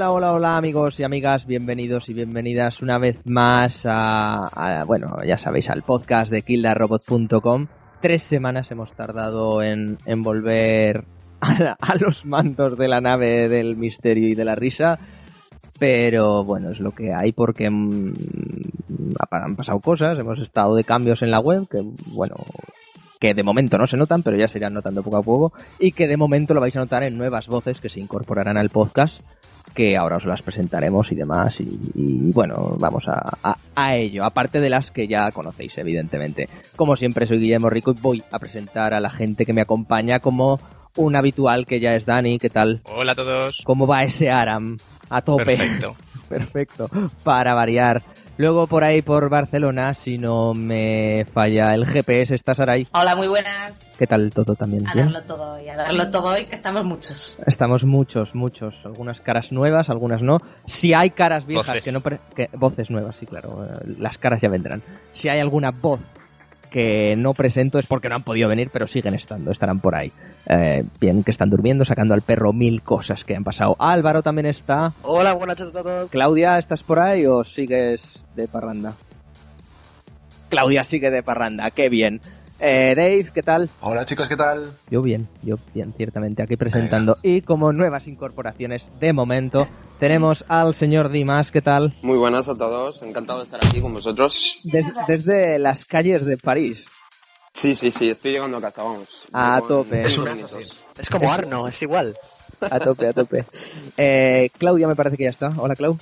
Hola, hola, hola amigos y amigas, bienvenidos y bienvenidas una vez más a, bueno, ya sabéis, al podcast de kildarrobot.com. Tres semanas hemos tardado en, volver a, a, los mandos de la nave del misterio y de la risa, pero bueno, es lo que hay porque mmm, han pasado cosas, hemos estado de cambios en la web, que bueno, que de momento no se notan, pero ya se irán notando poco a poco, y que de momento lo vais a notar en nuevas voces que se incorporarán al podcast que ahora os las presentaremos y demás. Y, y bueno, vamos a, a, a, ello. Aparte de las que ya conocéis, evidentemente. Como siempre, soy Guillermo Rico y voy a presentar a la gente que me acompaña como un habitual que ya es Dani. ¿Qué tal? Hola a todos. ¿Cómo va ese Aram? A tope. Perfecto. Perfecto. Para variar. Luego por ahí por Barcelona, si no me falla el GPS, está Saray. Hola, muy buenas. ¿Qué tal todo también? A darlo todo hoy, a darlo todo hoy, que estamos muchos. Estamos muchos, muchos. Algunas caras nuevas, algunas no. Si hay caras viejas voces. que no... Que, voces nuevas, sí, claro. Las caras ya vendrán. Si hay alguna voz que no presento es porque no han podido venir, pero siguen estando, estarán por ahí. Eh, bien que están durmiendo, sacando al perro mil cosas que han pasado. Álvaro también está. Hola, buenas noches a todos. Claudia, ¿estás por ahí o sigues de parranda? Claudia sigue de parranda, qué bien. Eh, Dave, ¿qué tal? Hola chicos, ¿qué tal? Yo bien, yo bien, ciertamente, aquí presentando. Venga. Y como nuevas incorporaciones de momento, tenemos al señor Dimas, ¿qué tal? Muy buenas a todos, encantado de estar aquí con vosotros. Des, desde las calles de París. Sí, sí, sí, estoy llegando a casa, vamos. A tope. Es, una, es como Arno, es igual. A tope, a tope. Eh, Claudia me parece que ya está. Hola, Clau.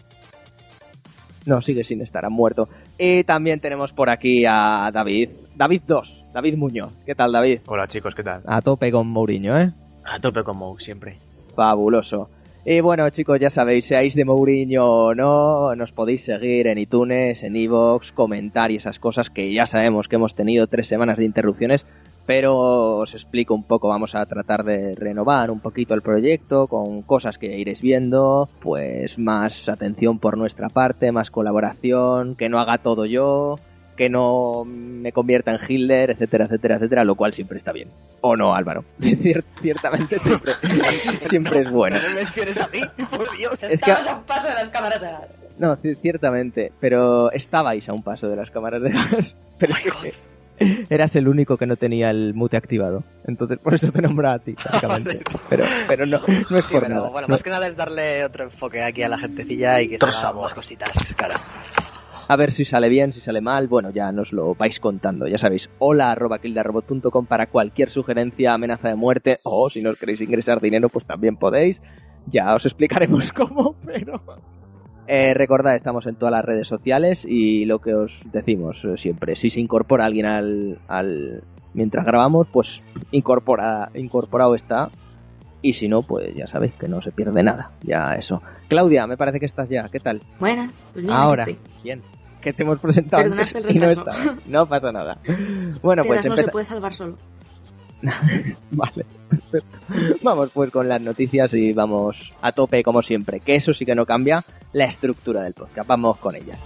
No, sigue sin estar, ha muerto. Y también tenemos por aquí a David. David 2, David Muñoz. ¿Qué tal, David? Hola, chicos, ¿qué tal? A tope con Mourinho, ¿eh? A tope con Mou, siempre. Fabuloso. Y bueno, chicos, ya sabéis, seáis de Mourinho o no, nos podéis seguir en iTunes, en Evox, comentar y esas cosas que ya sabemos que hemos tenido tres semanas de interrupciones, pero os explico un poco, vamos a tratar de renovar un poquito el proyecto con cosas que iréis viendo, pues más atención por nuestra parte, más colaboración, que no haga todo yo, que no me convierta en Hitler, etcétera, etcétera, etcétera, lo cual siempre está bien. ¿O no, Álvaro? Cier ciertamente siempre, siempre es bueno. No me menciones a mí, por Dios. Es que... a un paso de las cámaras de gas. No, ciertamente, pero estabais a un paso de las cámaras de gas. Pero es que eras el único que no tenía el mute activado. Entonces, por eso te nombraba a ti, básicamente. pero, pero no, no es sí, por pero, nada. Bueno, no. más que nada es darle otro enfoque aquí a la gentecilla y que se hagan más cositas, claro. A ver si sale bien, si sale mal, bueno, ya nos lo vais contando. Ya sabéis, hola arroba kildarrobot.com para cualquier sugerencia, amenaza de muerte, o si no os queréis ingresar dinero, pues también podéis. Ya os explicaremos cómo, pero... Eh, recordad, estamos en todas las redes sociales y lo que os decimos siempre, si se incorpora alguien al, al mientras grabamos, pues incorpora, incorporado está. Y si no, pues ya sabéis que no se pierde nada. Ya eso. Claudia, me parece que estás ya. ¿Qué tal? Buenas. Pues bien, Ahora, bien. Que te hemos presentado Perdonad antes el y no, está. no pasa nada. Bueno, pues no se puede salvar solo. Vale, perfecto. Vamos pues con las noticias y vamos a tope como siempre. Que eso sí que no cambia la estructura del podcast. Vamos con ellas.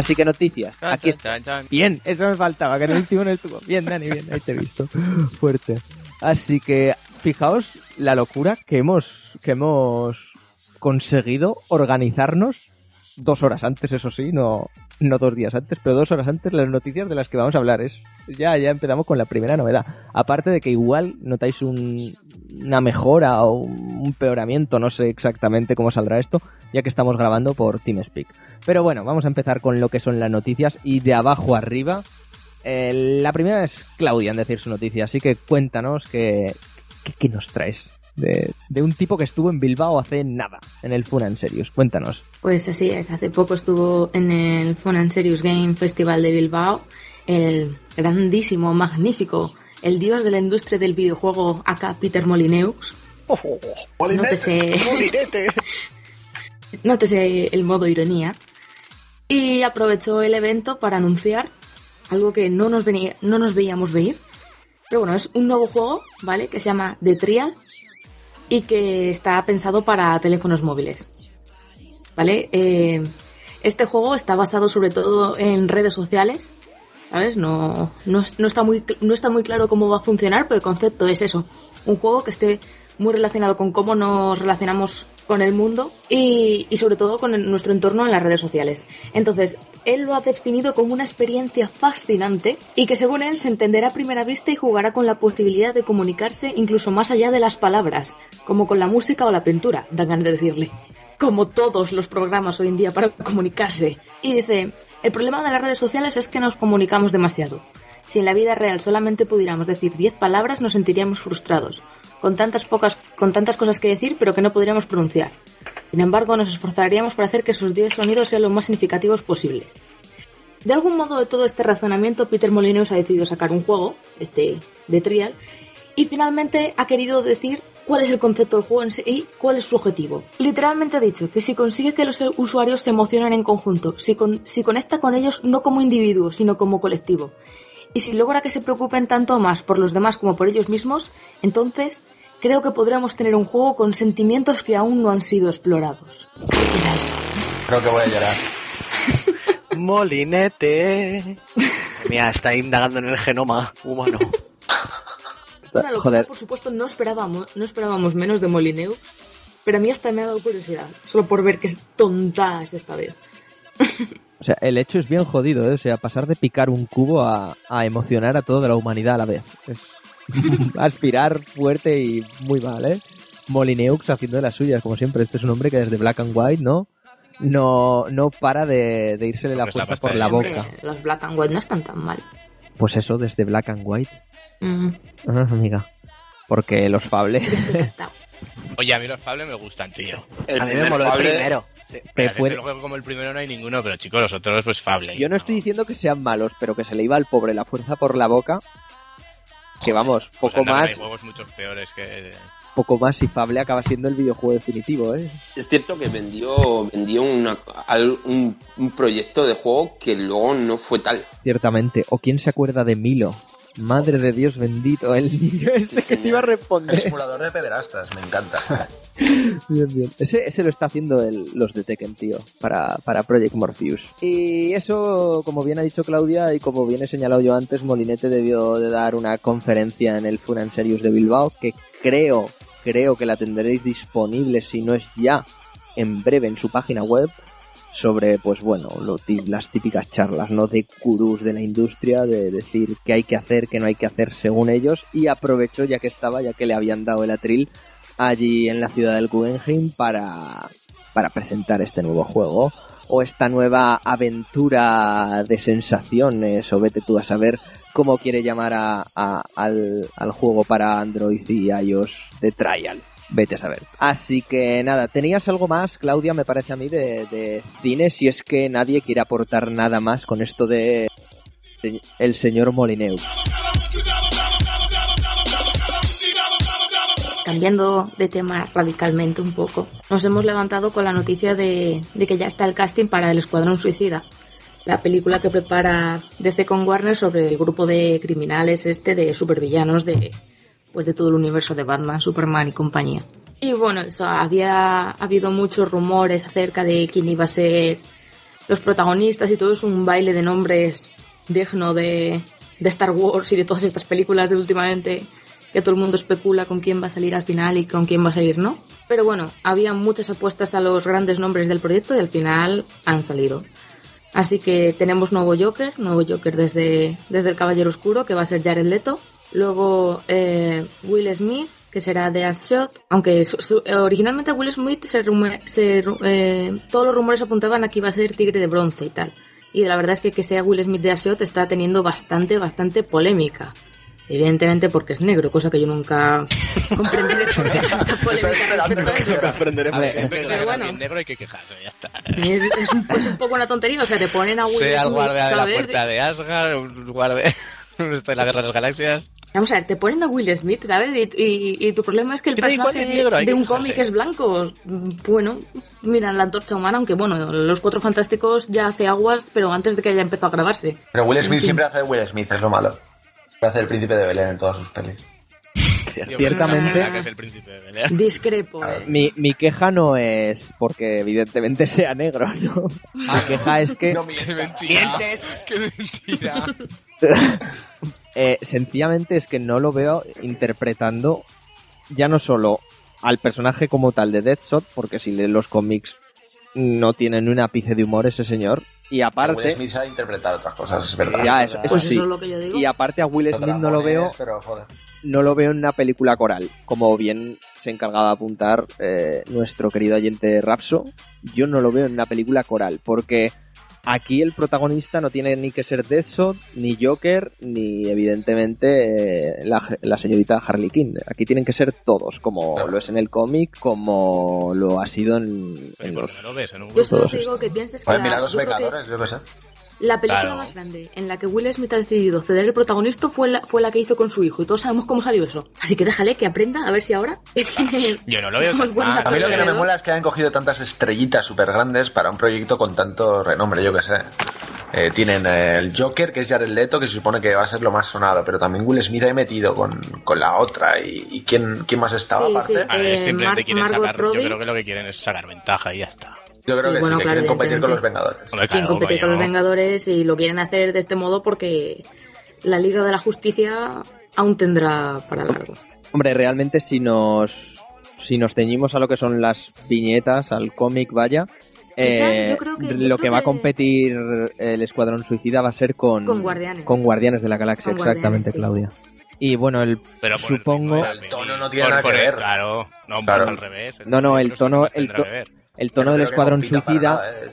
Así que noticias. Aquí. Bien, eso me faltaba, que en el último no estuvo. Bien, Dani, bien, ahí te he visto. Fuerte. Así que, fijaos la locura que hemos, que hemos conseguido organizarnos dos horas antes, eso sí, no, no dos días antes, pero dos horas antes las noticias de las que vamos a hablar. Es, ya, ya empezamos con la primera novedad. Aparte de que igual notáis un- una mejora o un empeoramiento, no sé exactamente cómo saldrá esto, ya que estamos grabando por TeamSpeak. Pero bueno, vamos a empezar con lo que son las noticias y de abajo arriba. eh, la primera es Claudia en decir su noticia, así que cuéntanos qué, qué, qué nos traes de, de un tipo que estuvo en Bilbao hace nada, en el Fun and Serious. Cuéntanos. Pues así es, hace poco estuvo en el Fun and Serious Game Festival de Bilbao el grandísimo, magnífico, el dios de la industria del videojuego acá Peter Molineux. Nótese, Molinete. nótese el modo ironía. Y aprovechó el evento para anunciar algo que no nos, venía, no nos veíamos venir. Pero bueno, es un nuevo juego, ¿vale? Que se llama The Trial y que está pensado para teléfonos móviles. ¿Vale? Eh, este juego está basado sobre todo en redes sociales, ¿sabes? No, no, no está muy, no está muy claro cómo va a funcionar, pero el concepto es eso. Un juego que esté muy relacionado con cómo nos relacionamos con el mundo y, sobre todo con nuestro entorno en las redes sociales. Entonces, él lo ha definido como una experiencia fascinante y que según él se entenderá a primera vista y jugará con la posibilidad de comunicarse incluso más allá de las palabras, como con la música o la pintura, dan ganas de decirle como todos los programas hoy en día para comunicarse. Y dice, el problema de las redes sociales es que nos comunicamos demasiado. Si en la vida real solamente pudiéramos decir 10 palabras, nos sentiríamos frustrados, con tantas pocas, con tantas cosas que decir, pero que no podríamos pronunciar. Sin embargo, nos esforzaríamos por hacer que esos 10 sonidos sean lo más significativos posibles. De algún modo de todo este razonamiento, Peter Molyneux ha decidido sacar un juego, este de Trial, y finalmente ha querido decir cuál es el concepto del juego en y cuál es su objetivo. Literalmente ha dicho que si consigue que los usuarios se emocionen en conjunto, si, con- si conecta con ellos no como individuos, sino como colectivo, y si logra que se preocupen tanto más por los demás como por ellos mismos, entonces creo que podremos tener un juego con sentimientos que aún no han sido explorados. Era eso. Creo que voy a llorar. Molinete. Mira, está indagando en el genoma humano. Una locura, Joder, por supuesto, no esperábamos, no esperábamos menos de Molineux, pero a mí hasta me ha dado curiosidad, solo por ver qué es tonta es esta vez. o sea, el hecho es bien jodido, ¿eh? O sea, pasar de picar un cubo a, a emocionar a toda la humanidad a la vez. Es aspirar fuerte y muy mal, ¿eh? Molineux haciendo de las suyas, como siempre. Este es un hombre que desde Black and White, ¿no? No, no para de, de irsele la pasta por la boca. Los Black and White no están tan mal. Pues eso, desde Black and White. Mm, Ah, amiga. Porque los Fable. Oye, a mí los Fable me gustan, tío. El a mí me moló el primero. Pero el juego como el primero no hay ninguno, pero chicos, los otros pues Fable. Yo no estoy diciendo que sean malos, pero que se le iba al pobre la fuerza por la boca. Que vamos, Pues poco más, Hay juegos muchos peores que... poco más y Fable acaba siendo el videojuego definitivo, ¿eh? Es cierto que vendió, vendió una- un, un proyecto de juego que luego no fue tal. Ciertamente. ¿O quién se acuerda de Milo? Madre de Dios bendito, el niño ese que te iba a El responder. simulador de pederastas, me encanta. Bien, bien. Ese, ese lo está haciendo el- los de Tekken, tío, para, para Project Morpheus. Y eso, como bien ha dicho Claudia y como bien he señalado yo antes, Molinete debió de dar una conferencia en el Fun and Serious de Bilbao, que creo, creo que la tendréis disponible, si no es ya, en breve en su página web, sobre, pues bueno, las típicas charlas, ¿no? De gurús de la industria, de decir qué hay que hacer, qué no hay que hacer según ellos, y aprovechó ya que estaba, ya que le habían dado el atril allí en la ciudad del Guggenheim para, para presentar este nuevo juego o esta nueva aventura de sensaciones o vete tú a saber cómo quiere llamar a, al juego para Android y iOS de Trial. Vete a saber. Así que nada, ¿tenías algo más, Claudia, me parece a mí, de, de cine? Si es que nadie quiere aportar nada más con esto de el señor Molineux. Cambiando de tema radicalmente un poco, nos hemos levantado con la noticia de, de que ya está el casting para El Escuadrón Suicida, la película que prepara DC con Warner sobre el grupo de criminales este de supervillanos de, pues de todo el universo de Batman, Superman y compañía. Y bueno, eso, había habido muchos rumores acerca de quién iba a ser los protagonistas y todo es un baile de nombres digno de, de Star Wars y de todas estas películas de últimamente que todo el mundo especula con quién va a salir al final y con quién va a salir no. Pero bueno, había muchas apuestas a los grandes nombres del proyecto y al final han salido. Así que tenemos nuevo Joker, nuevo Joker desde, desde el Caballero Oscuro, que va a ser Jared Leto. Luego eh, Will Smith, que será The Shot, aunque su- su- originalmente Will Smith se, rume- se eh, todos los rumores apuntaban a que iba a ser Tigre de Bronce y tal. Y la verdad es que que sea Will Smith de Shot está teniendo bastante, bastante polémica. Evidentemente porque es negro, cosa que yo nunca comprenderé por qué tanta polémica a ver, que Pero bueno. bien negro hay que quejarse, ya está. Es, es un, es un poco una tontería, o sea, te ponen a Will Sea el Smith, guardia de la puerta de Asgard, un guardia... En la guerra de las galaxias. Vamos a ver, te ponen a Will Smith, ¿sabes? Y, y- y tu problema es que el personaje es negro, de un cómic es blanco. Bueno, mira, la antorcha humana, aunque bueno, los cuatro fantásticos ya hace aguas, pero antes de que haya empezado a grabarse. Pero Will Smith En fin. siempre hace de Will Smith, es lo malo. Hace el príncipe de Belén en todas sus pelis. Ciertamente- pero que es el príncipe de Belén. Discrepo. eh. Mi, mi queja no es porque evidentemente sea negro, ¿no? Mi queja es que No ¡Qué mientas. mentira! ¡Qué mentira! eh, sencillamente es que no lo veo interpretando ya no solo al personaje como tal de Deathshot, porque si leen los cómics no tienen un ápice de humor ese señor, y Will aparte, Smith sabe interpretar otras cosas, es verdad. ya eso, eso Pues sí, eso es lo que yo digo. y aparte a Will Smith no lo veo Pero, no lo veo en una película coral, como bien se encargaba de apuntar eh, nuestro querido oyente Rapso. Yo no lo veo en una película coral, porque aquí el protagonista no tiene ni que ser Deathshot, ni Joker, ni evidentemente eh, la, la señorita Harley Quinn. Aquí tienen que ser todos, como Claro. lo es en el cómic, como lo ha sido en, ¿por los... lo ves en un Yo grupo? solo digo que pienses que, la, mira los yo creo que Vengadores, yo qué sé. La película Claro. más grande en la que Will Smith ha decidido ceder el protagonista fue la, fue la que hizo con su hijo, y todos sabemos cómo salió eso. Así que déjale que aprenda, a ver si ahora tiene Yo no lo veo mal. A mí lo que no me mola es que hayan cogido tantas estrellitas súper grandes para un proyecto con tanto renombre, yo qué sé. Eh, tienen eh, el Joker, que es Jared Leto, que se supone que va a ser lo más sonado, pero también Will Smith ahí metido con, con la otra. ¿Y, y quién, quién más estaba Sí, aparte? sí. A ver, Eh, simplemente Mar- quieren Margot sacar... Robbie. Yo creo que lo que quieren es sacar ventaja y ya está. Yo creo Y que bueno, sí, que claro, quieren competir con los. Vengadores. Hombre, quieren competir con los. Vengadores y lo quieren hacer de este modo porque la Liga de la Justicia aún tendrá para largo. Hombre, realmente si nos si nos ceñimos a lo que son las viñetas, al cómic, vaya, eh, que- lo que va a competir el Escuadrón Suicida va a ser con, Con Guardianes. con Guardianes de la Galaxia, Con Guardianes, exactamente, sí. Claudia. Y bueno, el, Pero por el supongo... El tono no tiene Por- nada por que el- ver. Claro, no, Claro. al revés. No, no, el tono- el to-. El tono del Escuadrón no Suicida, nada, eh,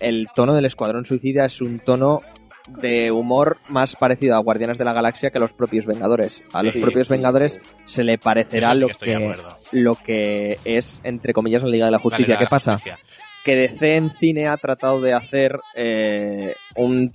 el tono del Escuadrón Suicida es un tono de humor más parecido a Guardianes de la Galaxia que a los propios Vengadores. A los propios sí, Vengadores sí. se le parecerá lo que lo que es entre comillas la Liga de la Justicia. Vale, ¿Qué la pasa? justicia. Que DC en cine ha tratado de hacer eh, un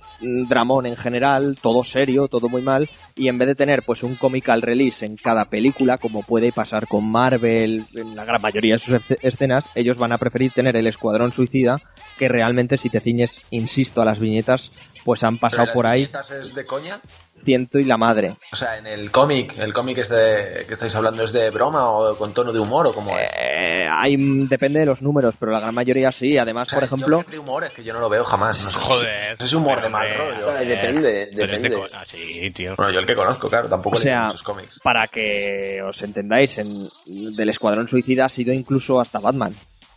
dramón en general, todo serio, todo muy mal, y en vez de tener pues un comical release en cada película, como puede pasar con Marvel en la gran mayoría de sus esce- escenas, ellos van a preferir tener el Escuadrón Suicida, que realmente si te ciñes, insisto, a las viñetas, pues han Pero pasado las por ahí viñetas es de coña? Ciento y la madre. O sea, en el cómic, el cómic es de, que estáis hablando es de broma o con tono de humor o como es. Eh, hay, depende de los números, pero la gran mayoría sí. Además, O sea, por ejemplo, de humor es que yo no lo veo jamás. No sé. Joder. Es humor de mal rollo. Depende, depende. ah, sí, tío. Bueno, yo el que conozco, claro, tampoco O leo sea, muchos cómics. para que os entendáis, en, del Escuadrón Suicida ha sido incluso hasta Batman,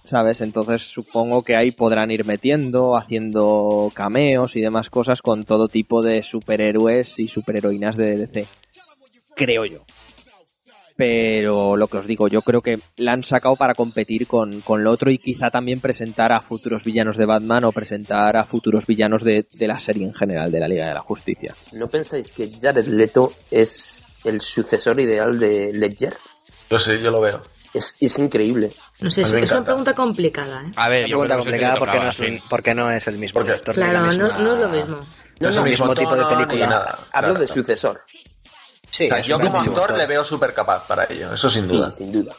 ¿sabes? Entonces supongo que ahí podrán ir metiendo, haciendo cameos y demás cosas con todo tipo de superhéroes y superheroínas de DC. Creo yo. Pero lo que os digo, yo creo que la han sacado para competir con, con lo otro y quizá también presentar a futuros villanos de Batman o presentar a futuros villanos de, de la serie en general, de la Liga de la Justicia. ¿No pensáis que Jared Leto es el sucesor ideal de Ledger? Yo sé, yo lo veo. Es, es increíble. No sé, es, una pregunta complicada, ¿eh? A ver, Una pregunta complicada porque tocaba, no, es, porque no es el mismo Porque- director. Claro, la no, es lo mismo. No es el mismo tipo de tono ni película. nada. Hablo Claro, de claro. sucesor. Sí, O sea, es yo como actor le veo súper capaz para ello, eso sin duda. Sí, sin duda.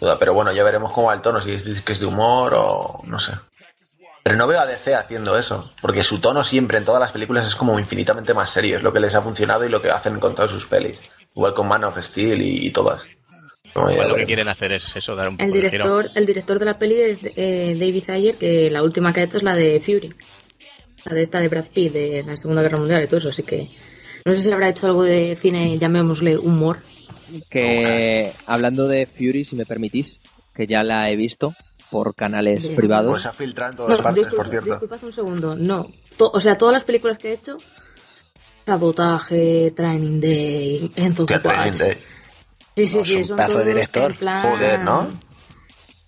duda. Pero bueno, ya veremos cómo va el tono, si es que es de humor o no sé. Pero no veo a DC haciendo eso, porque su tono siempre en todas las películas es como infinitamente más serio, es lo que les ha funcionado y lo que hacen con todas sus pelis. Igual con Man of Steel y, y todas. Lo que quieren hacer es eso, dar un poco El de giro. director, el director de la peli es eh, David Ayer, que la última que ha hecho es la de Fury. La de esta de Brad Pitt, de la Segunda Guerra Mundial y todo eso, así que no sé si habrá hecho algo de cine, llamémosle humor. Que hablando de Fury, si me permitís, que ya la he visto por canales Bien. privados. Pues se ha filtrado en todas No, partes, disculpa, por cierto. disculpad un segundo. No, To- o sea, todas las películas que he hecho, Sabotaje, Training Day, Enzo Training. Day. Sí, sí, No, es sí, un pedazo de director. plan- Joder, ¿no?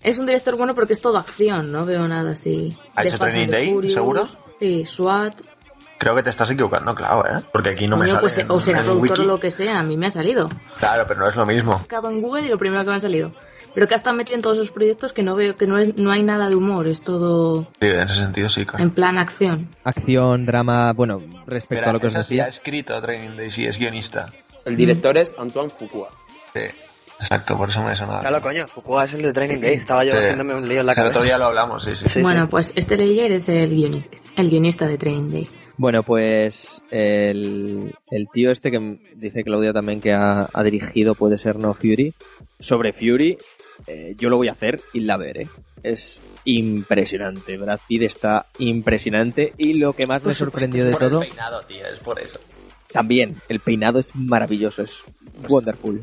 Es un director bueno porque es todo acción, no veo nada así. ¿Ha hecho Training Day, Furious, seguro? Sí, SWAT. Creo que te estás equivocando, claro, ¿eh? Porque aquí no me Coño, sale pues, en- o será productor o lo que sea, a mí me ha salido. Claro, pero no es lo mismo. He buscado en Google y lo primero que me ha salido. Pero que ha estado metido en todos esos proyectos que no veo, que no, es, no hay nada de humor, es todo Sí, en ese sentido sí, claro. en plan acción. Acción, drama, bueno, respecto a lo que os esa sí ha decía. escrito Training Day, sí, es guionista. El director es Antoine Fuqua. Sí, exacto, por eso me sonaba. Claro, coño, Fuqua es el de Training Day. Estaba yo Sí. haciéndome un lío en la El otro cabeza. día lo hablamos, sí, sí. Sí, bueno, sí. pues este Leyer es el guionista, el guionista de Training Day. Bueno, pues el, el tío este que dice Claudia también que ha, ha dirigido puede ser No Fury. Sobre Fury, eh, yo lo voy a hacer y la veré. Es impresionante. Brad Pitt está impresionante y lo que más Por me sorprendió de Por el todo, peinado, tío, es por eso. también el peinado es maravilloso, es wonderful.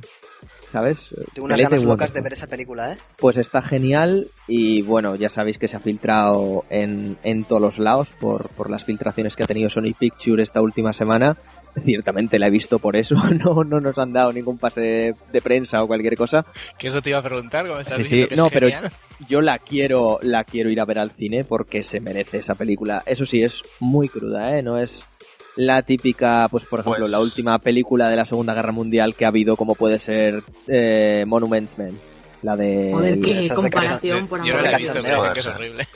¿Sabes? Tengo unas ganas locas de ver esa película, ¿eh? Pues está genial y bueno, ya sabéis que se ha filtrado en, en todos los lados por, por las filtraciones que ha tenido Sony Pictures esta última semana. Ciertamente la he visto por eso, no, no nos han dado ningún pase de prensa o cualquier cosa. Que eso te iba a preguntar, estás Sí, sí, que es no, pero genial. yo la quiero, la quiero ir a ver al cine porque se merece esa película. Eso sí, es muy cruda, ¿eh? No es la típica, pues por ejemplo, Pues- la última película de la Segunda Guerra Mundial que ha habido, como puede ser eh, Monuments Men. La de... Joder, qué de comparación, por Yo amor no la he de Joder, que es horrible.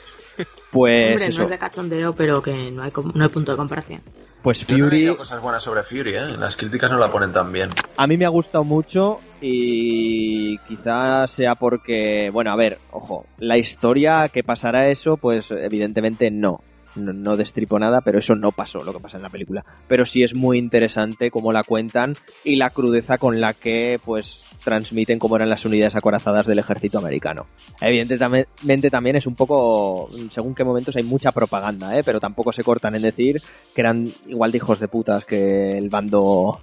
Pues Hombre, no es de cachondeo, pero que no hay, com- no hay punto de comparación. pues Yo no Fury... cosas buenas sobre Fury, ¿eh? Las críticas no la ponen tan bien. A mí me ha gustado mucho y quizás sea porque, bueno, a ver, ojo, la historia que pasará eso, pues evidentemente no. No, no destripo nada, pero eso no pasó lo que pasa en la película. Pero sí es muy interesante cómo la cuentan y la crudeza con la que, pues, transmiten cómo eran las unidades acorazadas del ejército americano. Evidentemente también es un poco, según qué momentos hay mucha propaganda, ¿eh? pero tampoco se cortan en decir que eran igual de hijos de putas que el bando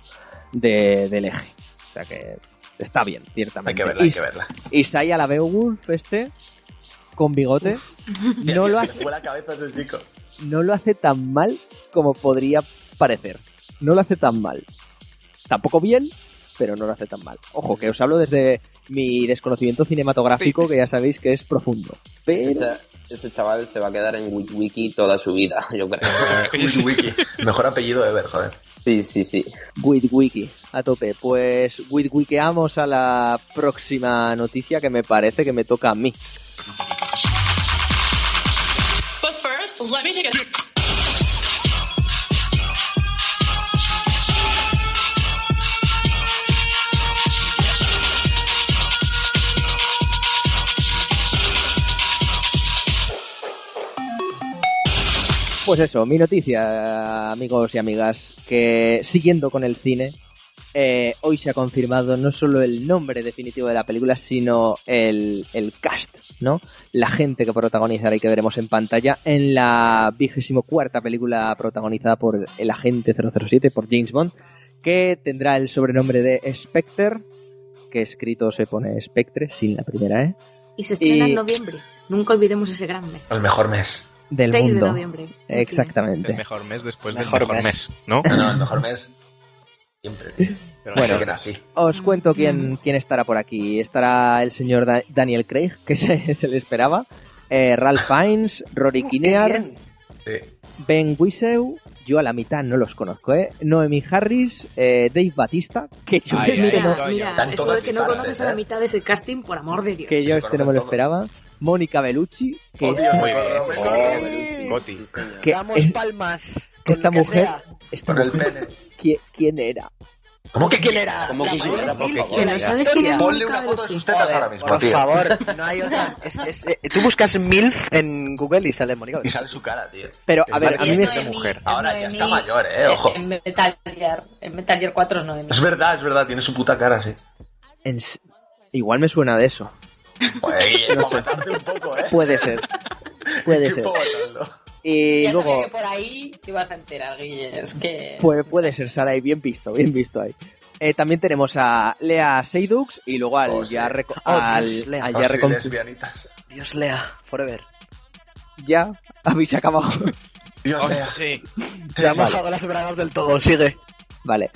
de, del eje. O sea que está bien, Hay ciertamente. que verla, hay Y- que verla. Isaiah la Beowulf este con bigote no lo hace Fue la cabeza ese chico. No lo hace tan mal como podría parecer. No lo hace tan mal. Tampoco bien, pero no lo hace tan mal. Ojo, que os hablo desde mi desconocimiento cinematográfico, que ya sabéis que es profundo. Ese, Pero cha- ese chaval se va a quedar en Wiki toda su vida, yo creo. Wiki Wiki. Mejor apellido ever, joder. Sí, sí, sí. with wiki a tope. Pues with wikeamos a la próxima noticia que me parece que me toca a mí. A. Pues eso, mi noticia, amigos y amigas, que siguiendo con el cine, eh, hoy se ha confirmado no solo el nombre definitivo de la película, sino el, el cast, ¿no? La gente que protagonizará y que veremos en pantalla en la vigésimo cuarta película protagonizada por el agente 007, por James Bond, que tendrá el sobrenombre de Spectre, que escrito se pone Spectre, sin la primera E, Y se estrena Y- en noviembre. Nunca olvidemos ese gran mes. El mejor mes. del 6 de mundo. noviembre. Exactamente. El mejor mes después Mejor del mejor mes. mes. No, no, el mejor mes. Siempre. Pero Bueno. Era así. Os cuento Mm. quién, quién estará por aquí. Estará el señor Da- Daniel Craig, que se, se le esperaba. eh, Ralph Fiennes, Rory Qué Kinnear, bien. Sí. Ben Whiseu. Yo a la mitad no los conozco, ¿eh? Noemi Harris, eh, Dave Batista, que yo Ay, este ay, no, Mira, mira, Están eso de que no conoces a la ¿eh? mitad de ese casting, por amor de Dios. que yo Se este no me lo esperaba. Mónica Bellucci, que, Oh, esta, Muy bien. Oh. Sí, que Damos es- palmas. con esta mujer, sea. esta Con el mujer, pene. ¿Quién, quién era? ¿Cómo que ¿Quién era? ¿Cómo que quién era? Por favor. Sabes quién es. Ponle una foto de sus tetas ahora mismo, Por tío. favor, no hay otra. Es- es- eh, tú buscas MILF en Google y sale Mónica. Y sale su cara, tío. Pero, a ver, a mí me... es mujer. Ahora ya está mayor, eh, ojo. En Metal Gear, en Metal Gear 4 es Noemi. Es verdad, es verdad, tiene su puta cara, sí. en Igual me suena de eso. Pues, No sé. un poco, ¿eh? Puede ser. Puede ser. Y ya luego, sabía que por ahí te ibas a enterar, Guille. Es que... puede, puede ser, Sara, y bien visto, bien visto ahí. Eh, también tenemos a Lea Seydoux y luego al Oh, sí. ya, reco- Oh, al, Dios, Lea. al Oh, ya sí, recon- lesbianitas. Dios lea, forever. ya habéis acabado. Dios Oh, lea. sí. Te ha mojado las bragas del todo, sigue. Vale.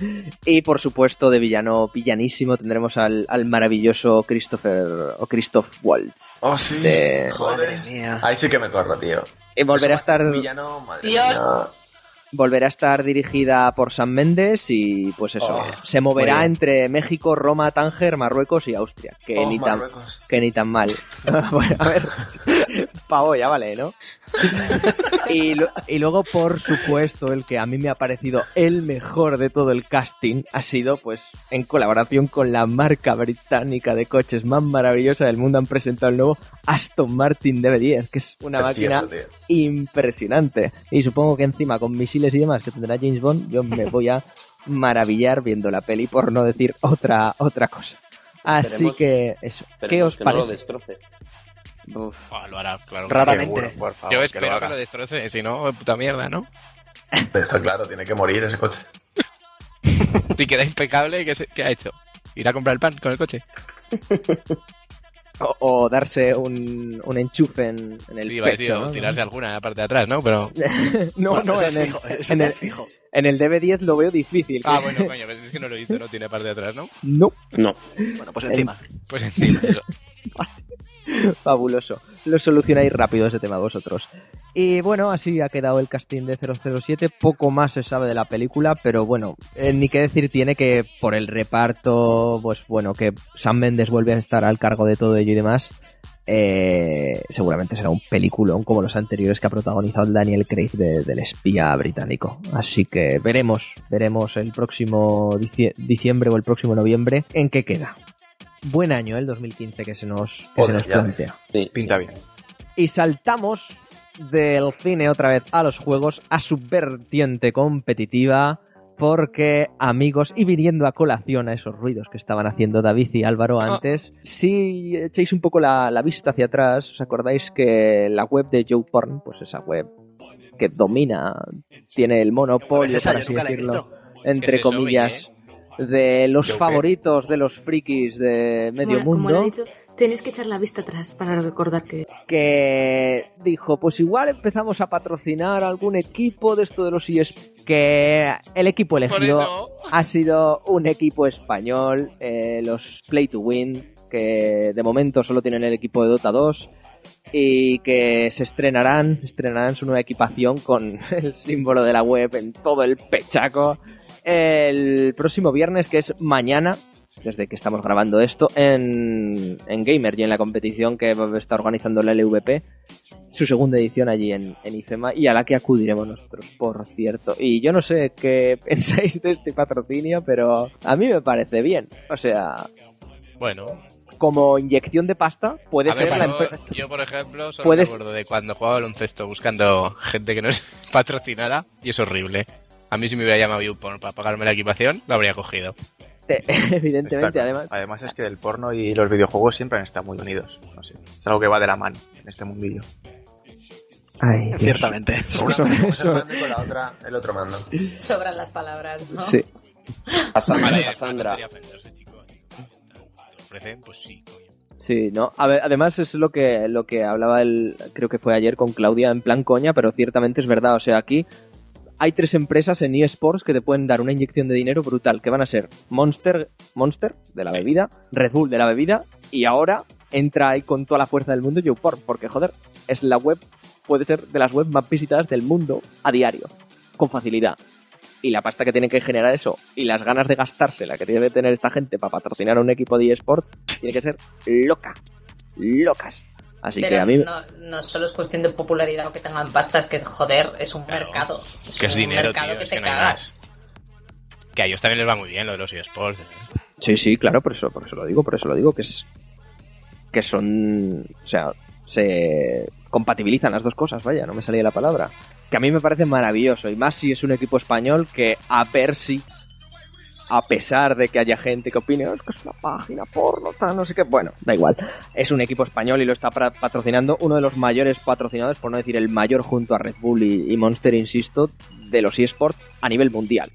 Y por supuesto, de villano villanísimo tendremos al, al maravilloso Christopher o Christoph Waltz. Oh, sí. De- Joder. Madre mía. Ahí sí que me corro, tío. Y volverá a estar Villano, madre Dios. mía. volverá a estar dirigida por Sam Mendes y pues eso, Oh, se moverá entre México, Roma, Tánger, Marruecos y Austria, que Oh, ni tan Marruecos. que ni tan mal. bueno, a ver, pavo ya vale, ¿no? Y, lo- y luego, por supuesto, el que a mí me ha parecido el mejor de todo el casting ha sido, pues, en colaboración con la marca británica de coches más maravillosa del mundo, han presentado el nuevo Aston Martin DB10, que es una Precioso, máquina tío. impresionante. Y supongo que encima, con misiles y demás que tendrá James Bond, yo me voy a maravillar viendo la peli, por no decir otra, otra cosa. Así Esperemos- que, eso. ¿Qué os que no lo parece? destroce. Uf. Ah, lo hará, claro. Raramente. Seguro, por favor, Yo que espero lo que lo destroce, si no, puta mierda, ¿no? Está claro, tiene que morir ese coche. Si queda impecable, ¿qué, se- qué ha hecho? ¿Ir a comprar el pan con el coche? O, o darse un, un enchufe en, en el decir, pecho. o ¿no? tirarse alguna en la parte de atrás, ¿no? Pero... No, Bueno, no, en el, en, el, fijo. en el DB10 lo veo difícil. Ah, bueno, coño, pues es que no lo hizo, no tiene parte de atrás, ¿no? No, No. Bueno, pues encima. Pues encima, eso. fabuloso. Lo solucionáis rápido ese tema vosotros. Y bueno, así ha quedado el casting de 007. Poco más se sabe de la película, pero bueno, eh, ni qué decir tiene que por el reparto, pues bueno, que Sam Mendes vuelve a estar al cargo de todo ello y demás. eh, seguramente será un peliculón como los anteriores que ha protagonizado el Daniel Craig de- del espía británico. Así que veremos, veremos el próximo dicie- diciembre o el próximo noviembre en qué queda. Buen año ¿eh? el 2015 que se nos, que se plantea. Sí. Pinta bien. Y saltamos del cine otra vez a los juegos, a su vertiente competitiva, porque amigos, y viniendo a colación a esos ruidos que estaban haciendo David y Álvaro Ah. antes, si echáis un poco la, la vista hacia atrás, os acordáis que la web de Joe Porn, pues esa web que domina, tiene el monopolio, por así decirlo, entre ¿Qué es eso, comillas, de los favoritos de los frikis de medio como, como mundo le he dicho, tenéis que echar la vista atrás para recordar que... que dijo, pues igual empezamos a patrocinar algún equipo de esto de los ES que el equipo elegido ha sido un equipo español, eh, los Play to Win, que de momento solo tienen el equipo de Dota 2 y que se estrenarán, estrenarán su nueva equipación con el símbolo de la web en todo el pechaco el próximo viernes, que es mañana, desde que estamos grabando esto, en, en Gamer y en la competición que está organizando la LVP, su segunda edición allí en, en IFEMA y a la que acudiremos nosotros, por cierto. Y yo no sé qué pensáis de este patrocinio, pero a mí me parece bien. O sea, Bueno, como inyección de pasta, puede a ver, ser la yo, empresa. yo, por ejemplo, solo Puedes- me acuerdo de cuando jugaba baloncesto buscando gente que no es patrocinada y es horrible. A mí si me hubiera llamado YouPorn para pagarme la equipación, lo habría cogido. Está Evidentemente, además. Además es que el porno y los videojuegos siempre han estado muy unidos. No sé. Es algo que va de la mano en este mundillo. Ay. Ciertamente. Una con la otra el otro mando. Sobran las palabras, ¿no? Sí. A Sandra, Vale, a Sandra. tontería ofenderse, chico. ¿Te ofrecen? Pues sí, coño. Sí, ¿no? A ver, además es lo que, lo que hablaba el, creo que fue ayer con Claudia en plan coña, pero ciertamente es verdad. O sea, aquí hay tres empresas en eSports que te pueden dar una inyección de dinero brutal, que van a ser Monster, Monster de la bebida, Red Bull de la bebida, y ahora entra ahí con toda la fuerza del mundo YouPorn, porque joder, es la web, puede ser de las webs más visitadas del mundo a diario, con facilidad. Y la pasta que tienen que generar eso, y las ganas de gastársela que tiene que tener esta gente para patrocinar a un equipo de eSports, tiene que ser loca. Locas. Así Pero que a mí. no, no solo es cuestión de popularidad o que tengan pasta, es que, joder, es un Claro. mercado. Es que es un dinero, mercado tío, que es te que no hay cagas. Que a ellos también les va muy bien lo de los eSports. ¿eh? Sí, sí, claro, por eso, por eso lo digo, por eso lo digo, que es. Que son. O sea, se compatibilizan las dos cosas, vaya, no me salía la palabra. Que a mí me parece maravilloso, y más si es un equipo español que a ver si. A pesar de que haya gente que opine "Oh, es que es una página porno, no sé qué. Bueno, da igual. Es un equipo español y lo está patrocinando uno de los mayores patrocinadores, por no decir el mayor junto a Red Bull y, Monster, insisto, de los eSports a nivel mundial.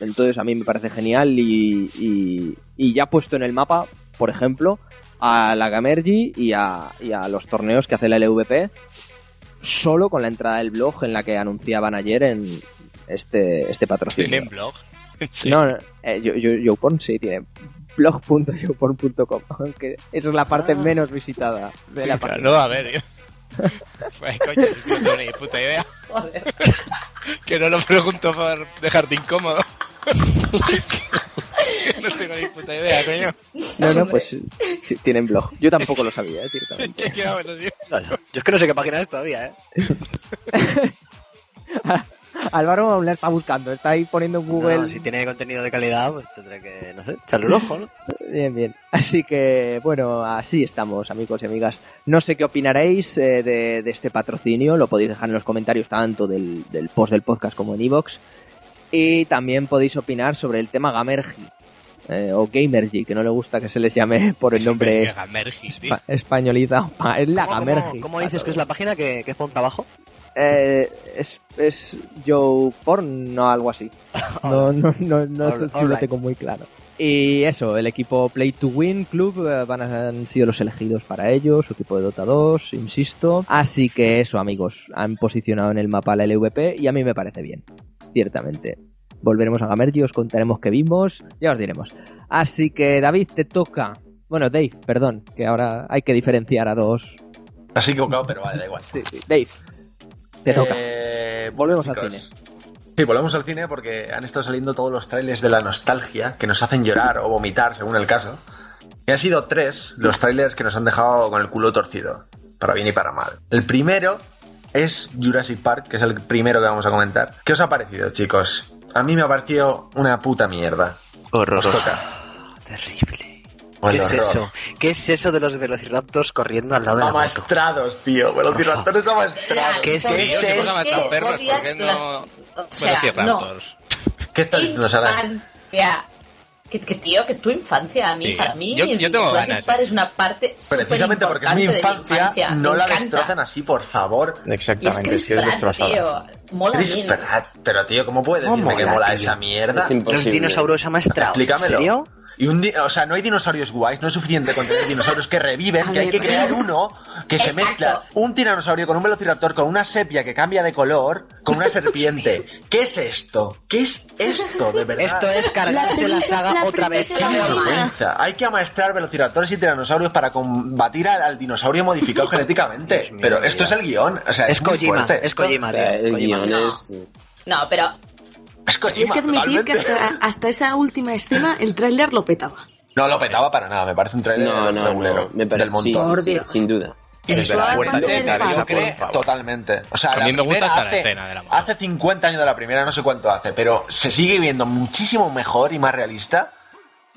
Entonces a mí me parece genial y, y, y ya puesto en el mapa, por ejemplo, a la Gamergy y a, y a los torneos que hace la LVP solo con la entrada del blog en la que anunciaban ayer en este, este patrocinio. ¿Tienen blog? Sí. No, no, eh, yo, yo, YouPorn sí tiene blog.youporn.com, aunque esa es la parte menos visitada de la página. No, a ver, yo. Pues, coño, si no tengo ni puta idea. Joder. Que no lo pregunto por dejarte incómodo. No tengo ni puta idea, coño. No, no, pues sí, tienen blog. Yo tampoco lo sabía, eh, directamente. Yo es que no sé qué página es todavía, ¿eh? Álvaro aún la está buscando, está ahí poniendo en Google. No, si tiene contenido de calidad, pues tendré que, no sé, echarle un ojo, ¿no? Bien, bien. Así que, bueno, así estamos, amigos y amigas. No sé qué opinaréis eh, de, de este patrocinio. Lo podéis dejar en los comentarios tanto del, del post del podcast como en iVoox. Y también podéis opinar sobre el tema Gamergy. eh, o Gamergy, que no le gusta que se les llame por el nombre Es espa- españolizado. Pa- Es la ¿Cómo, Gamergy. cómo, cómo dices que es la página que, que es por un trabajo? Eh, es, es Joe Porn, no algo así. No, no, no, no, All- lo tengo muy claro. Y eso, el equipo Play to Win Club eh, van a, han sido los elegidos para ellos, su equipo de Dota 2, insisto. Así que eso, amigos, han posicionado en el mapa la LVP y a mí me parece bien, ciertamente. Volveremos a Gamergy, os contaremos qué vimos, ya os diremos. Así que David, te toca. Bueno, Dave, perdón, que ahora hay que diferenciar a dos. Has equivocado, pero vale, da igual. Sí, sí, Dave, te toca. Eh, Volvemos al cine. Sí, volvemos al cine porque han estado saliendo todos los trailers de la nostalgia que nos hacen llorar o vomitar, según el caso. Y han sido tres los trailers que nos han dejado con el culo torcido, para bien y para mal. El primero es Jurassic Park, que es el primero que vamos a comentar. ¿Qué os ha parecido, chicos? A mí me ha parecido una puta mierda. Os Horroroso. toca. Terrible. O el ¿Qué es horror. eso? ¿Qué es eso de los velociraptors corriendo al lado de la moto? Amaestrados, tío. Velociraptores amaestrados. ¿Qué es Porque ¿Qué es Qué es que perros, ¿por qué las- no...? O sea, Velociraptors. ¿Qué estás diciendo, Sara? Infancia. Que, que tío, que es tu infancia. A mí, Sí. para mí, Yo- yo tengo Jurassic ganas, Park eh. es una parte Precisamente porque es mi superimportante de infancia, no Me la encanta. destrocen así, por favor. Y es Exactamente, Chris si es destrozada. tío. Mola Chris. Pratt, pero tío, ¿cómo puedes ¿Cómo decirme que mola, mola tío? esa mierda? Es imposible. Los dinosaurios amaestrados. ¿En Explícamelo. serio? Y un di- o sea, no hay dinosaurios guays, no es suficiente con tener dinosaurios que reviven, que hay que crear uno que se mezcla un tiranosaurio con un velociraptor con una sepia que cambia de color, con una serpiente. ¿Qué es esto? ¿Qué es esto, de verdad? Esto es cargarse la, premisa- saga la otra vez. ¡Qué vergüenza! Hay que amaestrar velociraptores y tiranosaurios para combatir al, al dinosaurio modificado genéticamente. Pero esto es el guion. O sea, es, Es Kojima, fuerte. es Kojima, tío. el Kojima. guion No. es... No, pero Es Kojima, Tienes que admitir que totalmente. hasta, hasta esa última escena el tráiler lo petaba. No lo petaba para nada, me parece un trailer No, no, regulero, no. Me parece... del Sí, montón. Sí, sí, Dios. sin duda. Desde la puerta de por cree totalmente. O sea, A la mí me gusta hasta la hace, escena de la moto. hace 50 años de la primera, no sé cuánto hace, pero se sigue viendo muchísimo mejor y más realista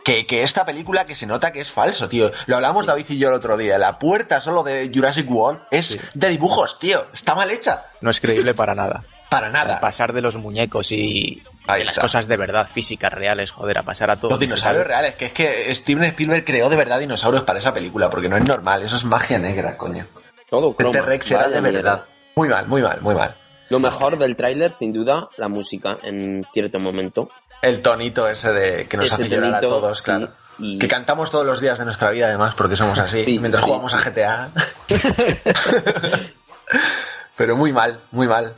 que, que esta película que se nota que es falso, tío. Lo hablamos David y yo el otro día. La puerta solo de Jurassic World es de dibujos, tío. Está mal hecha. No es creíble para nada. Para Al nada. pasar de los muñecos y de las cosas de verdad, físicas, reales, joder, a pasar a todo. Los dinosaurios reales, que es que Steven Spielberg creó de verdad dinosaurios para esa película, porque no es normal, eso es magia negra, coño. Todo Este croma. Rex era Vaya de verdad. mierda. Muy mal, muy mal, muy mal. Lo mejor del tráiler, sin duda, la música en cierto momento. El tonito ese de que nos Ese hace llorar a todos, sí, claro. y- Que cantamos todos los días de nuestra vida, además, porque somos así, Sí, mientras sí, jugamos sí. a GTA. Pero muy mal, muy mal.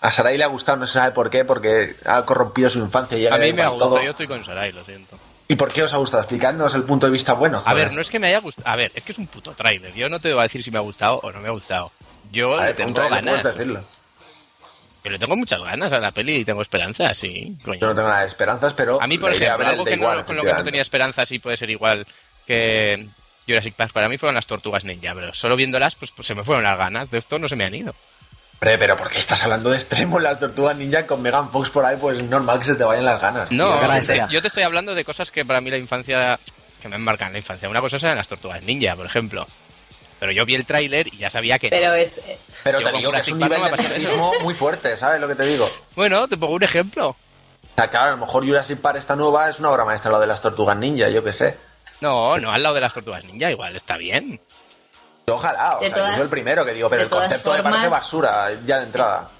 A Sarai le ha gustado, no se sabe por qué, porque ha corrompido su infancia y ya A mí me ha gustado, todo. yo estoy con Sarai, lo siento. ¿Y por qué os ha gustado? Explicadnos el punto de vista bueno. A ver, no es que me haya gustado. A ver, es que es un puto tráiler. Yo no te voy a decir si me ha gustado o no me ha gustado. Yo ver, tengo un trailer ganas. Yo le tengo muchas ganas a la peli y tengo esperanzas, sí. coño. Yo no tengo nada de esperanzas, pero. A mí, por ejemplo, algo que igual, no, con lo que no tenía esperanzas y puede ser igual que Jurassic Park para mí fueron las tortugas ninja, pero solo viéndolas, pues, pues se me fueron las ganas. De esto no se me han ido. Hombre, pero ¿por qué estás hablando de extremos las tortugas ninja con Megan Fox por ahí? Pues es normal que se te vayan las ganas. No, yo te estoy hablando de cosas que para mí la infancia, que me marcan la infancia. Una cosa eran las tortugas ninja, por ejemplo. Pero yo vi el tráiler y ya sabía que no. Pero es. eh, Pero Yo te digo que es Jurassic un no nivel de muy fuerte, ¿sabes lo que te digo? Bueno, te pongo un ejemplo. O sea, claro, a lo mejor Jurassic Park esta nueva es una obra maestra lo de las tortugas ninja, yo qué sé. No, no, al lado de las tortugas ninja, igual está bien. Yo ojalá, o De sea, todas- yo soy el primero que digo, pero de el todas concepto me parece formas- basura ya de entrada.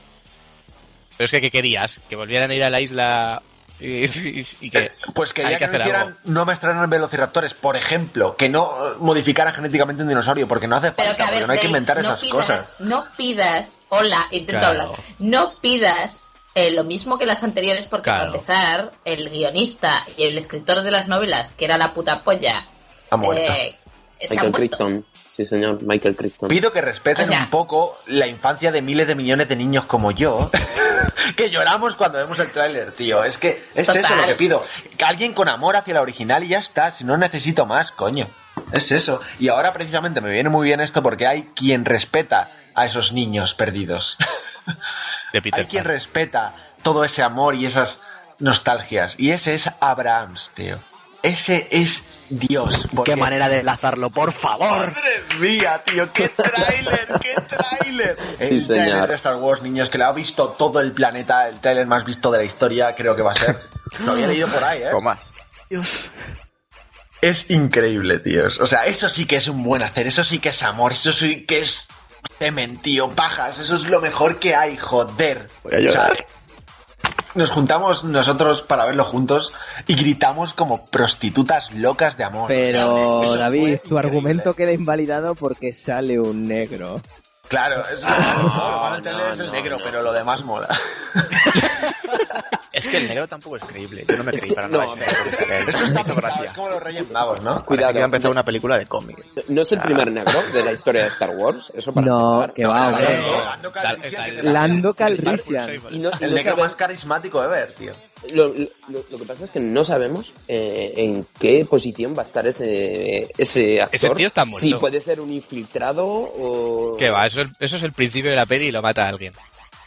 Pero es que, ¿qué querías? ¿Que volvieran a ir a la isla y, y- y que Pues que, que me hacer hicieran algo? no mezclaran velociraptores, por ejemplo, que no eh, modificaran genéticamente un dinosaurio, porque no hace Pero falta, que ver, no hay que inventar no esas pidas, cosas. No pidas, hola, intento Claro. hablar. No pidas eh, lo mismo que las anteriores, porque Claro. para empezar, el guionista y el escritor de las novelas, que era la puta polla, Ha muerto. eh, está Michael muerto. Sí, señor, Michael Crichton. Pido que respeten O sea- un poco la infancia de miles de millones de niños como yo, que lloramos cuando vemos el tráiler, tío. Es que es Total. eso lo que pido. Que alguien con amor hacia la original y ya está, si no necesito más, coño. Es eso. Y ahora precisamente me viene muy bien esto porque hay quien respeta a esos niños perdidos. de Peter hay quien respeta todo ese amor y esas nostalgias. Y ese es Abrahams, tío. Ese es Dios. porque- Qué manera de enlazarlo, por favor. ¡Madre mía, tío! ¡Qué tráiler! ¡Qué tráiler! el Sí, señor. tráiler de Star Wars, niños, que lo ha visto todo el planeta, el tráiler más visto de la historia, creo que va a ser. Lo había leído por ahí, ¿eh? Con más. Dios. Es increíble, tíos. O sea, eso sí que es un buen hacer, eso sí que es amor, eso sí que es semen, tío, pajas, eso es lo mejor que hay, joder. Voy a llorar. O sea, nos juntamos nosotros para verlo juntos y gritamos como prostitutas locas de amor. Pero, David, tu argumento queda invalidado porque sale un negro. Claro, es, Ah, no, tráiler no, es el no, negro, no. pero lo demás mola. Es que el negro tampoco es creíble. Yo no me Es creí que- para nada no. Eso está gracia. es como los Reyes Magos, ¿no? Cuidado. que iba a empezar una película de cómic. ¿No es el primer negro de la historia de Star Wars? Eso para No, que va, hombre. Lando Calrissian, no, El no negro más carismático de ver, tío. Lo, lo- lo que pasa es que no sabemos eh, en qué posición va a estar ese, ese actor. Ese tío está muerto. Si puede ser un infiltrado o... ¿Qué va? Eso es, eso es el principio de la peli y lo mata a alguien.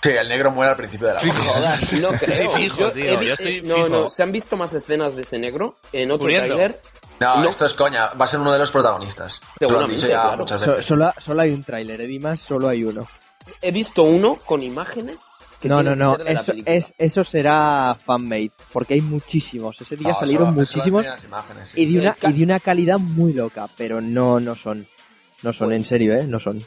Sí, el negro muere al principio de la. Jodas, no creo. Estoy fijo, tío, yo estoy eh, no, fijo. no, se han visto más escenas de ese negro en otro Muriendo. tráiler. No, No. esto es coña. Va a ser uno de los protagonistas. Lo han Seguramente, dicho ya claro. muchas So- veces. solo, solo hay un tráiler, ¿eh? Dimas? Solo hay uno. He visto uno con imágenes que No, no, que no. la Eso, es, eso será fanmade. Porque hay muchísimos. Ese día No, salieron solo- muchísimos. imágenes, sí. Y de, una, y de una calidad muy loca. Pero no, no son. No son, Pues- en serio, ¿eh? No son.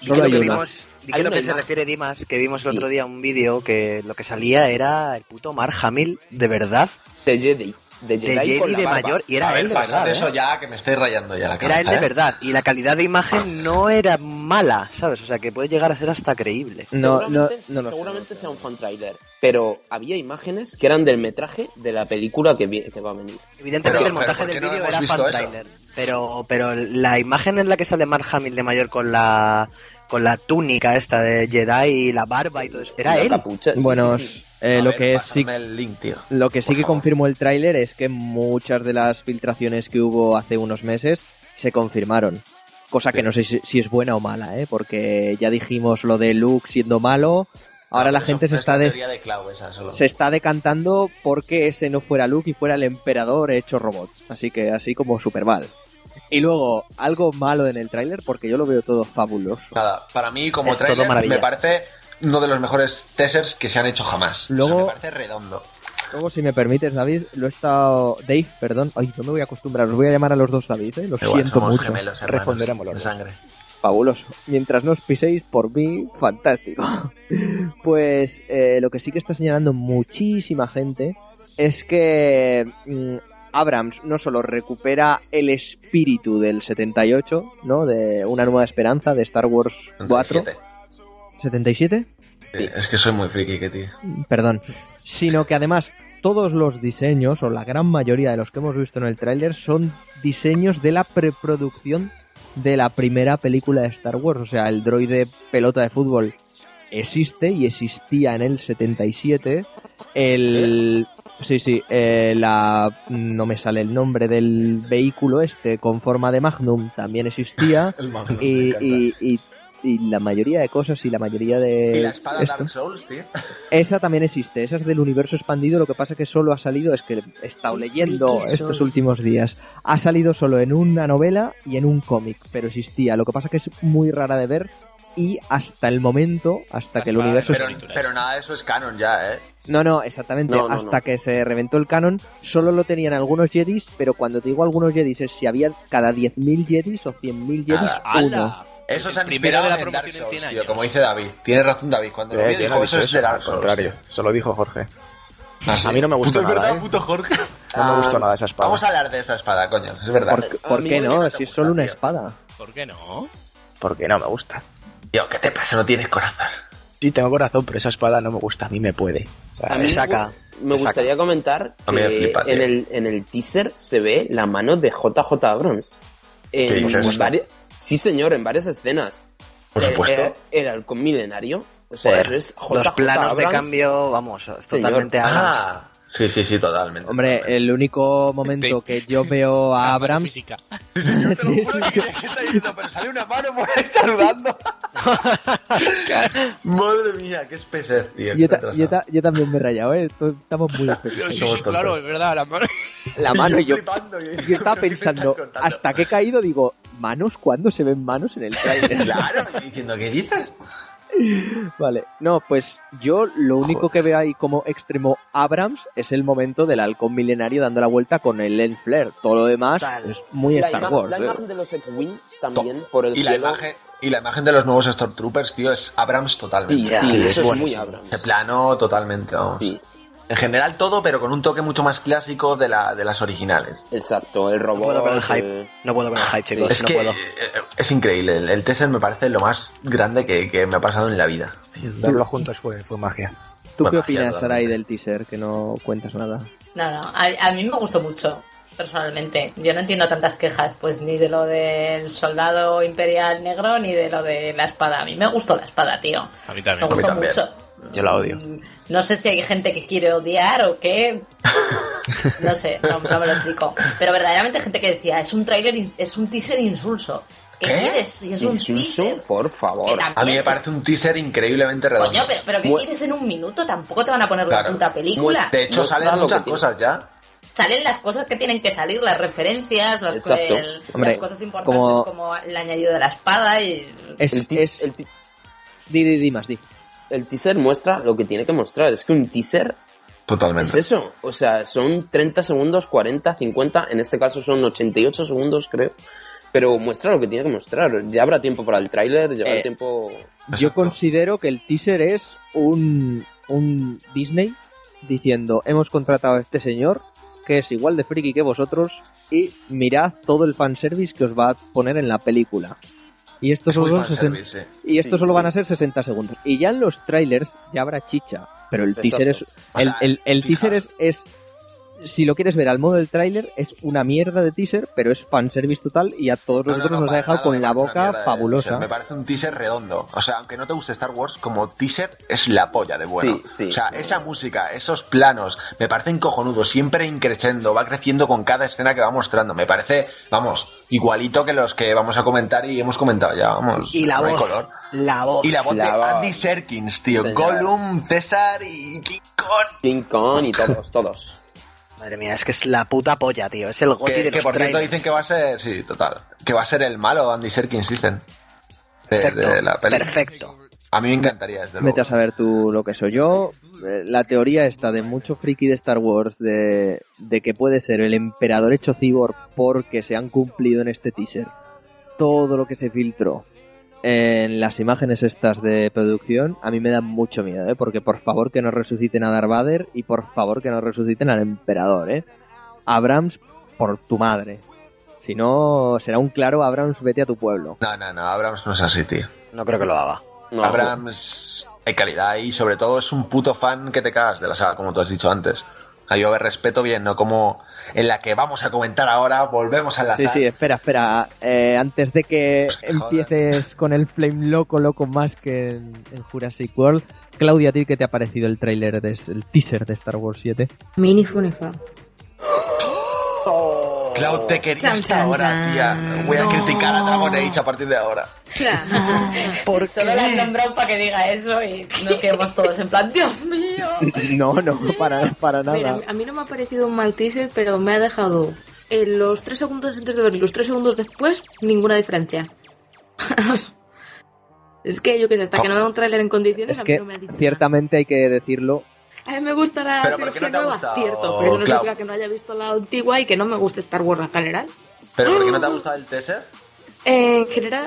Que Solo lo hay que uno. vimos, que lo una que se refiere Dimas, que vimos el otro día un vídeo que lo que salía era el puto Mark Hamill de verdad, De Jedi. De Jedi, de con Jedi la de barba. mayor, y A era ver, él de verdad. eso ¿eh? ya, que me estoy rayando ya la cabeza. Era él de ¿eh? verdad, y la calidad de imagen no era mala, ¿sabes? O sea, que puede llegar a ser hasta creíble. No, no, seguramente, no, no. seguramente sea un fan trailer. Pero había imágenes que eran del metraje de la película que, vi- que va a venir. Evidentemente Pero- el montaje pero ¿por qué del vídeo era fan eso? trailer, pero pero la imagen en la que sale Mark Hamill de mayor con la con la túnica esta de Jedi y la barba y todo eso, era La él. capucha, sí, Bueno, sí, sí. Eh, lo ver, que sí, pásame el link, tío. Lo que sí Por que favor. confirmó el tráiler es que muchas de las filtraciones que hubo hace unos meses se confirmaron. Cosa que no sé si, si es buena o mala, ¿eh? Porque ya dijimos lo de Luke siendo malo. Ahora No, la gente se es está, des- de Clau, esa solo. se está decantando porque ese no fuera Luke y fuera el emperador hecho robot. Así que así como super mal. Y luego, algo malo en el tráiler porque yo lo veo todo fabuloso. Nada, para mí como maravilla. me parece uno de los mejores teasers que se han hecho jamás. O sea, Luego- me parece redondo. Luego, si me permites, David, lo he estado... Dave, perdón. Ay, no me voy a acostumbrar. Os voy a llamar a los dos David, ¿eh? Lo Igual, siento somos mucho. gemelos, hermanos, Responderemos los de sangre. Fabuloso. Mientras no os piséis, por mí, fantástico. Pues eh, lo que sí que está señalando muchísima gente es que mm, Abrams no solo recupera el espíritu del 78, ¿no? De Una Nueva Esperanza, de Star Wars 4. 37. ¿77? Sí, Es que soy muy friki, que tío. Perdón. Sino que además todos los diseños, o la gran mayoría de los que hemos visto en el tráiler, son diseños de la preproducción de la primera película de Star Wars. O sea, el droide pelota de fútbol existe y existía en el 77. El... Sí, sí, eh, la... no me sale el nombre del vehículo este con forma de Magnum también existía. El Magnum, y- y la mayoría de cosas y la mayoría de... Y la espada esto- Dark Souls, tío. esa también existe, esa es del universo expandido, lo que pasa que solo ha salido, es que he estado leyendo estos últimos días, ha salido solo en una novela y en un cómic, pero existía, lo que pasa que es muy rara de ver y hasta el momento, hasta que el universo... Pero, pero nada de eso es canon ya, ¿eh? No, no, exactamente. No, no, hasta no. que se reventó el canon, solo lo tenían algunos Jedis, pero cuando te digo algunos Jedis es si había cada 10.000 Jedis o 100.000 Jedis, Nada. uno. Eso El se primero inspirado de la promoción en Souls, 100 tío, años. como dice David. Tiene razón David. Cuando lo Eh, no he dicho eso es de Dark al contrario. Eso lo dijo Jorge. Ah, sí. A mí no me gustó Puto, es nada, verdad, ¿eh? puto Jorge. No me Ah, gustó nada esa espada. Vamos a hablar de esa espada, coño. Es verdad. ¿Por, qué me- no? Si es gusta, solo una tío. espada. ¿Por qué no? Porque no me gusta. Tío, ¿qué te pasa? No tienes corazón. Sí, tengo corazón, pero esa espada no me gusta. A mí me puede. O sea, A mí es- saca, me gustaría comentar me que flipa, en, el, en el teaser se ve la mano de JJ Abrams. Sí, señor, en varias escenas. Por Eh, supuesto. Era, era el con milenario. O sea, Joder, eso es JJ los planos de cambio, vamos, es Señor. totalmente Abrams. Ah, sí, sí, sí, totalmente. Hombre, totalmente. el único momento que yo veo a Abrams... Física. Sí, señor, te lo Sí, juro sí, que yo- creía que está diciendo, pero sale una mano por ahí saludando. Madre mía, qué espesez, tío. Yo, ta- yo ta- yo también me he rayado, ¿eh? Estamos muy Sí, sí, sí, claro, es verdad. La mano... La mano y yo... flipando, yo, Yo estaba ¿qué me estás pensando, hasta que he caído, digo, ¿manos? ¿Cuándo se ven manos en el trailer? Claro, diciendo, ¿qué dices? Vale, no, pues yo lo único que veo ahí como extremo Abrams es el momento del halcón milenario dando la vuelta con el lens flare. Todo lo demás Tal. es muy La, Star Wars. la ¿eh? imagen de los X-Wing también, por el Y la imagen, y la imagen de los nuevos Stormtroopers, tío, es Abrams Sí, totalmente. sí, eso es es, muy. Abrams. De plano, totalmente, vamos. Sí, En general todo, pero con un toque mucho más clásico de, la, de las originales. exacto. El No robot. puedo con el eh, hype. No puedo con el hype, chicos. es no que puedo. eh, es increíble. El, el teaser me parece lo más grande que, que me ha pasado en la vida. verlo juntos fue, fue magia. ¿Tú qué opinas, Sarai, del teaser? Que no cuentas nada. No, no, a, a mí me gustó mucho, personalmente. Yo no entiendo tantas quejas, pues ni de lo del soldado imperial negro ni de lo de la espada. A mí me gustó la espada, tío. A mí Me también. gustó también. mucho. Yo la odio. No sé si hay gente que quiere odiar o qué. No sé, no, no me lo explico. Pero verdaderamente gente que decía, es un tráiler, in- es un teaser insulso. ¿Qué, ¿Qué? quieres? Si es un Insulso, teaser. por favor. A mí me parece un teaser increíblemente redondo. Coño, pero, pero ¿qué Mu- quieres en un minuto? Tampoco te van a poner la Claro. puta película. De hecho, salen muchas cosas ya. Salen las cosas que tienen que salir, las referencias, las, Exacto. el- Hombre, las cosas importantes como- como... el añadido de la espada y... Es, El, es... el Di, di, di más, di. El teaser muestra lo que tiene que mostrar. Es que un teaser Totalmente. es eso. O sea, son 30 segundos, 40, 50. En este caso son 88 segundos, creo. Pero muestra lo que tiene que mostrar. Ya habrá tiempo para el tráiler, ya habrá Eh, tiempo... Yo considero que el teaser es un, un Disney diciendo hemos contratado a este señor que es igual de friki que vosotros y mirad todo el fanservice que os va a poner en la película. Y esto Es solo, sí. y esto Sí, solo sí. van a ser 60 segundos. Y ya en los trailers ya habrá chicha. Pero el Exacto. teaser es... O El, sea, el- el fijaos. teaser es, es... Si lo quieres ver al modo del tráiler, es una mierda de teaser, pero es fanservice total y a todos No, no, nosotros no, nos ha dejado nada con la boca de fabulosa. Me parece un teaser redondo. O sea, aunque no te guste Star Wars, como teaser es la polla de bueno. Sí, sí. o sea, esa música, esos planos, me parecen cojonudos, siempre increciendo, va creciendo con cada escena que va mostrando. Me parece, vamos, igualito que los que vamos a comentar y hemos comentado ya, vamos. Y la voz. color. La voz. Y la voz La de voz. Andy Serkins, tío. Señor. Gollum, César y King Kong. King Kong y todos, todos. Madre mía, es que es la puta polla, tío. Es el goti Que, de que los por cierto trailers. dicen que va a ser, sí, total. Que va a ser el malo Andy Serkins, dicen. De, Perfecto, de la peli. perfecto. A mí me encantaría, desde luego. Vete a saber tú lo que soy yo. Eh, La teoría está de mucho friki de Star Wars de, de que puede ser el emperador hecho cyborg porque se han cumplido en este teaser todo lo que se filtró en las imágenes estas de producción. A mí me da mucho miedo, ¿eh? porque por favor que no resuciten a Darth Vader y por favor que no resuciten al emperador. ¿eh? Abrams, por tu madre. Si no, será un claro Abrams, vete a tu pueblo. No, no, no, Abrams no es así, tío. No creo que lo haga. No, Abrams hay calidad y sobre todo es un puto fan que te cagas de la saga, como tú has dicho antes. A yo ver respeto bien, no como en la que vamos a comentar ahora, volvemos a la Sí, sí, espera, espera. Eh, antes de que Pues empieces con el Flame Loco, loco más que en, en Jurassic World, Claudia, ¿a ti qué te ha parecido el tráiler, de, el teaser de Star Wars 7? A mí ni fu ni fa. Cloud te quería hasta ahora, tía. Voy a criticar a Dragon Age a partir de ahora. ¿Por Solo la has qué? nombrado para que diga eso y nos quedemos todos en plan, Dios mío. No, no, para, para Mira, nada. a mí no me ha parecido un mal teaser, pero me ha dejado en los tres segundos antes de verlo y los tres segundos después ninguna diferencia. Es que yo qué sé, hasta que no veo un tráiler en condiciones, Es a mí que no me ha dicho ciertamente hay que decirlo. A mí me gusta la Pero ¿por qué trilogía no nueva, gustado, cierto, pero eso no Clau? significa que no haya visto la antigua y que no me guste Star Wars en general. ¿Pero por qué no te ha gustado el teaser? En general,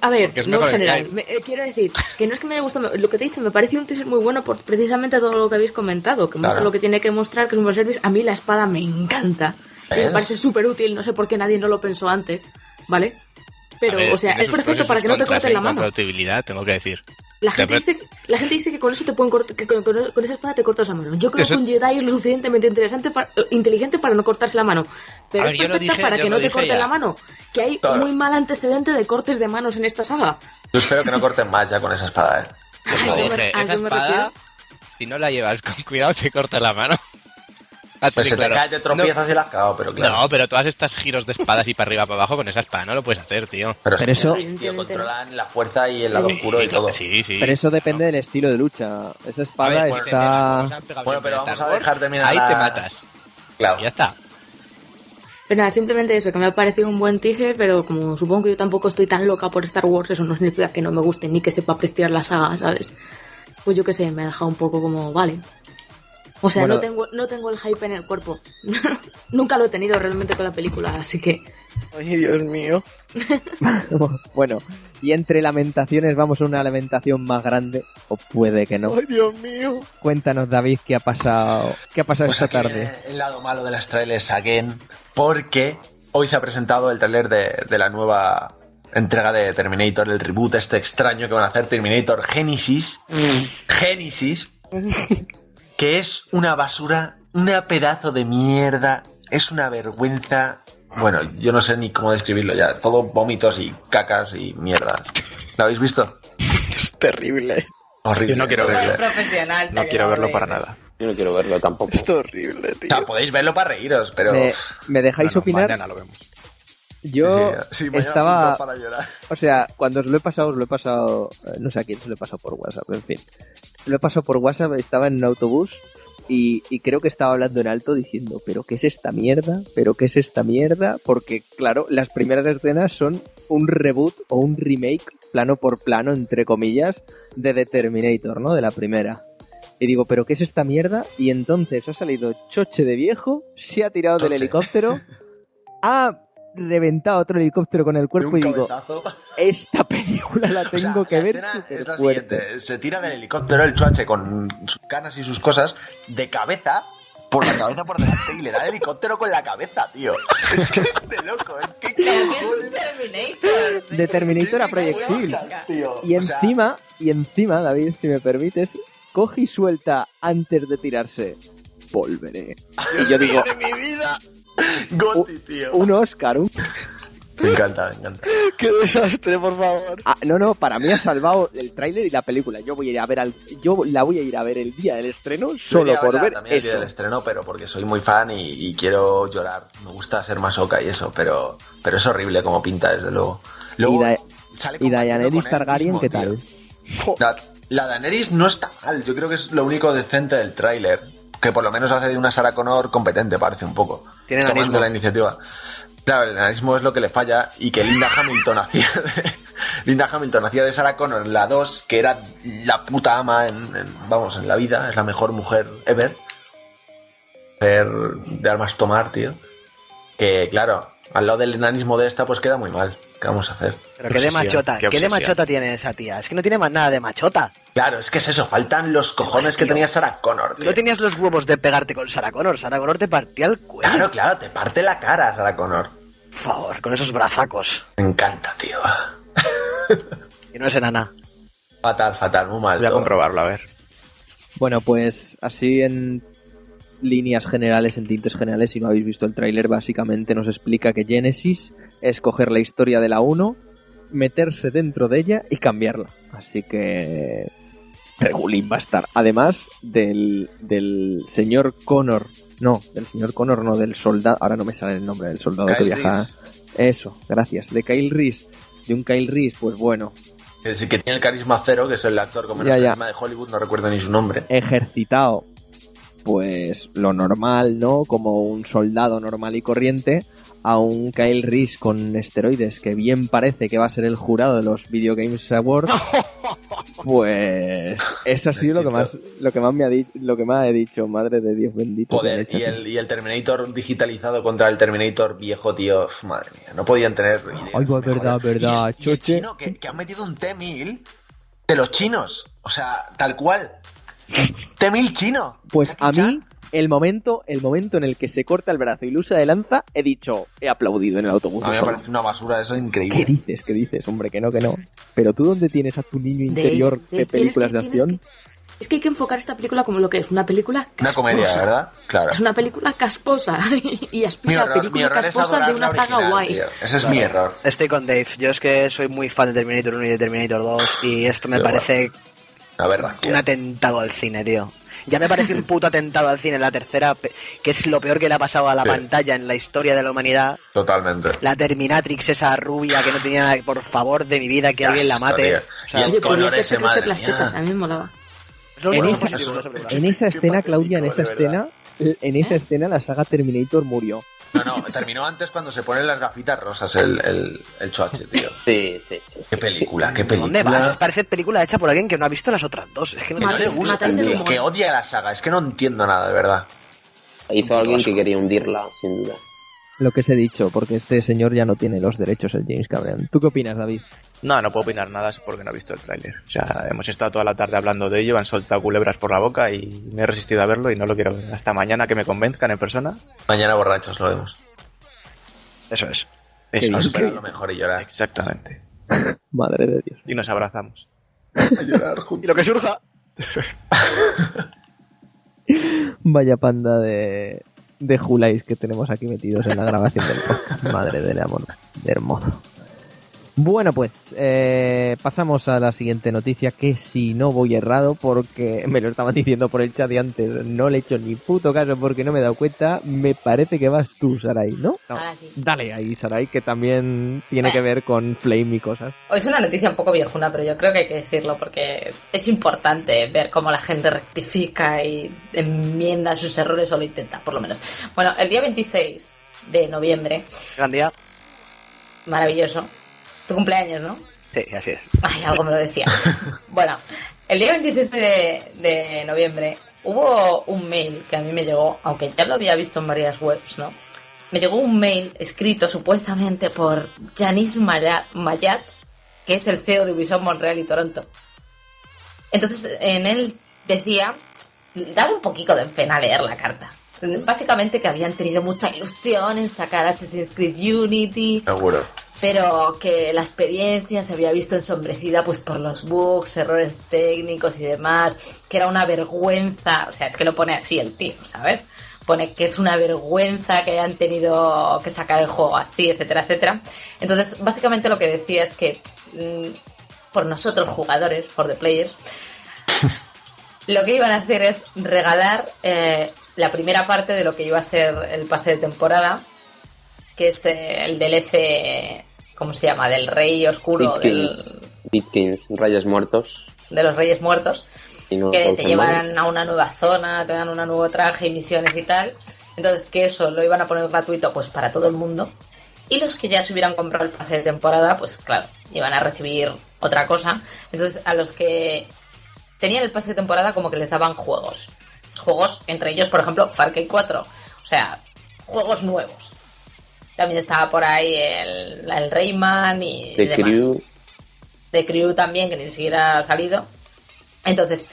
a ver, no en general. Me- eh, quiero decir que no es que me haya gustado, lo que te he dicho, me parece un teaser muy bueno por precisamente todo lo que habéis comentado, que muestra lo que tiene que mostrar, que es un buen service. A mí la espada me encanta. Y me parece súper útil, no sé por qué nadie no lo pensó antes, ¿vale? Pero, ver, o sea, es perfecto para que no te corten la mano. utilidad, tengo que decir. La gente, Te- dice, la gente dice que con eso te pueden cortar, que con, con- con esa espada te cortas la mano. Yo creo Eso- que un Jedi es lo suficientemente interesante para- eh, inteligente para no cortarse la mano. Pero es ver, lo perfecta dije- para que no te corten ya. la mano. Que hay Claro. muy mal antecedente de cortes de manos en esta saga. Yo espero que no corten más ya con esa espada, ¿eh? A Yo eso me- dije, a esa me espada, refiero. si no la llevas con cuidado, te corta la mano. Así Pues se te cae, te tropiezas y la has cagado, pero No, claro. no, pero todas estas giros de espadas y para arriba para abajo con esa espada no lo puedes hacer, tío. Pero, Pero eso- tío, controlan la fuerza y el lado Sí, oscuro y todo. Sí, sí. Pero eso depende del estilo de lucha. Esa espada ver, está. Bueno, pero vamos a dejar terminar Ahí la- te matas. Claro. Y ya está. Pero nada, simplemente eso, que me ha parecido un buen teaser, pero como supongo que yo tampoco estoy tan loca por Star Wars, eso no significa que no me guste ni que sepa apreciar la saga, ¿sabes? Pues yo qué sé, me ha dejado un poco como, vale. O sea, Bueno. no, tengo, no tengo el hype en el cuerpo. Nunca lo he tenido realmente con la película, así que... Ay, Dios mío. bueno, y entre lamentaciones vamos a una lamentación más grande, o puede que no. Ay, Dios mío. Cuéntanos, David, qué ha pasado, qué ha pasado Pues esta tarde. el lado malo de las trailers again, porque hoy se ha presentado el trailer de, de la nueva entrega de Terminator, el reboot este extraño que van a hacer Terminator Genesis. Genesis. Que es una basura, una pedazo de mierda, es una vergüenza. Bueno, yo no sé ni cómo describirlo ya. Todo vómitos y cacas y mierdas. ¿Lo habéis visto? Es terrible. Horrible. Yo no quiero verlo. profesional. No quiero verlo para nada. Yo no quiero verlo tampoco. Es horrible, O tío. sea, podéis verlo para reíros, pero... ¿Me, me dejáis No, no, opinar? Mañana lo vemos. Yo Sí, sí, mañana estaba, para llorar. o sea, cuando os lo he pasado, os lo he pasado, eh, no sé a quién se lo he pasado por WhatsApp, en fin. Lo he pasado por WhatsApp, estaba en un autobús y, y creo que estaba hablando en alto diciendo, pero ¿qué es esta mierda? ¿Pero qué es esta mierda? Porque, claro, las primeras escenas son un reboot o un remake, plano por plano, entre comillas, de The Terminator, ¿no? De la primera. Y digo, ¿pero qué es esta mierda? Y entonces ha salido Choche de viejo, se ha tirado del helicóptero, ha reventado otro helicóptero con el cuerpo y digo, cabezazo. esta película la O sea, tengo que la ver es la siguiente. Se tira del helicóptero el chuache con sus canas y sus cosas de cabeza por la cabeza por delante y le da el helicóptero con la cabeza, tío. Es que es de loco, es que Es un Terminator. De Terminator a proyectil. tío. Y encima, y encima, David, si me permites, coge y suelta antes de tirarse. Volveré. Y yo digo, Gotti, tío. un Oscar, un... Me encanta, me encanta. Qué desastre, por favor. Ah, no, no, para mí ha salvado el tráiler y la película. Yo voy a ir a ver al... yo la voy a ir a ver el día del estreno solo Yo por ver también el día del estreno, pero porque soy muy fan y, y quiero llorar. Me gusta ser masoca y eso, pero, pero es horrible como pinta, desde luego. Luego, Y Da- sale Y Daenerys Targaryen, mismo, ¿qué tal? La, la Daenerys no está mal, yo creo que es lo único decente del tráiler. Que por lo menos hace de una Sarah Connor competente, parece un poco. Tiene tomando la iniciativa. Claro, el enanismo es lo que le falla y que Linda Hamilton hacía de, Linda Hamilton hacía de Sarah Connor en la 2, que era la puta ama en, en- vamos, en la vida, es la mejor mujer ever. Mujer de armas tomar, tío. Que claro, al lado del enanismo de esta, pues queda muy mal. ¿Qué vamos a hacer? Pero qué de machota, qué qué, de machota tiene esa tía. Es que no tiene más nada de machota. Claro, es que es eso, faltan los cojones Hostia. que tenía Sarah Connor, tío. no tenías los huevos de pegarte con Sarah Connor. Sarah Connor te partía el cuello. Claro, claro, te parte la cara Sarah Connor. Por favor, con esos brazacos. Me encanta, tío. Y no es enana. Fatal, fatal, muy mal. Voy a comprobarlo, a ver. Bueno, pues así en líneas generales, en tintes generales, si no habéis visto el tráiler, básicamente nos explica que Genesis es coger la historia de la 1, meterse dentro de ella y cambiarla. Así que regulín va a estar. Además del, del señor Connor, no, del señor Connor, no, del soldado, ahora no me sale el nombre del soldado que viaja. Reese. Eso, gracias. De Kyle Reese, de un Kyle Reese, pues bueno, Que tiene el carisma cero, que es el actor con menos Ya, ya. carisma de Hollywood, no recuerdo ni su nombre. ejercitado, pues lo normal, ¿no? Como un soldado normal y corriente, a un Kyle Reese con esteroides que bien parece que va a ser el jurado de los Video Games Awards, pues eso ha sido lo que más lo que más me ha dicho, lo que más he dicho, madre de Dios bendito. Joder, y el, y el Terminator digitalizado contra el Terminator viejo, tío. Madre mía, no podían tener ideas Ay, va, mejores. verdad, verdad, Y el- y el choche. chino, que, que han metido un T-1000 de los chinos. O sea, tal cual. T-1000 chino. Pues a mí el momento, el momento en el que se corta el brazo y lo usa de lanza, he dicho, he aplaudido en el autobús. A mí me solo. parece una basura, eso es ¿Qué increíble. dices? ¿Qué dices? Hombre, que no, que no. Pero tú dónde tienes a tu niño interior de- películas que- de acción? que- es que hay que enfocar esta película como lo que es, una película Una comedia, casposa. ¿verdad? Claro. Es una película casposa y error, mi película casposa de una saga original, guay. tío. Ese es mi error. Estoy con Dave. Yo es que soy muy fan de Terminator 1 y de Terminator 2 y esto me Qué parece La verdad. tío. un atentado al cine, tío. Ya me parece un puto atentado al cine la tercera, que es lo peor que le ha pasado a la Sí. pantalla en la historia de la humanidad. Totalmente. La Terminatrix, esa rubia que no tenía nada, por favor de mi vida, que alguien la mate. O sea, Y el Oye, podía color ese, madre las mía. a mí me molaba. es lo En esa, película. en esa escena, Claudia, en esa escena, en esa escena la saga Terminator murió. No, no, terminó antes cuando se ponen las gafitas rosas el, el, el choache, tío. Sí, sí, sí. Qué película, qué película. ¿Dónde vas? Parece película hecha por alguien que no ha visto las otras dos. Es que no Que no le gusta, tío, que odia la saga. Es que no entiendo nada, de verdad. Hizo alguien que quería hundirla, sin duda. Lo que os he dicho, porque este señor ya no tiene los derechos, el James Cameron. ¿Tú qué opinas, David? No, no puedo opinar nada porque no he visto el tráiler. O sea, hemos estado toda la tarde hablando de ello, han soltado culebras por la boca y me he resistido a verlo y no lo quiero ver. Hasta mañana que me convenzcan en persona. Mañana borrachos lo vemos. Eso es. Eso esperar lo mejor y llorar. Exactamente. Madre de Dios. Y nos abrazamos. A llorar Y juntos. lo que surja. Vaya panda de, de Julais que tenemos aquí metidos en la grabación del podcast. Madre del amor, de hermoso. Bueno, pues eh, pasamos a la siguiente noticia, que si no voy errado, porque me lo estaban diciendo por el chat de antes, no le he hecho ni puto caso porque no me he dado cuenta, me parece que vas tú, Sarai, ¿no? No. Ahora sí. Dale ahí, Sarai, que también tiene que ver con Flame y cosas. Hoy es una noticia un poco viejuna, pero yo creo que hay que decirlo porque es importante ver cómo la gente rectifica y enmienda sus errores o lo intenta, por lo menos. Bueno, el día 26 de noviembre, Gran día. maravilloso, tu cumpleaños, ¿no? Sí, así es. Ay, algo me lo decía. Bueno, el día 26 de, de noviembre hubo un mail que a mí me llegó, aunque ya lo había visto en varias webs, ¿no? Me llegó un mail escrito supuestamente por Janice Mayat, Mayat, que es el CEO de Ubisoft Montreal y Toronto. Entonces, en él decía, daba un poquito de pena leer la carta. Básicamente que habían tenido mucha ilusión en sacar Assassin's Creed Unity, Seguro. Pero que la experiencia se había visto ensombrecida pues por los bugs, errores técnicos y demás, que era una vergüenza, o sea, es que lo pone así el tío, ¿sabes? Pone que es una vergüenza que hayan tenido que sacar el juego así, etcétera, etcétera. Entonces, básicamente lo que decía es que mm, por nosotros jugadores, for the players, lo que iban a hacer es regalar eh, la primera parte de lo que iba a ser el pase de temporada, que es eh, el DLC, ¿cómo se llama? Del Rey Oscuro, del, Bitkins, Bitkins, Rayos Muertos. de los Reyes Muertos, no que te causan llevarán a una nueva zona, te dan un nuevo traje y misiones y tal. Entonces, que eso lo iban a poner gratuito pues para todo el mundo. Y los que ya se hubieran comprado el pase de temporada, pues claro, iban a recibir otra cosa. Entonces, a los que tenían el pase de temporada como que les daban juegos. Juegos, entre ellos, por ejemplo, Far Cry 4. O sea, juegos nuevos. También estaba por ahí el, el Rayman y The demás. Crew. The Crew también, que ni siquiera ha salido. Entonces,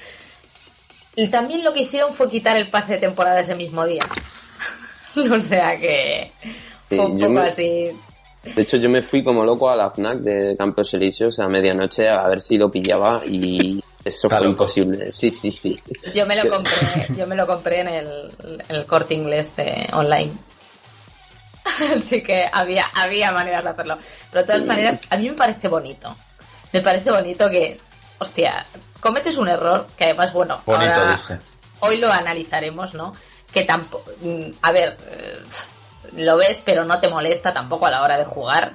y también lo que hicieron fue quitar el pase de temporada ese mismo día. o sea que Sí, fue un poco me- así. De hecho, yo me fui como loco a la FNAC de Campos Elíseos a medianoche a ver si lo pillaba y eso Está fue loco. imposible. Sí, sí, sí. Yo me lo compré, yo me lo compré en el, en el corte inglés de- online. Así que había, había maneras de hacerlo. Pero de todas maneras, a mí me parece bonito. Me parece bonito que, hostia, cometes un error que además, bueno, Bonito, ahora- dije. hoy lo analizaremos, ¿no? Que tampoco, mm, a ver, eh, lo ves, pero no te molesta tampoco a la hora de jugar.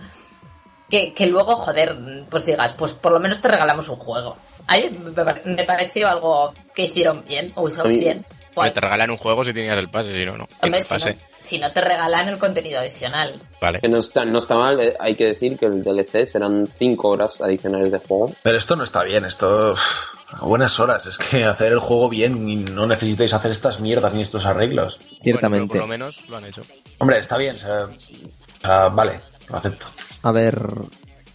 Que, que luego, joder, pues digas, pues por lo menos te regalamos un juego. Ahí me pare- me pareció algo que hicieron bien, o A mí- bien. Guay. te regalan un juego si tenías el pase, si no, no. Hombre, El si no. Si no te regalan el contenido adicional. Vale. Que no está, no está mal, eh, hay que decir que el DLC serán 5 horas adicionales de juego. Pero esto no está bien, esto... A buenas horas, es que hacer el juego bien y no necesitáis hacer estas mierdas ni estos arreglos. Ciertamente. por lo menos lo han hecho. Hombre, está bien, o sea, o sea, vale, lo acepto. A ver,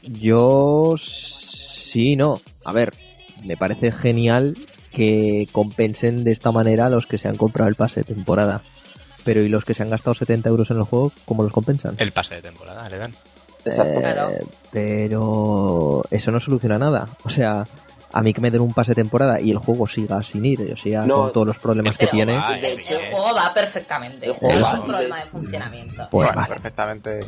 yo sí, no. A ver, me parece genial que compensen de esta manera a los que se han comprado el pase de temporada. Pero ¿y los que se han gastado 70 euros en el juego, cómo los compensan? El pase de temporada, le dan. Exacto. Eh, pero eso no soluciona nada. O sea, a mí que me den un pase de temporada y el juego siga sin ir, o sea, No, con todos los problemas que Pero tiene, va, de eh, hecho, eh. el juego va perfectamente. El juego No es un problema de funcionamiento. pues Bueno, vale. perfectamente.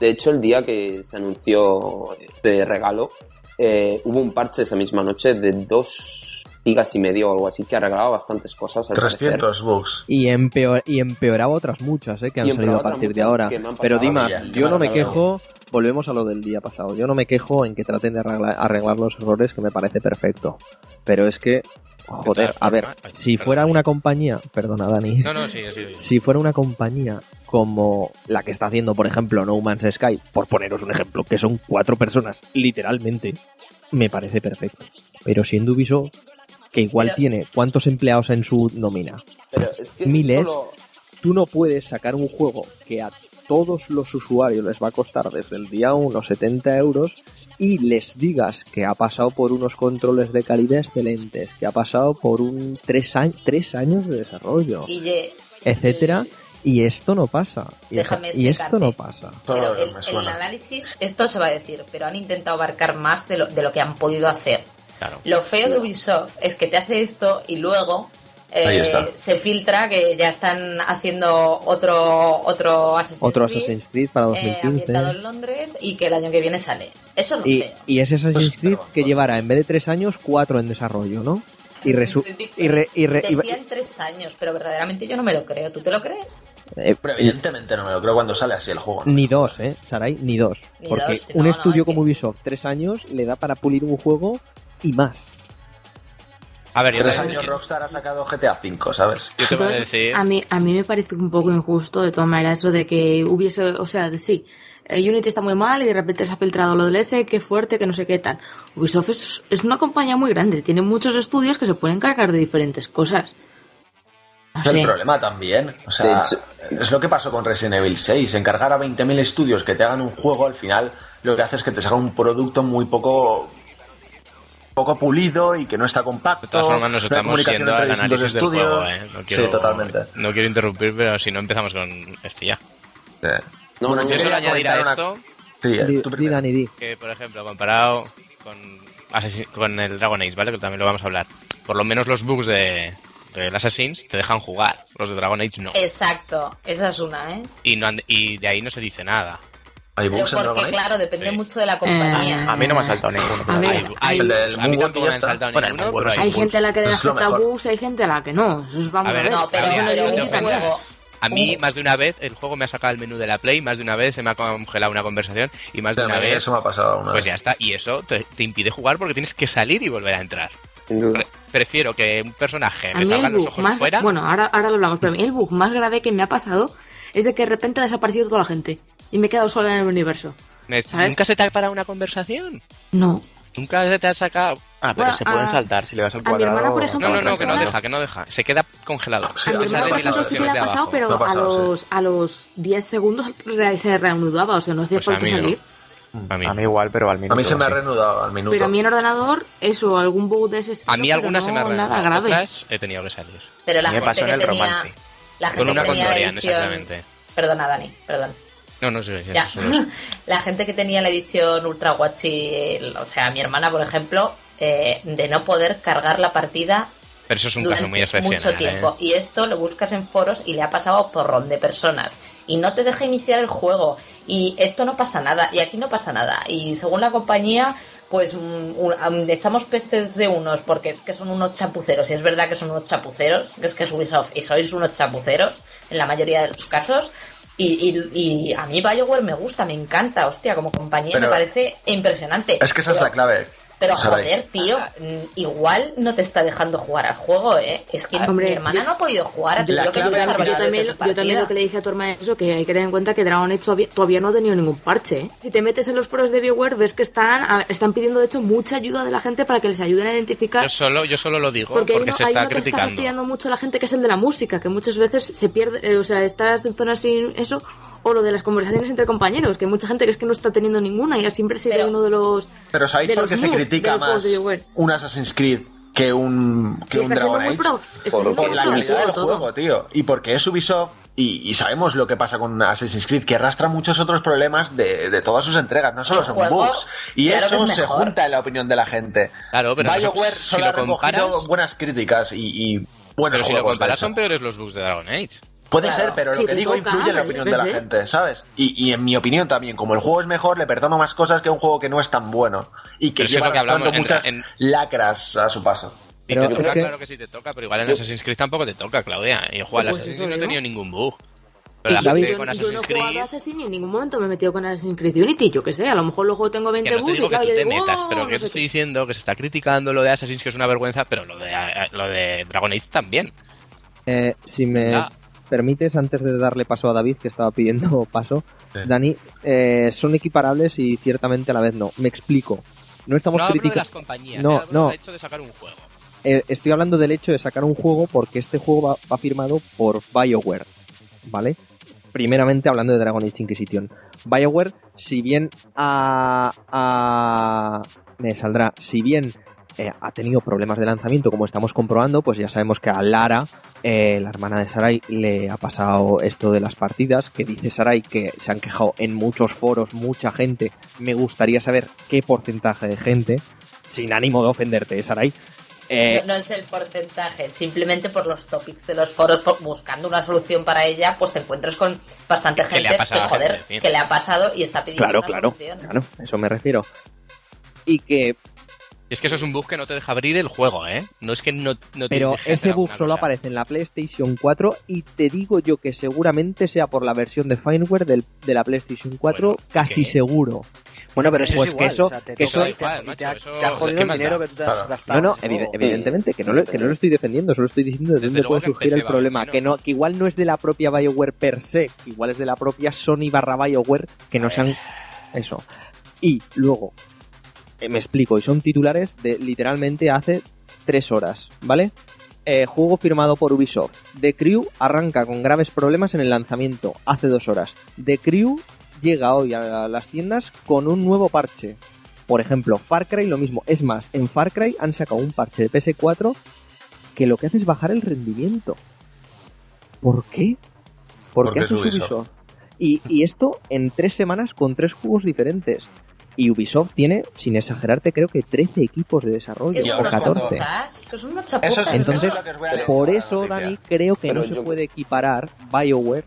De hecho, el día que se anunció de regalo, eh, hubo un parche esa misma noche de 2 gigas y medio o algo así que arreglaba bastantes cosas. al parecer. 300 bugs. Y, empeor- y empeoraba otras muchas, ¿eh? que han salido a partir de ahora. Pero Dimas, yo no me quejo, volvemos a lo del día pasado, yo no me quejo en que traten de arreglar, arreglar los errores, que me parece perfecto. Pero es que, joder, a ver, si fuera una compañía, perdona Dani, No, no, sí, sí. sí. si fuera una compañía como la que está haciendo, por ejemplo, No Man's Sky, por poneros un ejemplo, que son cuatro personas, literalmente, me parece perfecto. Pero siendo Ubisoft, que igual Pero- tiene cuántos empleados en su nómina, Pero es que Miles. solo- tú no puedes sacar un juego que a todos los usuarios les va a costar desde el día 1 70 euros y les digas que ha pasado por unos controles de calidad excelentes, que ha pasado por un tres, años tres años de desarrollo, Guille, etcétera, y esto no pasa. Y, Déjame y esto no pasa. pero Todo el, el análisis, esto se va a decir, pero han intentado abarcar más de lo, de lo que han podido hacer. Claro. Lo feo de Ubisoft es que te hace esto y luego eh, se filtra que ya están haciendo otro otro Assassin's Otro Creed, Assassin's Creed para eh, 2015. ambientado en Londres y que el año que viene sale. Eso es lo y, feo. y ese Assassin's Pues, Creed que llevará en vez de tres años, cuatro en desarrollo, ¿no? Y, resu- y, re- y re- y- Decían tres años, pero verdaderamente yo no me lo creo. ¿Tú te lo crees? eh, Pero evidentemente no me lo creo cuando sale así el juego. Ni dos, ¿eh? Sarai, ni dos. Ni Porque dos, un no, no, estudio es como que- Ubisoft, tres años, le da para pulir un juego y más. A ver, yo Tres años Rockstar ha sacado GTA V, ¿sabes? yo te voy a decir... a mí a mí me parece un poco injusto de todas maneras eso de que hubiese, o sea, de sí, eh, Unity está muy mal y de repente se ha filtrado lo del S, qué fuerte, que no sé qué tal. Ubisoft es, es una compañía muy grande, tiene muchos estudios que se pueden encargar de diferentes cosas. No Es el problema también. O sea, es lo que pasó con Resident Evil 6. Encargar a 20.000 estudios que te hagan un juego, al final lo que hace es que te salga un producto muy poco poco pulido y que no está compacto. De todas formas, nos estamos yendo al análisis del juego, ¿eh? No quiero, Sí, totalmente. No quiero interrumpir, pero si no empezamos con este ya. Sí. No, Bueno, no, yo solo añadir a una- esto Sí, eh, tú di, que, por ejemplo, comparado con, con el Dragon Age, ¿vale? Que también lo vamos a hablar. Por lo menos los bugs de, del Assassins te dejan jugar. Los de Dragon Age no. Exacto, esa es una, ¿eh? Y, no han- y de ahí no se dice nada. ¿Hay Pero bugs en Dragon porque, Age? claro, depende Sí. mucho de la compañía. A mí no me ha saltado ninguno. A ver, Hay- El del Moonwalk ya está. Bueno, ninguno, pero hay Hay gente a la que le afecta bugs, hay gente a la que no. Eso es, vamos A a ver. No, pero eso un juego-. A mí, más de una vez, el juego me ha sacado el menú de la Play, más de una vez se me ha congelado una conversación y más de una vez, Eso me ha pasado una pues ya está. Y eso te, te impide jugar porque tienes que salir y volver a entrar. Pre- prefiero que un personaje A me el los ojos más... fuera. Bueno, ahora, ahora lo hablamos, pero a mí el bug más grave que me ha pasado es de que de repente ha desaparecido toda la gente y me he quedado sola en el universo. ¿sabes? ¿Nunca se te ha parado una conversación? No. ¿Nunca se te ha sacado? Ah, pero Bueno, se pueden a- saltar si le das al a mi cuadrado. hermana, por ejemplo, No, no, no, que no deja, que no deja. Se queda congelado. Sí, a a mi hermana, por ha ejemplo, sí que le ha pasado, pero ha pasado, a, sí. los, a los 10 segundos se reanudaba, o sea, no hacía Pues a falta salir. A mí. A mí igual, pero al minuto. A mí se me ha sí. reanudado al minuto. Pero a mí en ordenador, eso, algún bug de ese estilo. A mí algunas no, se me han nada arreglado, grave. otras he tenido que salir. Pero la A me gente pasó que en el tenía. romance. La Con gente una que tenía la Condorian, edición. exactamente. Perdona, Dani, perdón. No, no sé. Ya. la gente que tenía la edición Ultra Watch, o sea, mi hermana, por ejemplo, eh, de no poder cargar la partida Pero eso es un caso muy excepcional. mucho tiempo. ¿eh? Y esto lo buscas en foros y le ha pasado a porrón de personas. Y no te deja iniciar el juego. Y esto no pasa nada. Y aquí no pasa nada. Y según la compañía, pues un- un- am- echamos pestes de unos porque es que son unos chapuceros. Y es verdad que son unos chapuceros. Es que es Ubisoft y sois unos chapuceros en la mayoría de los casos. Y, y, y a mí BioWare me gusta, me encanta, hostia, como compañía Pero- me parece impresionante. Es que esa es Pero- la clave. Pero Sarai. joder, tío, mm, igual no te está dejando jugar al juego, ¿eh? Es que Hombre, mi hermana yo- no ha podido jugar, ha tenido La que Yo también, yo también lo que le dije a tu hermana es eso, que hay que tener en cuenta que Dragon Age todavía, todavía no ha tenido ningún parche. ¿eh? Si te metes en los foros de BioWare, ves que están, están pidiendo, de hecho, mucha ayuda de la gente para que les ayuden a identificar. Yo solo, yo solo lo digo Porque, porque, hay uno, se hay está uno que está criticando. fastidiando mucho a la gente, que es el de la música, que muchas veces se pierde, eh, o sea, estás en zonas sin eso, o lo de las conversaciones entre compañeros, que hay mucha gente que es que no está teniendo ninguna y siempre ha sido Pero- uno de los... Pero ¿sabéis de por qué se critica más un Assassin's Creed que un, que un Dragon Age? Por- por la calidad del todo. juego, tío. Y porque es Ubisoft y, y sabemos lo que pasa con Assassin's Creed, que arrastra muchos otros problemas de, de todas sus entregas, no solo son juego, bugs. Y eso es se junta en la opinión de la gente. Claro, pero BioWare si solo lo ha recogido comparas- buenas críticas y, y buenos Pero si lo comparas son peores los bugs de Dragon Age. Puede Claro. ser, pero Si lo que digo toca, influye en la yo opinión de la sé. gente, ¿sabes? Y, y en mi opinión también, como el juego es mejor, le perdono más cosas que un juego que no es tan bueno y que Pero es lleva lo que hablamos arrastrando muchas en- lacras a su paso. Y Pero te es toca, que- claro que sí te toca, pero igual en Yo- Assassin's Creed tampoco te toca, Claudia. Y yo juego al Pues Assassin's Creed no he tenido ningún bug. Pero la yo, gente yo- con yo no Assassin's he jugado Creed... a Assassin y en ningún momento me he metido con Assassin's Creed Unity, yo que sé, a lo mejor luego tengo 20 Que no te bugs y digo que tú te metas, "Oh, pero que yo te estoy qué". diciendo que se está criticando lo de Assassin's, que es una vergüenza, pero lo de, lo de Dragon Age también. Eh, si me. Permites, antes de darle paso a David, que estaba pidiendo paso, Sí. Dani, eh, son equiparables y ciertamente a la vez no. Me explico. No estamos no criticando. las compañías, No, no. del hecho de sacar un juego. Eh, estoy hablando del hecho de sacar un juego porque este juego va, va firmado por BioWare, ¿vale? Primeramente hablando de Dragon Age Inquisition. BioWare, si bien ha, ha- me saldrá, si bien eh, ha tenido problemas de lanzamiento, como estamos comprobando, pues ya sabemos que a Lara, eh, la hermana de Sarai, le ha pasado esto de las partidas, que dice Sarai que se han quejado en muchos foros, mucha gente. Me gustaría saber qué porcentaje de gente, sin ánimo de ofenderte, ¿eh, Sarai, eh, No, no es el porcentaje, simplemente por los topics de los foros, por- buscando una solución para ella, pues te encuentras con bastante Que le ha gente que, joder, gente, que le ha pasado y está pidiendo Claro, una claro, solución. claro, eso me refiero. Y que, Y es que eso es un bug que no te deja abrir el juego, ¿eh? No es que no, no te pero deje ese bug solo cosa. aparece en la PlayStation 4 y te digo yo que seguramente sea por la versión de firmware del, de la PlayStation 4, Bueno, casi ¿qué? seguro. Bueno, pero eso Pues es que eso- o sea, te que eso- te, macho, ha, eso- te ha jodido ¿qué el dinero da? que tú te has Claro. gastado. No, no, evi- evidentemente, que no, lo, que no lo estoy defendiendo, solo estoy diciendo de Desde dónde puede surgir el problema, que no, que igual no es de la propia BioWare per se, igual es de la propia Sony barra BioWare, que no sean eso. Y luego, eh, me explico, y son titulares de literalmente hace tres horas, ¿vale? Eh, juego firmado por Ubisoft. The Crew arranca con graves problemas en el lanzamiento hace dos horas. The Crew llega hoy a las tiendas con un nuevo parche. Por ejemplo, Far Cry lo mismo. Es más, en Far Cry han sacado un parche de PS4 que lo que hace es bajar el rendimiento. ¿Por qué? ¿Por Porque qué es haces Ubisoft. Ubisoft? Y, y esto en tres semanas con tres juegos diferentes. Y Ubisoft tiene, sin exagerarte, creo que 13 equipos de desarrollo, Que Y son o ahora unos 14. chapuzas, que son unos Eso es, Entonces, eso es Por eso. Dani, creo que Pero no se yo- puede equiparar BioWare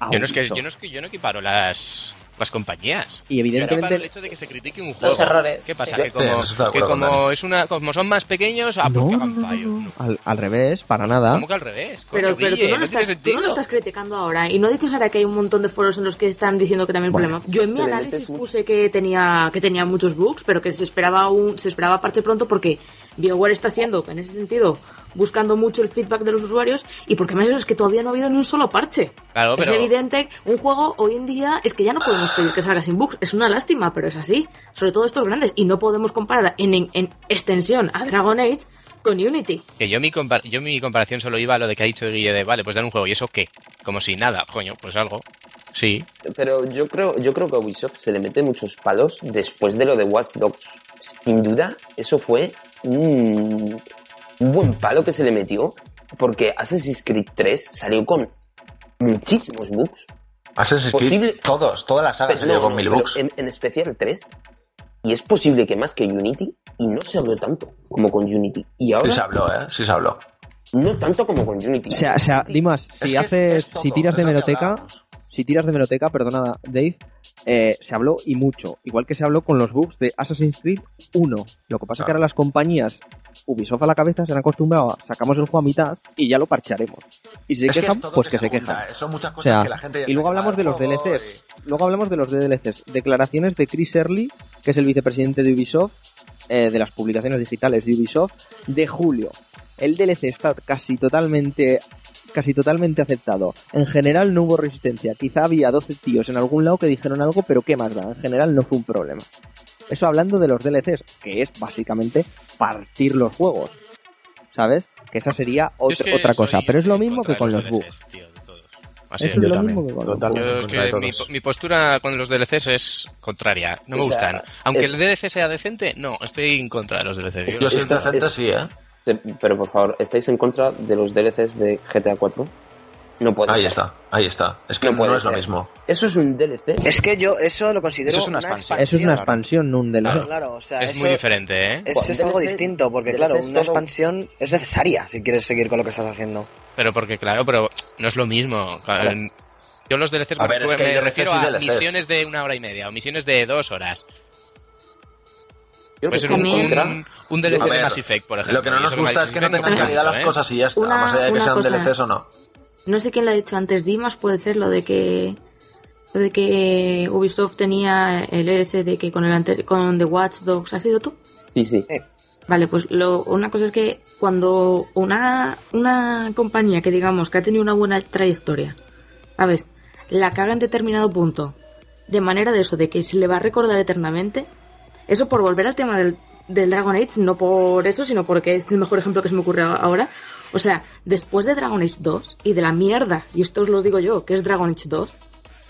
a Yo no, es que, yo, no es que yo no equiparo las, las compañías. Y equiparo el evidentemente... hecho de que se critique un juego. Los errores, ¿Qué pasa? sí. Que como, que como, es una, como son más pequeños, ah, pues No, que no, fallos. al, al revés, para nada. ¿Cómo que al revés? Pero, pero tú, no lo estás, tú no lo estás criticando ahora. Y no ha dicho Sara que hay un montón de foros en los que están diciendo que también hay Bueno. problema. Yo en mi análisis puse que tenía, que tenía muchos bugs, pero que se esperaba un, se esperaba parche pronto porque BioWare está siendo, en ese sentido, buscando mucho el feedback de los usuarios y porque además es que todavía no ha habido ni un solo parche. Claro, Es pero- evidente, un juego hoy en día es que ya no podemos pedir que salga sin bugs. Es una lástima, pero es así. Sobre todo estos grandes. Y no podemos comparar en, en- en extensión a Dragon Age con Unity. Que yo mi, compar- yo mi comparación solo iba a lo de que ha dicho Guille de, vale, pues dan un juego, ¿y eso qué? Como si nada, coño, pues algo. Sí. Pero yo creo, yo creo que a Ubisoft se le mete muchos palos después de lo de Watch Dogs. Sin duda, eso fue un buen palo que se le metió, porque Assassin's Creed 3 salió con muchísimos bugs. Assassin's Creed, Posible- todos, toda la saga Pero salió no, con no, mil bugs. En, en especial 3. Y es posible que más que Unity, y no se habló tanto como con Unity. Y ahora, Sí se habló, ¿eh? Sí se habló. no tanto como con Unity. O sea, o sea, Dimas, si haces, si tiras de meroteca. Si tiras de meroteca, perdona Dave, eh, se habló y mucho, igual que se habló con los bugs de Assassin's Creed 1. Lo que pasa es que ahora las compañías Ubisoft a la cabeza se han acostumbrado a sacamos el juego a mitad y ya lo parcharemos. Y si se Es quejan, pues que se quejan. eh, son muchas O cosas sea, que la gente ya y luego hablamos de los DLCs. Luego hablamos de los DLCs. Declaraciones de Chris Early, que es el vicepresidente de Ubisoft, eh, de las publicaciones digitales de Ubisoft, de julio. El DLC está casi totalmente casi totalmente aceptado. En general no hubo resistencia. Quizá había 12 tíos en algún lado que dijeron algo, pero qué más da. En general no fue un problema. Eso hablando de los DLCs, que es básicamente partir los juegos. ¿Sabes? Que esa sería es otra, que otra cosa. Pero es lo mismo que con los DLCs, bugs. tío. Así Eso es lo también, mismo que con los totalmente. que mi, postura con los DLCs es contraria. No me O sea, gustan. Aunque es- el DLC sea decente, no, estoy en contra de los DLCs. Yo soy decente, sí, ¿eh? Eh, Pero por favor, ¿estáis en contra de los DLCs de GTA 4? No puede Ahí ser. está, ahí está. Es que No no, es lo mismo. Eso es un DLC. Es que yo eso lo considero Eso es una expansión. Eso es una expansión, no un DLC. Claro. Claro, o sea, es muy diferente, ¿eh? Es, Bueno, es algo distinto, porque DLC claro, una todo- expansión es necesaria si quieres seguir con lo que estás haciendo. Pero porque, claro, pero no es lo mismo. Yo los DLCs A ver, me, es que me refiero a misiones de una hora y media o misiones de dos horas. Yo Puede que ser un, DLC A de ver, Mass Effect, por ejemplo. Lo que no nos gusta es que no tengan calidad las ¿eh? cosas y ya está. Una- más allá de que sean cosa. DLCs o no. No sé quién lo ha dicho antes, Dimas puede ser lo de que lo de que Ubisoft tenía el ES de que con el con The Watch Dogs, ¿ha sido tú? Sí, sí. Vale, pues lo, una cosa es que cuando una, una compañía que digamos que ha tenido una buena trayectoria, ¿sabes? La caga en determinado punto, de manera de eso, de que se le va a recordar eternamente, eso por volver al tema del, del Dragon Age, no por eso, sino porque es el mejor ejemplo que se me ocurre ahora. O sea, después de Dragon Age 2 y de la mierda, y esto os lo digo yo, que es Dragon Age 2,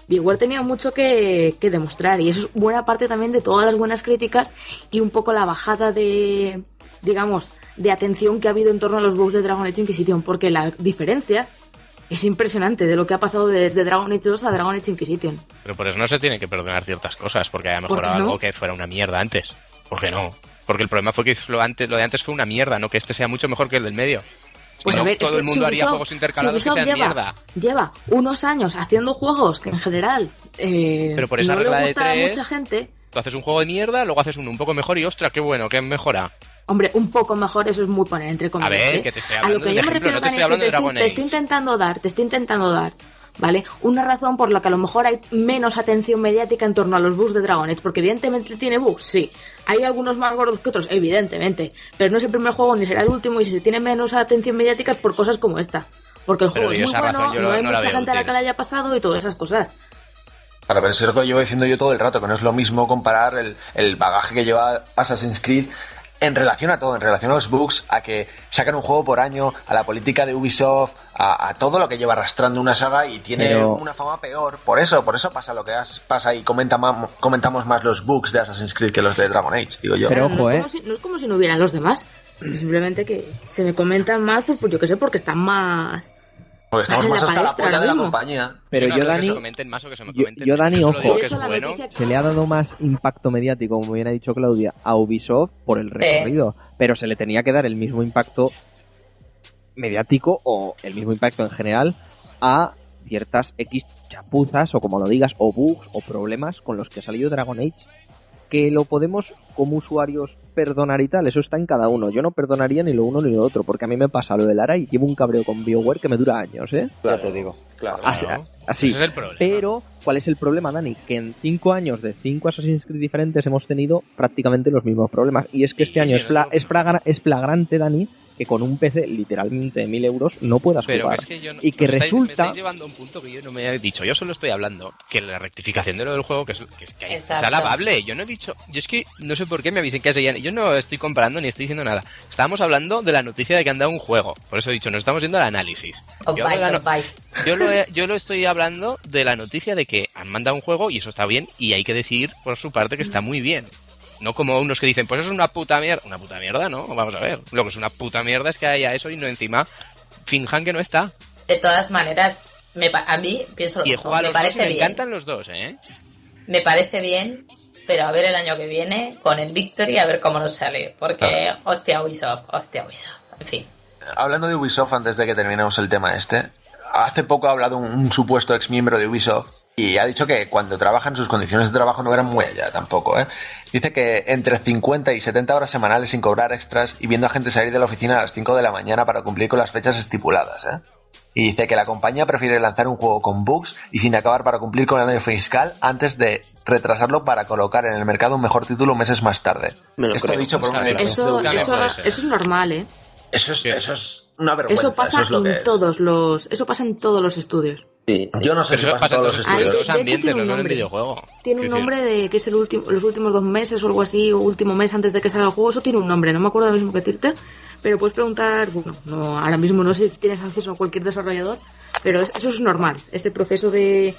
Bioware tenía mucho que, que demostrar y eso es buena parte también de todas las buenas críticas y un poco la bajada de, digamos, de atención que ha habido en torno a los bugs de Dragon Age Inquisition, porque la diferencia es impresionante de lo que ha pasado desde Dragon Age 2 a Dragon Age Inquisition. Pero por eso no se tiene que perdonar ciertas cosas, porque haya ¿Por mejorado no? algo que fuera una mierda antes. ¿Por qué no? Porque el problema fue que lo, antes, lo de antes fue una mierda, no que este sea mucho mejor que el del medio. Pues Si a no, ver, es todo que el mundo haría juegos intercalados que sean lleva, mierda. Lleva unos años haciendo juegos que en general eh, Pero por esa no regla le de a mucha gente. Tú haces un juego de mierda, luego haces uno un poco mejor y ostras, qué bueno, qué mejora. Hombre, un poco mejor, eso es muy poner entre comillas. ver, ¿eh? que te estoy a hablando lo que yo me ejemplo, refiero, no te Dani, estoy es que te estoy, te intentando dar, te estoy intentando dar, ¿vale? Una razón por la que a lo mejor hay menos atención mediática en torno a los bugs de Dragon Age, porque evidentemente tiene bugs, sí. Hay algunos más gordos que otros, evidentemente. Pero no es el primer juego ni será el último, y si se tiene menos atención mediática es por cosas como esta. Porque el Pero juego es muy bueno, no no hay mucha gente a la que le haya pasado y todas esas cosas. Claro, pero eso es lo que llevo diciendo yo todo el rato, que no es lo mismo comparar el, el bagaje que lleva Assassin's Creed en relación a todo, en relación a los bugs, a que sacan un juego por año, a la política de Ubisoft, a, a todo lo que lleva arrastrando una saga y tiene Pero- una fama peor. Por eso, por eso pasa lo que has- pasa y comenta ma- comentamos más los bugs de Assassin's Creed que los de Dragon Age, digo yo. Pero no, ojo, es ¿eh? como si, no es como si no hubieran los demás. Simplemente que se me comentan más, pues, pues yo qué sé, porque están más... Porque estamos más la hasta la polla de la compañía. Pero yo, se Dani, yo-. Dani, ojo. se le ha dado más impacto mediático, como bien ha dicho Claudia, a Ubisoft por el recorrido. Pero se le tenía que dar el mismo impacto mediático o el mismo impacto en general a ciertas X chapuzas o como lo digas, o bugs o problemas con los que ha salido Dragon Age. Que lo podemos como usuarios perdonar y tal, eso está en cada uno. Yo no perdonaría ni lo uno ni lo otro, porque a mí me pasa lo de Lara y llevo un cabreo con BioWare que me dura años, ¿eh? Claro, te digo. Claro. Así, Claro. así. Ese es el problema. Pero, ¿cuál es el problema, Dani? Que en cinco años de cinco Assassin's Creed diferentes hemos tenido prácticamente los mismos problemas. Y es que este Sí, año sí, es, fla- es, flagra- es flagrante, Dani, que con un PC literalmente de mil euros no puedas Pero jugar. es que yo no, y que estáis- me resulta... estáis llevando a un punto que yo no me he dicho. Yo solo estoy hablando que la rectificación de lo del juego que es, que es, que es alabable. Yo no he dicho. Yo es que no sé por qué me avisen que hace ya. Yo no estoy comparando ni estoy diciendo nada. Estábamos hablando de la noticia de que han dado un juego. Por eso he dicho, nos estamos yendo al análisis. Os Yo, os no- yo lo, he- yo lo estoy hablando de la noticia de que han mandado un juego y eso está bien y hay que decir por su parte que está muy bien. No como unos que dicen, pues eso es una puta mierda. Una puta mierda, ¿no? Vamos a ver. Lo que es una puta mierda es que haya eso y no encima finjan que no está. De todas maneras, me pa- a mí pienso lo Y mismo. Me los dos y parece me bien. encantan los dos, ¿eh? Me parece bien, pero a ver el año que viene con el Victory a ver cómo nos sale. Porque, hostia, Ubisoft, hostia, Ubisoft. En fin. Hablando de Ubisoft, antes de que terminemos el tema este, hace poco ha hablado un, un supuesto ex miembro de Ubisoft y ha dicho que cuando trabajan sus condiciones de trabajo no eran muy allá tampoco, ¿eh? Dice que entre 50 y 70 horas semanales sin cobrar extras y viendo a gente salir de la oficina a las 5 de la mañana para cumplir con las fechas estipuladas, ¿eh? Y dice que la compañía prefiere lanzar un juego con bugs y sin acabar para cumplir con el año fiscal antes de retrasarlo para colocar en el mercado un mejor título meses más tarde. Me lo Esto creo. dicho por. Eso, eso, eso es normal, ¿eh? Eso es, eso es una vergüenza. Eso pasa es lo que en es. todos los, eso pasa en todos los estudios. Sí, sí. Yo no sé Eso si pasa pasa en todos los estudios. de- los de hecho tiene no un nombre. videojuego. Tiene un nombre de que es el último, los últimos dos meses o algo así, o último mes antes de que salga el juego. Eso tiene un nombre, no me acuerdo ahora mismo qué decirte, pero puedes preguntar, bueno, no, ahora mismo no sé si tienes acceso a cualquier desarrollador, pero es- eso es normal, ese proceso de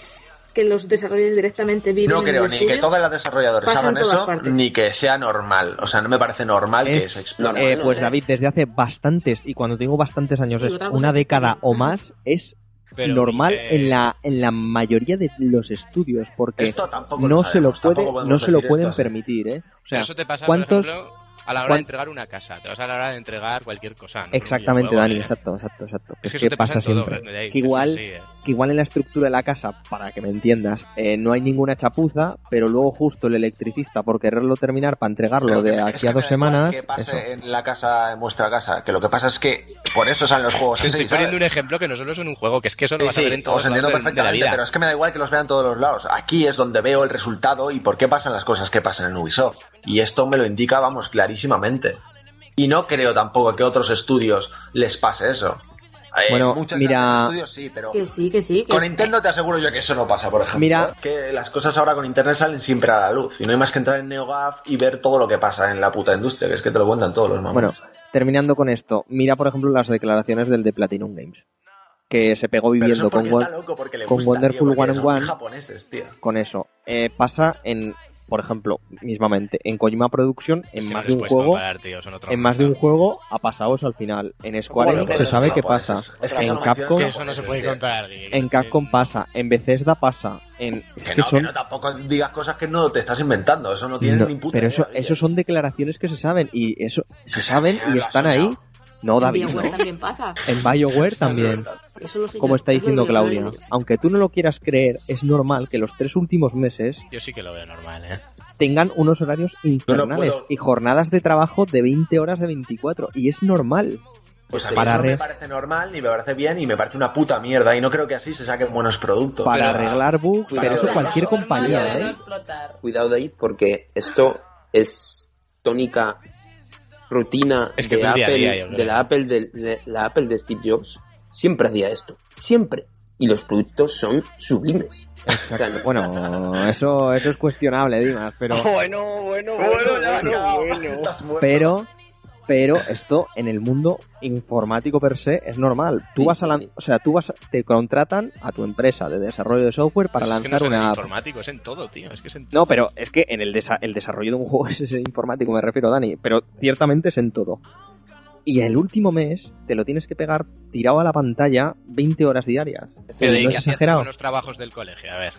que los desarrolladores directamente viven No en creo el ni que todas las desarrolladoras hagan todas eso, partes. ni que sea normal. O sea, no me parece normal que Es, se explore. eh, no, pues es- David, desde hace bastantes, y cuando tengo bastantes años, es una década o más, es Pero, normal eh, en la en la mayoría de los estudios, porque Esto tampoco no lo se lo puede, no se lo pueden esto permitir, ¿eh? O sea, eso te pasa, ¿cuántos- por ejemplo, a la hora cuán- de entregar una casa. Te vas a la hora de entregar cualquier cosa. ¿no? Exactamente, Dani, exacto, exacto, exacto. Es Es que que eso te pasa pasa todo, siempre. Que eso igual, sí, eh. Que igual en la estructura de la casa, para que me entiendas, eh, no hay ninguna chapuza, pero luego justo el electricista, por quererlo terminar para entregarlo de aquí a dos semanas, Que pase eso. en la casa, en vuestra casa. Que lo que pasa es que por eso salen los juegos. Estoy ¿sabes? poniendo un ejemplo que no solo es en un juego, que es que eso lo Sí, vas a ver sí, en todos os entiendo lados de la perfectamente, vida. pero es que me da igual que los vean todos los lados. Aquí es donde veo el resultado y por qué pasan las cosas que pasan en Ubisoft. Y esto me lo indica, vamos, clarísimamente. Y no creo tampoco que otros estudios les pase eso. Eh, Bueno, muchos mira- estudios sí, pero Que sí, que sí. Que... con Nintendo te aseguro yo que eso no pasa, por ejemplo. Mira- que las cosas ahora con Internet salen siempre a la luz. Y no hay más que entrar en NeoGAF y ver todo lo que pasa en la puta industria, que es que te lo cuentan todos los mamones. Bueno, terminando con esto, mira por ejemplo las declaraciones del de Platinum Games, que se pegó viviendo con, con gusta, Wonderful tío, porque 101. son japoneses, tío. con eso. Eh, pasa en, por ejemplo, mismamente, en Kojima Production, en no más de un juego, comparar, tío, en más de un juego ha pasado eso al final. En Square Enix se sabe son qué pasa. japoneses. Es que En Capcom, eso no se puede en Capcom pasa, en Bethesda pasa, en es Que, que no, son que no, tampoco digas cosas que no te estás inventando, eso no tiene no, ni puta pero idea, eso Guille. eso son declaraciones que se saben y eso se saben y están ahí. No, en David, BioWare no. también pasa. En BioWare también. Eso lo sé Como está diciendo lo Claudia, aunque tú no lo quieras creer, es normal que los tres últimos meses Yo sí que lo veo normal, ¿eh? tengan unos horarios infernales y jornadas de trabajo de 20 horas de 24 y es normal. Pues a mí para eso no me parece normal, ni me parece bien, y me parece una puta mierda, y no creo que así se saquen buenos productos. Para Pero- arreglar bugs, pero eso cualquier compañía, ¿eh? Cuidado de ahí porque esto es tónica rutina Es que de, día Apple, día, de la Apple de, de la Apple de Steve Jobs. Siempre hacía esto, siempre. Y los productos son sublimes. Exacto. Bueno, eso, eso es cuestionable, Dimas, pero, Bueno, bueno, Bueno, ya he cagado. Estás muerto. pero, pero esto en el mundo informático per se es normal. Tú Sí, vas a sí. o sea, tú vas, a- te contratan a tu empresa de desarrollo de software para Pues es que no lanzar es en una informático, es en todo, tío. Es que es en No, pero es que en el, desa- el desarrollo de un juego es informático, me refiero, Dani, pero ciertamente es en todo. Y el último mes te lo tienes que pegar tirado a la pantalla 20 horas diarias. Pero Y ¿y no es exagerado. los trabajos del colegio? A ver.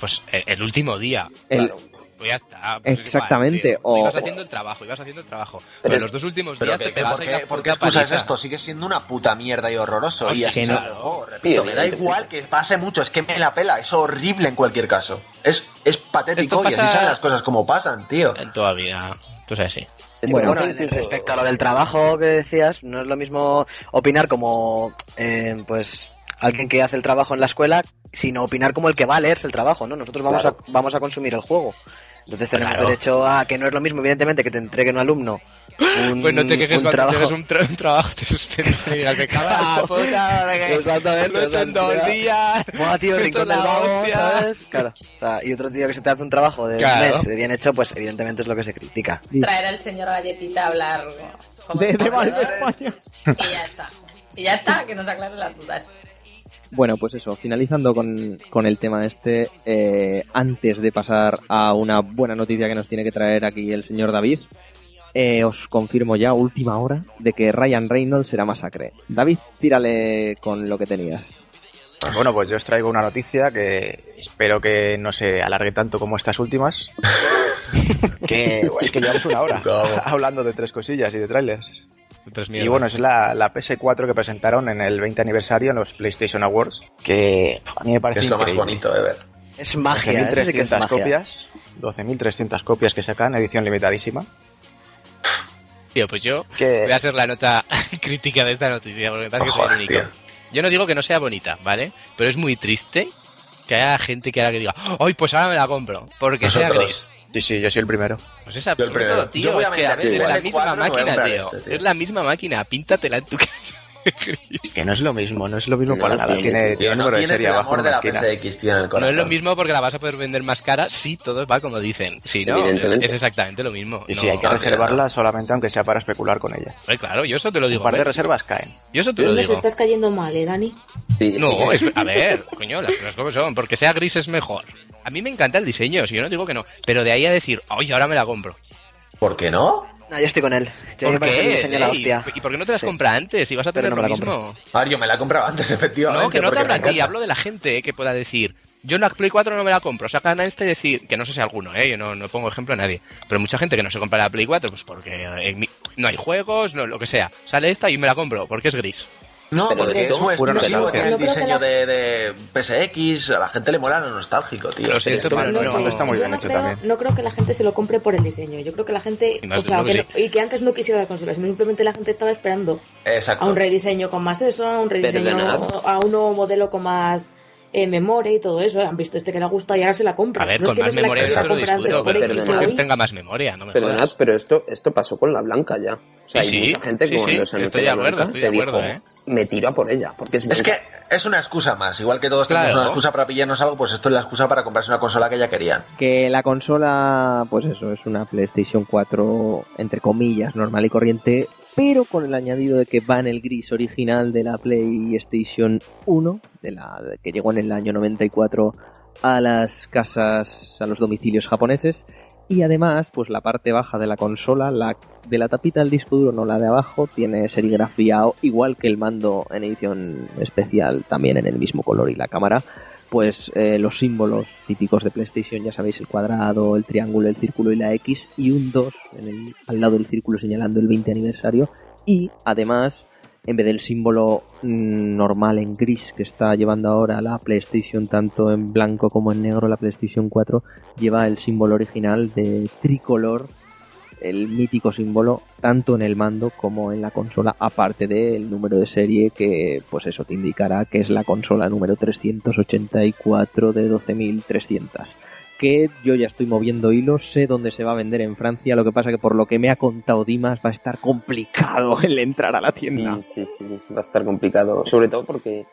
Pues el, el último día. El- Pues ya está. pues es Exactamente, igual, o- ibas haciendo el trabajo, ibas haciendo el trabajo. Pero, Pero es- los dos últimos Pero días que, te ¿por, qué, ¿por qué excusas esto? Sigue siendo una puta mierda y horroroso. Oh, y sí, así no. sale el juego, repito, me da igual que pase mucho, es que me la pela, es horrible en cualquier caso. Es, es patético y así salen las cosas como pasan, tío. En toda vida. Tú sabes, sí. Bueno, en- incluso- respecto a lo del trabajo que decías, no es lo mismo opinar como, eh, pues, alguien que hace el trabajo en la escuela, sino opinar como el que va a leerse el trabajo, ¿no? Nosotros vamos, Claro. a, vamos a consumir el juego. Entonces tenemos Claro. derecho a que no es lo mismo, evidentemente, que te entregue un alumno un, Pues no te quejes un cuando trabajo. tienes un, tra- un trabajo, te suspenden y al que caga, puta, Exactamente, lo he hecho en dos días. Buah, tío, rincón del la vago, hostia. ¿sabes? Claro. O sea, y otro tío que se te hace un trabajo de Claro. un mes bien hecho, pues evidentemente es lo que se critica. Traer al señor Galletita a hablar como De, de Valve España. y ya está. Y ya está, que nos aclare las dudas. Bueno, pues eso, finalizando con, con el tema este, eh, antes de pasar a una buena noticia que nos tiene que traer aquí el señor David, eh, os confirmo ya, última hora, de que Ryan Reynolds será masacre. David, tírale con lo que tenías. Bueno, pues yo os traigo una noticia que espero que no se alargue tanto como estas últimas. que es que llevamos una hora hablando de tres cosillas y de trailers. Tres Y bueno, es la, la PS4 que presentaron en el 20 aniversario en los PlayStation Awards, que a mí me Que parece es lo más bonito de ver. Es magia, eso sí que es 12.300 magia. copias, 12.300 copias que sacan, edición limitadísima. Tío, pues yo voy a ser la nota crítica de esta noticia, porque me parece que soy el Joder, único. tío. Yo no digo que no sea bonita, ¿vale? Pero es muy triste que haya gente que ahora que diga, ¡ay, pues ahora me la compro! Porque sea Nosotros. gris. sí, sí, yo soy el primero. Pues es Yo el absurdo, primero. tío. Yo voy a es que, a ver, es la misma máquina, comprar tío. este, tío. Es la misma máquina, píntatela en tu casa. Que no es lo mismo, no es lo mismo No, para nada. tiene Tiene, un no número de serie el abajo de la esquina. PSX, tío, en el No es lo mismo porque la vas a poder vender más cara si todo va como dicen. Si no, Evidentemente. es exactamente lo mismo. Y No, sí, hay que no, reservarla solamente aunque sea para especular con ella. Hombre, claro, yo eso te lo digo. Un par de reservas caen. Yo eso te lo digo. estás cayendo mal, ¿eh, Dani? Sí, sí. No, es- a ver, coño, las cosas como son. Porque sea gris es mejor. A mí me encanta el diseño, si yo no digo que no. Pero de ahí a decir, oye, ahora me la compro. ¿Por qué no? No, yo estoy con él. Yo ¿Por qué? la hostia. ¿Y por qué no te las Sí. compra antes? Y vas a tener no lo mismo. A yo me la he comprado antes, efectivamente. No, que no te hablo aquí, encanta. hablo de la gente que pueda decir, yo en la Play 4 no me la compro, sacan a este y decir, que no sé si alguno, eh, yo no, no pongo ejemplo a nadie, pero mucha gente que no se compra la Play 4, pues porque en mi- no hay juegos, no, lo que sea, sale esta y me la compro, porque es gris. No, Pero porque es muy pura exclusivo, nostalgia. tiene el diseño la- de, de PSX, a la gente le mola lo nostálgico, tío. Lo siento, esto- pero no, no, no, está muy yo bien no hecho creo, también. No creo que la gente se lo compre por el diseño. Yo creo que la gente. Y O sea, que que no- y que antes no quisiera la consola, sino simplemente la gente estaba esperando Exacto. a un rediseño con más eso, a un rediseño, a un nuevo modelo con más eh, memoria y todo eso. Han visto este que le gusta y ahora se la compra. A ver, no es con que no más se la memoria eso lo discuto, por pero que tenga más memoria, no me Perdonad, jodas. pero esto, esto pasó con la blanca ya. O sea, Sí, hay sí, mucha gente sí, que sí, cuando se estoy de la acuerdo, blanca estoy se de acuerdo, dijo, ¿eh? me tiro a por ella, porque es Es que es una excusa más. Igual que todos tenemos Claro. una excusa para pillarnos algo, pues esto es la excusa para comprarse una consola que ya querían. Que la consola, pues eso, es una PlayStation 4, entre comillas, normal y corriente, pero con el añadido de que va en el gris original de la PlayStation 1, de la que llegó en el año 94 a las casas, a los domicilios japoneses. Y además, pues la parte baja de la consola, la de la tapita del disco duro, no la de abajo, tiene serigrafía igual que el mando en edición especial, también en el mismo color y la cámara pues eh, los símbolos típicos de PlayStation, ya sabéis, el cuadrado, el triángulo, el círculo y la X, y un 2 en el- al lado del círculo señalando el 20 aniversario, y además, en vez del símbolo mm, normal en gris que está llevando ahora la PlayStation, tanto en blanco como en negro, la PlayStation 4 lleva el símbolo original de tricolor, el mítico símbolo, tanto en el mando como en la consola, aparte del número de serie que, pues eso, te indicará que es la consola número 384 de 12.300. Que yo ya estoy moviendo hilos, sé dónde se va a vender en Francia, lo que pasa que por lo que me ha contado Dimas va a estar complicado el entrar a la tienda. Sí, sí, sí, va a estar complicado. Sobre todo porque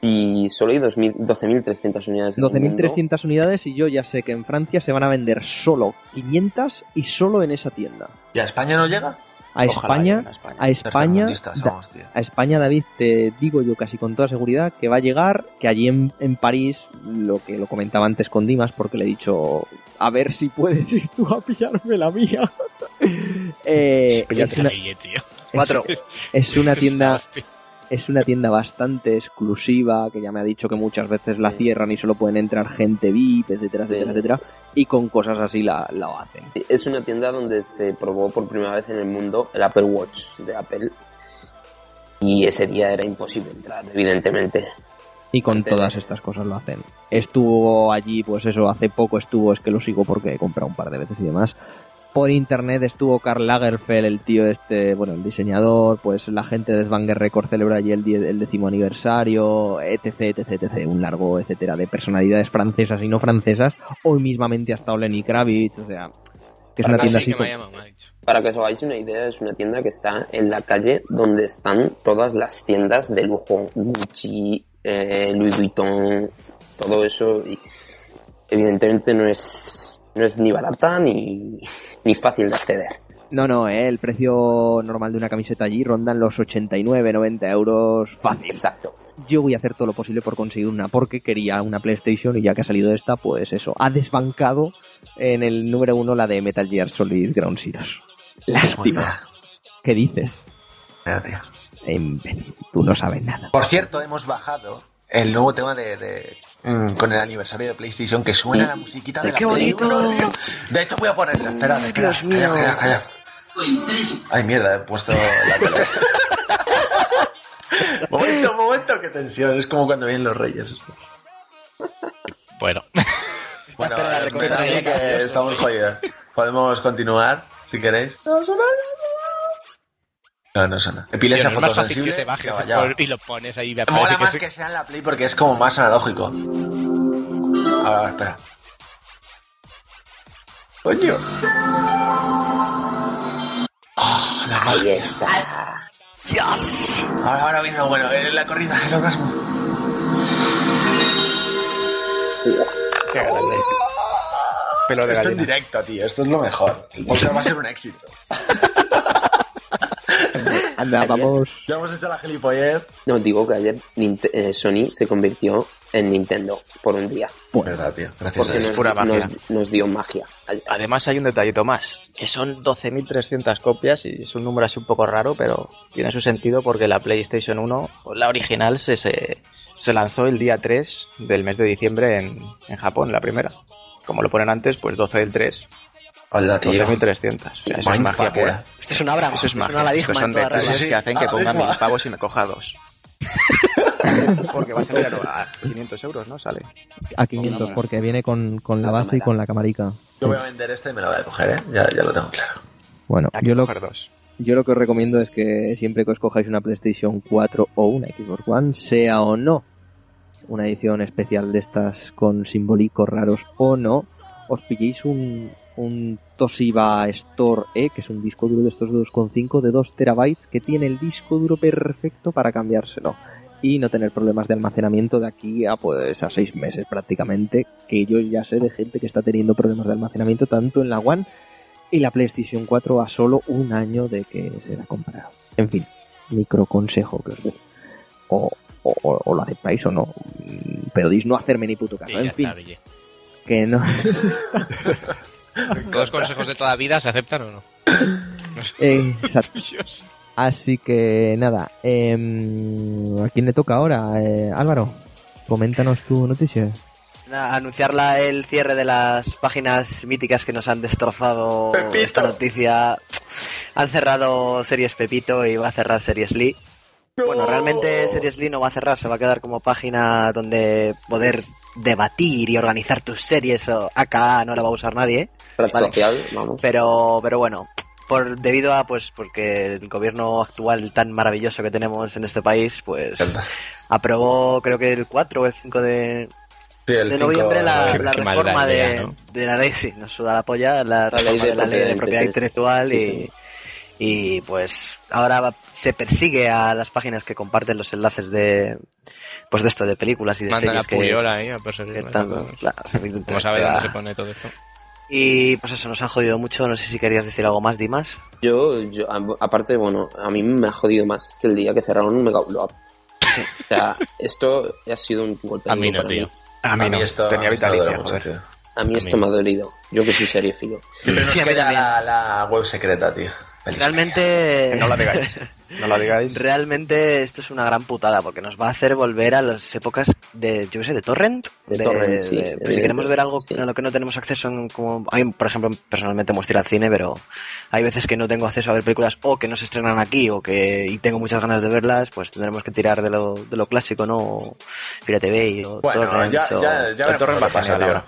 si solo hay 2000 12.300 unidades. en el mundo, 12.300 unidades y yo ya sé que en Francia se van a vender solo 500 y solo en esa tienda. ¿Y a España no llega? A España, España. a España, somos, a España, David, te digo yo casi con toda seguridad que va a llegar, que allí en, en París, lo que lo comentaba antes con Dimas, porque le he dicho, a ver si puedes ir tú a pillarme la mía. Eh, es, una, Oye, tío. Cuatro. es una tienda. Es una tienda bastante exclusiva, que ya me ha dicho que muchas veces la cierran y solo pueden entrar gente VIP, etcétera, etcétera, etcétera, y con cosas así la, la hacen. Es una tienda donde se probó por primera vez en el mundo el Apple Watch de Apple. Y ese día era imposible entrar, evidentemente. Y con todas estas cosas lo hacen. Estuvo allí, pues eso, hace poco estuvo, es que lo sigo porque he comprado un par de veces y demás. Por internet estuvo Karl Lagerfeld, el tío este, bueno, el diseñador, pues la gente de Svanger Record celebra allí el, die- el décimo aniversario, etc, etc, etc, un largo, etcétera, de personalidades francesas y no francesas. Hoy mismamente ha estado Lenny Kravitz, o sea, que es una Ah, tienda sí, así. que. Para que os hagáis una idea, es una tienda que está en la calle donde están todas las tiendas de lujo. Gucci, eh, Louis Vuitton, todo eso. Y evidentemente no es, no es ni barata ni, ni fácil de acceder. No, no, eh, el precio normal de una camiseta allí rondan los 89, 90 euros fácil. Exacto. yo voy a hacer todo lo posible por conseguir una, porque quería una PlayStation y ya que ha salido esta, pues eso, ha desbancado en el número uno la de Metal Gear Solid Ground Zeroes. Lástima. ¿Qué dices? Imbécil, tú no sabes nada. Por cierto, hemos bajado el nuevo tema de, de- mm, con el aniversario de PlayStation que suena la musiquita de la ¡Qué bonito! tío. De hecho, voy a ponerla. Espera, espera. Dios mío. Calla, calla, calla. Ay, mierda, he puesto la tele. momento, momento, qué tensión. Es como cuando vienen los reyes. Esto. Bueno, Bueno, eh, que estamos jodidos. Podemos continuar, si queréis. No. No, no suena. Epilepsia Tío, no es más fácil fotosensible. que se baje ese y lo pones ahí. Me Mola que más se- que sea en la Play porque es como más analógico. Ah, espera. Coño. Ahí está. Ahora, ahora viene lo bueno. eh, la corrida, el orgasmo. Qué grande. Pelo de Esto en gallina. directo, tío. Esto es lo mejor. El podcast va a ser un éxito. Anda, vamos. Ya hemos hecho la gilipollez. No, digo que ayer eh, Sony se convirtió en Nintendo por un día. Verdad, tío. Gracias a nos, pura magia. nos- nos dio magia. ayer. Además hay un detallito más, que son 12.300 copias y es un número así un poco raro, pero tiene su sentido porque la PlayStation 1, o la original, se, se, se lanzó el día 3 del mes de diciembre en, en Japón, la primera. Como lo ponen antes, pues 12 del 3, Hola, tío. 12.300. O sea, Eso es magia pura. eh. Esto es un Abraham. Eso es una magia. ladisma Estos son regla. sí. que hacen que ponga mismo. mil pavos y me coja dos. Porque va a salir a a 500 euros, ¿no? Sale. A 500, porque viene con, con la base y con la camarica. Yo voy a vender este y me lo voy a coger, ¿eh? Ya, ya lo tengo claro. Bueno, yo lo, coger dos. yo lo que os recomiendo es que siempre que os cojáis una PlayStation 4 o una Xbox One, sea o no una edición especial de estas con simbolicos raros o no, os pilléis un, un Toshiba Store E, que es un disco duro de estos 2.5 de 2 terabytes que tiene el disco duro perfecto para cambiárselo y no tener problemas de almacenamiento de aquí a pues a seis meses prácticamente que yo ya sé de gente que está teniendo problemas de almacenamiento tanto en la One y la PlayStation 4 a solo un año de que se la comprado. En fin, micro consejo que os doy. O, o, o- lo aceptáis o no. Pero dis no hacerme ni puto caso. Sí, en fin, está, que no. ¿Todos los consejos de toda vida se aceptan o no? Eh, exacto. Así que nada, em, ¿a quién le toca ahora? Eh, Álvaro, coméntanos tu noticia. Nada, Anunciar la- el cierre de las páginas míticas que nos han destrozado Pepito. esta noticia. Han cerrado Series Pepito y va a cerrar Series Lee. Bueno, realmente Series Lee no va a cerrar, se va a quedar como página donde poder debatir y organizar tus series. O AKA no la va a usar nadie. Red Vale. social, vamos. Pero, pero bueno, por debido a pues porque el gobierno actual tan maravilloso que tenemos en este país, pues aprobó creo que el 4 o el 5 de, Sí, el de cinco- noviembre la, Qué- la qué reforma de, idea, ¿no? de la ley, sí, nos suda la polla, la, La ley reforma de de la ley de propiedad intelectual y, Sí, y pues ahora va- se persigue a las páginas que comparten los enlaces de pues de esto de películas y de Mandan a series que, Puyol ahí a que perseguir. tanto, claro, evidentemente ¿Cómo sabe va- dónde se pone todo esto? y pues eso nos han jodido mucho no sé si querías decir algo más Dimas Yo, yo, a- aparte, bueno, a mí me ha jodido más que el día que cerraron un Mega Upload. O sea, esto ha sido un golpe A mí no, tío. A mí no, esto- tenía esto duele vitalicia, joder. A mí A esto mí. me ha dolido. Yo que soy seriefilo. Pero nos Sí, a mí queda la, la web secreta, tío. Feliz realmente No la digáis. No la digáis. Realmente esto es una gran putada porque nos va a hacer volver a las épocas de, yo qué sé, de torrent. De torrent, sí, pues si queremos ver algo sí. a lo que no tenemos acceso, en, como a mí, por ejemplo, personalmente me gusta ir al cine, pero hay veces que no tengo acceso a ver películas o que no se estrenan aquí o que y tengo muchas ganas de verlas, pues tendremos que tirar de lo, de lo clásico, ¿no? O Pirate Bay o Bueno, ya, o- ya, ya El veremos torrent va pasa, genial tío. ahora.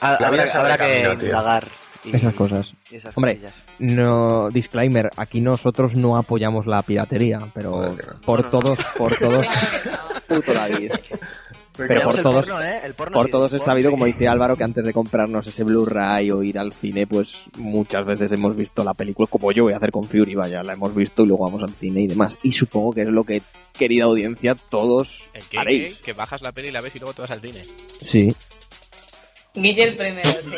Habrá, habrá que camino, indagar. y- Esas cosas. y esas Hombre, cosillas. No, disclaimer, aquí nosotros no apoyamos la piratería, pero no. por todos, por todos, Puto David. pero por todos, porno, ¿eh? Por todos es sabido, sí. como dice Álvaro, que antes de comprarnos ese Blu-ray o ir al cine, pues muchas veces hemos visto la película, como yo voy a hacer con Fury, vaya, la hemos visto y luego vamos al cine y demás. Y supongo que es lo que, querida audiencia, todos ¿El qué, haréis. qué? Que bajas la peli y la ves y luego te vas al cine. Sí, Guille el primero, sí.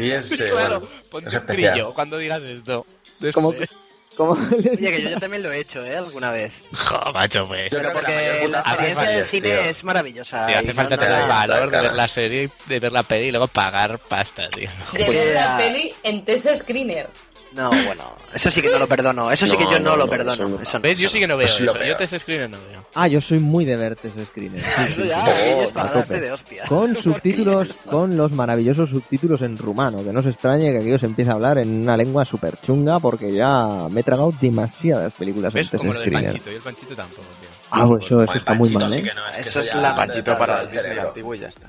Y claro, bueno, ponte es un especial. brillo cuando digas esto. Como- Después- como Oye, que yo, yo también lo he hecho, ¿eh? Alguna vez. Jo, macho, pues. Pero porque la experiencia del cine tío. es maravillosa. Te y hace falta no tener el valor de ver la serie, de ver la peli y luego pagar pasta, tío. De ver la ya- peli en TS Screener. No, bueno, eso sí que no lo perdono. Eso sí que yo no, no, lo no, perdono. eso no. Eso no. ¿Ves? Yo sí que no veo Pues lo eso. Yo peor. te screener no veo. Ah, yo soy muy de ver ese screener. Sí, sí, Eso sí. ya Oh, es para a darte tope. de hostia. Con subtítulos, con los maravillosos subtítulos en rumano. Que no se extrañe que aquí os empiece a hablar en una lengua súper chunga porque ya me he tragado demasiadas películas ¿Ves? en Como lo del screener. Panchito. Y el Panchito tampoco, tío. Ah, pues eso, eso está muy mal, ¿eh? Eso es la Panchito para el Disney antiguo y ya está.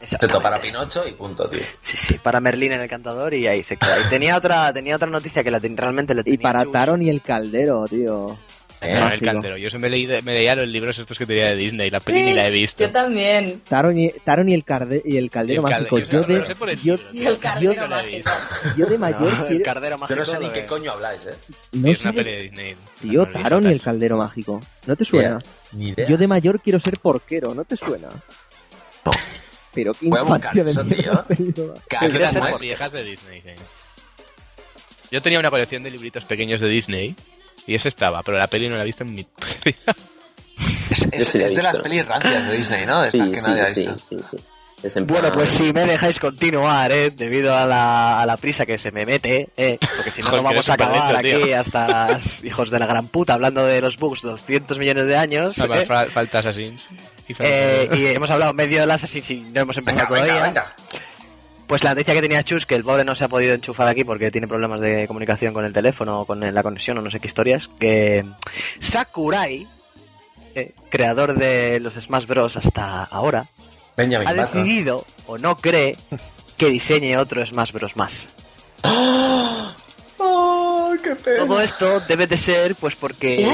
Excepto para Pinocho y punto, tío. Sí, sí, para Merlín en el cantador y ahí se queda. Y tenía otra, tenía otra noticia que la ten- realmente le tenía Y para. Taron y el Caldero, tío. Taron el. Caldero. Yo se me, leí, me leía los libros estos que tenía de Disney. La peli ni la he visto. Yo también. Taron y, Taron y el, carde- y el Caldero Y el mágico. Yo de, el yo, el yo, no mayor No, el quiero... cardero mágico. Yo no sé ni qué de- coño habláis, eh. No Sí, es una peli de Disney. Tío, Unas Taron y el. Caldero mágico. ¿No te suena? Ni idea. Yo de mayor quiero ser porquero, ¿no te suena? No. Pero qué Voy a buscar infancia de eso, mierda tío. has tenido. Cada ¿Quieres vez ser más Más viejas de Disney, sí. Yo tenía una colección de libritos pequeños de Disney y ese estaba, pero la peli no la he visto en mi vida. Es, es- sí la he es de las pelis rancias de Disney, ¿no? De Sí, que sí, nadie ha sí, visto. sí, sí. Es en Bueno, plan- pues si me dejáis continuar, ¿eh? Debido a la, a la prisa que se me mete, ¿eh? Porque si no, Joder, no vamos que a eres acabar superlento, aquí tío. hasta las hijos de la gran puta hablando de los bugs 200 millones de años. Nada más ¿eh? fa- falta Assassins. Eh, y hemos hablado medio de las así, si no hemos empezado Venga, todavía. venga. Pues la noticia que tenía Chus, que el pobre no se ha podido enchufar aquí porque tiene problemas de comunicación con el teléfono o con la conexión o no sé qué historias, que Sakurai, eh, creador de los Smash Bros. hasta ahora, Benjamin ha decidido o no cree que diseñe otro Smash Bros. más. ¡Oh, qué pena! Todo esto debe de ser pues porque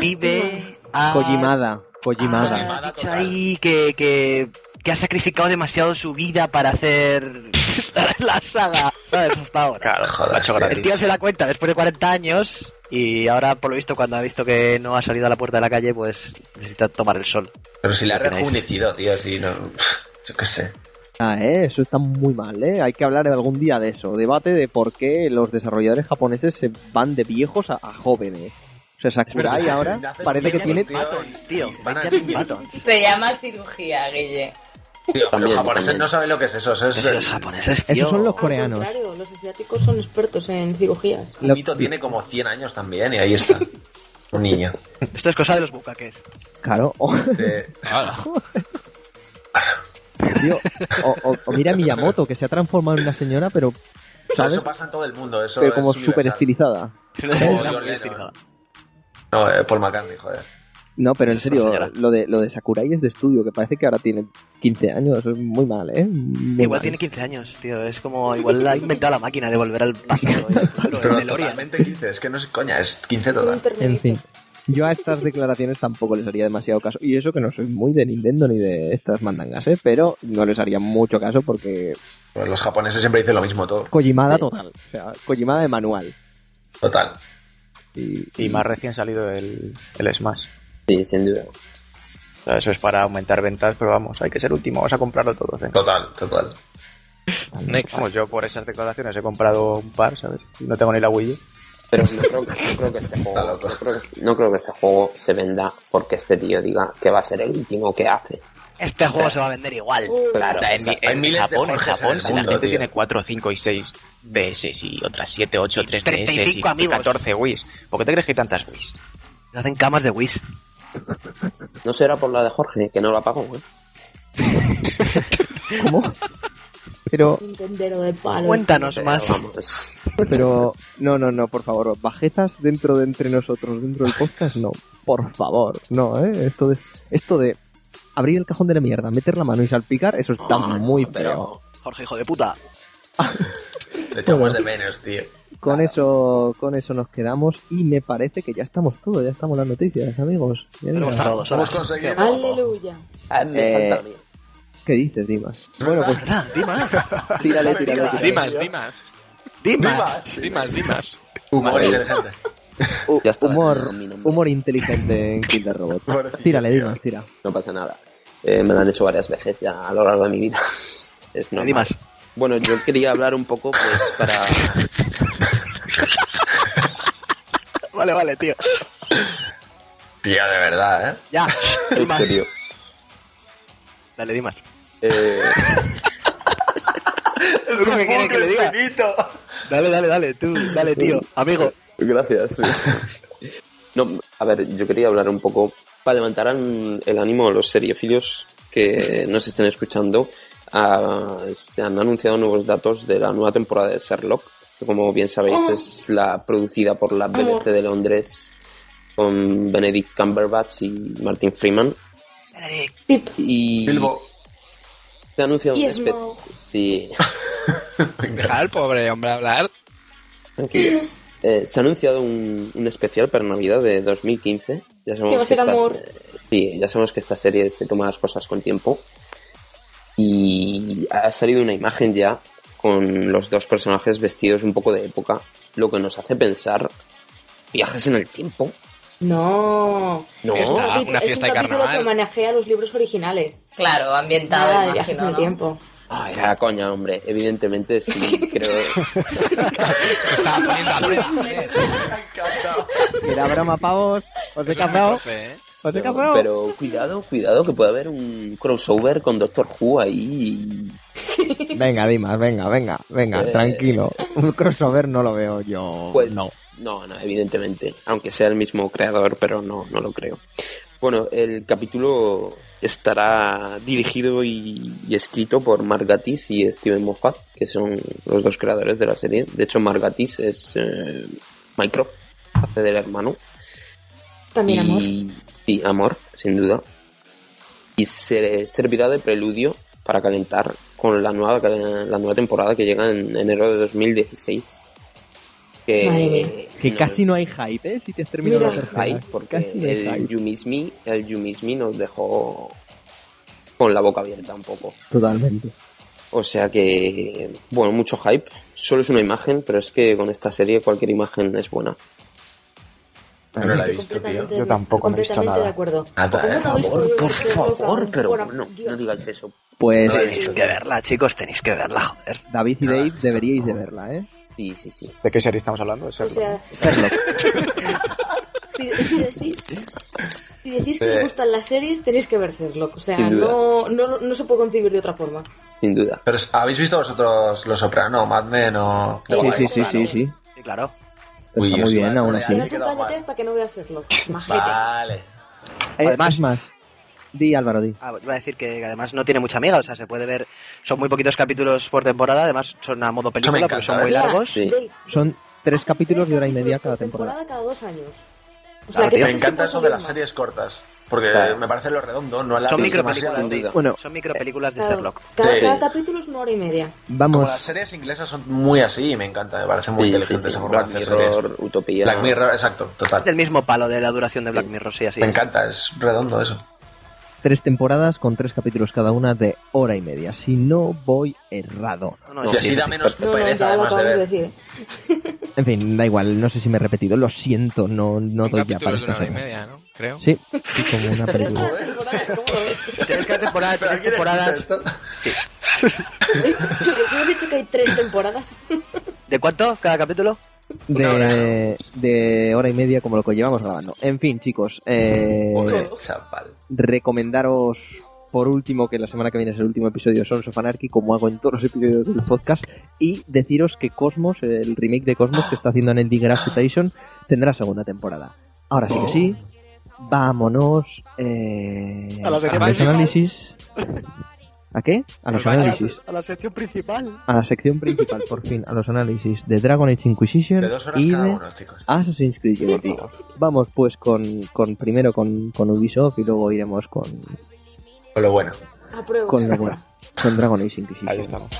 vive a... Kojimada, Kojimada. Kojimada dicho ahí que, que, que ha sacrificado demasiado su vida para hacer la saga, ¿sabes? Hasta ahora. Claro, Joder, lo ha hecho tío. El tío se da cuenta después de 40 años y ahora, por lo visto, cuando ha visto que no ha salido a la puerta de la calle, pues necesita tomar el sol. Pero si le ha rejuvenecido, tío, si no... Yo qué sé. Ah, ¿eh? Eso está muy mal, ¿eh? Hay que hablar algún día de eso. Debate de por qué los desarrolladores japoneses se van de viejos a, a jóvenes. O sea, Sakurai ahora sí, parece que tiene... tío. Tío, a. Se llama cirugía, Guille. Tío, pero También, los japoneses también. no saben lo que es eso. Eso es los japoneses, tío. Esos son los Al coreanos. contrario, los asiáticos son expertos en cirugías. el Lo- mito tiene como 100 años también y ahí está. Un niño. Esto es cosa de los bucaques. Claro. O, De- Hala. tío, o, o- o mira Miyamoto, que se ha transformado en una señora, pero... ¿Sabes? Eso pasa en todo el mundo. Eso Pero como súper estilizada. Como Era No, eh, Paul McCartney, joder. No, pero en serio, lo de, lo de Sakurai es de estudio, que parece que ahora tiene 15 años. Es muy mal, ¿eh? Muy Igual mal. tiene 15 años, tío. Es como, igual ha inventado la máquina de volver al pasado. ¿eh? Pero DeLorean. totalmente 15, es que no es coña, es 15 Un total. En fin. Yo a estas declaraciones tampoco les haría demasiado caso. Y eso que no soy muy de Nintendo ni de estas mandangas, ¿eh? Pero no les haría mucho caso porque Pues los japoneses siempre dicen lo mismo todo. Kojimada total. O sea, Kojimada de manual. Total. Y, Y más recién salido el, el Smash. Sí, sin duda. O sea, eso es para aumentar ventas, pero vamos, hay que ser último, vamos a comprarlo todos. ¿eh? Total, total. Next. Vamos, yo por esas declaraciones he comprado un par, ¿sabes? No tengo ni la Wii. U. Pero no creo, no creo que este juego, loco. no creo que, no creo que este juego se venda porque este tío diga que va a ser el último que hace. Este juego se va a vender igual. Claro. O sea, en, en de Japón, en en Japón, si la gente tío. tiene 4, 5 y 6 DS y otras 7, 8, Y 3 DS 35 y amigos. 14 Wii's. ¿Por qué te crees que hay tantas Wii's? Hacen camas de Wish. No será por la de Jorge, que no lo apagó, ¿eh? ¿Cómo? Pero, de palo. Cuéntanos Pero, más. vamos, pero, no, no, no, por favor. Bajezas dentro de entre nosotros, dentro del podcast, no. Por favor, no, ¿eh? Esto de, esto de abrir el cajón de la mierda, meter la mano y salpicar, eso está no, muy feo. pero- Jorge, hijo de puta. Le echamos de menos, tío. Con eso, con eso nos quedamos y me parece que ya estamos todos, ya estamos las noticias, amigos. Hemos mira. tardado dos Hemos conseguido. Aleluya. Ah, Eh. ¿Qué dices, Dimas? Bueno, pues ¿Verdad? Dimas. tírale, tírale, tírale. Dimas, Dimas. Dimas. Dimas, Dimas. Humor Sí. inteligente. Ya está, humor, humor inteligente en the Robot. Tírale. Dimas, tira. No pasa nada. Eh, me lo han hecho varias veces ya a lo largo de mi vida. Es normal. Dimas. Bueno, yo quería hablar un poco, pues, para... Vale, vale, tío. Tío, de verdad, ¿eh? Ya. En serio. Dale, Dimas. Eh, ¿Tú qué quieres que le diga? Dale, dale, dale, tú, dale, tío, amigo. Gracias. No, a ver, yo quería hablar un poco para levantar an- el ánimo a los seriefilios que nos estén escuchando. Ah, se han anunciado nuevos datos de la nueva temporada de Sherlock, que como bien sabéis Oh. es la producida por la BBC de Londres con Benedict Cumberbatch y Martin Freeman. Tip. Y Bilbo. se ha anunciado Y un. Sí, Dejar al pobre hombre hablar. Tranquilos. Eh, se ha anunciado un, un especial para Navidad de 2015. Ya Que va sabemos a ser estas- amor. eh, sí, ya sabemos que esta serie se toma las cosas con tiempo. Y ha salido una imagen ya con los dos personajes vestidos un poco de época, lo que nos hace pensar viajes en el tiempo. No. No. Es un Fiesta, capítulo, una es fiesta un de carnaval. que manejea los libros originales. Claro, ambientado, Nada de viajes en el ¿no? tiempo. Ah, era coña, hombre. Evidentemente sí, creo. Se estaba poniendo a prueba. Era broma, pavos. Os he cazado. ¿eh? Os he Pero, cazado. pero cuidado, cuidado, que puede haber un crossover con Doctor Who ahí. Venga, Dimas, venga, venga, venga, Eh. tranquilo. Un crossover no lo veo yo. Pues no. no, no, evidentemente. Aunque sea el mismo creador, pero no, no lo creo. Bueno, el capítulo estará dirigido y, y escrito por Mark Gatiss y Steven Moffat, que son los dos creadores de la serie. De hecho, Mark Gatiss es eh, Mycroft, hace del hermano. También amor. Sí, amor, sin duda. Y se servirá de preludio para calentar con la nueva, la nueva temporada que llega en enero de 2016. Que, no- casi no hay hype, ¿eh? Si te has terminado Mira. la tercera. hype, porque Casi no hay el hype. You Miss Me, el You Miss Me nos dejó con la boca abierta un poco. Totalmente. O sea que, bueno, mucho hype. Solo es una imagen, pero es que con esta serie cualquier imagen es buena. Yo no la he visto, tío. Yo tampoco me he visto nada. de acuerdo. Nada, ¿Cómo no habéis Por, podido por favor, pero no, no digáis eso. Pues Tenéis que verla, chicos, tenéis que verla, joder. David y Dave deberíais de verla, ¿eh? Sí, sí, sí. ¿De qué serie estamos hablando? De O sea, Sherlock. si, si decís, si decís que os gustan las series, tenéis que ver Sherlock. O sea, no, no, no se puede concebir de otra forma. Sin duda. Pero ¿habéis visto vosotros Los Soprano, Mad Men o...? Sí, sí, sí, sí, sí. Sí, claro. Uy, está muy bien, aún así. cállate mal. hasta que no veas Sherlock. Vale. Además- más, di Álvaro, di. Ah, iba a decir que además no tiene mucha amiga, o sea, se puede ver. Son muy poquitos capítulos por temporada, además son a modo película encanta, porque son ¿eh? muy Mira, largos. Sí. Son tres capítulos de hora y media cada por temporada. cada dos años. O Claro, que. Me encanta eso de las series cortas. Porque Claro. me parece lo redondo, no la Son micro micropelículas. Bueno, Son micropelículas de. Claro, Sherlock. Cada, Sí. cada capítulo es una hora y media. Como vamos. las series inglesas son muy así y me encanta, me parece muy Sí, inteligente sí. esa forma Black de hacer series. Mirror, Utopía. Black Mirror, exacto, Es total. del mismo palo de la duración de Black Mirror, sí, así. Me encanta, es redondo eso. Tres temporadas con tres capítulos cada una de hora y media. Si no voy errado. No, no, Y sí, así sí, da sí. menos No, pereza además de acabamos de ver. decir. En fin, da igual, no sé si me he repetido. Lo siento, no, no doy ya para esta hora y media, ¿no? Creo. Sí, sí, como una Tres película. cada temporada, ¿cómo lo ves? Tienes cada temporada, Pero tres ¿quién temporadas. dicho que hay tres temporadas. ¿De cuánto cada capítulo? De, de hora y media como lo que llevamos grabando. En fin, chicos, eh, Joder, recomendaros por último que la semana que viene es el último episodio de Sons of Anarchy, como hago en todos los episodios del podcast, y deciros que Cosmos, el remake de Cosmos que está haciendo en el Digger Station, tendrá segunda temporada. Ahora sí que sí, vámonos eh, A la sección los análisis. ¿A qué? A los análisis. A la sección principal. A la sección principal, por fin, a los análisis de Dragon Age Inquisition De dos horas y cada de uno, chicos. Assassin's Creed. Vamos pues con, con primero con, con Ubisoft y luego iremos con, Con lo bueno. Apruebo. con lo bueno, con Dragon Age Inquisition. Ahí estamos.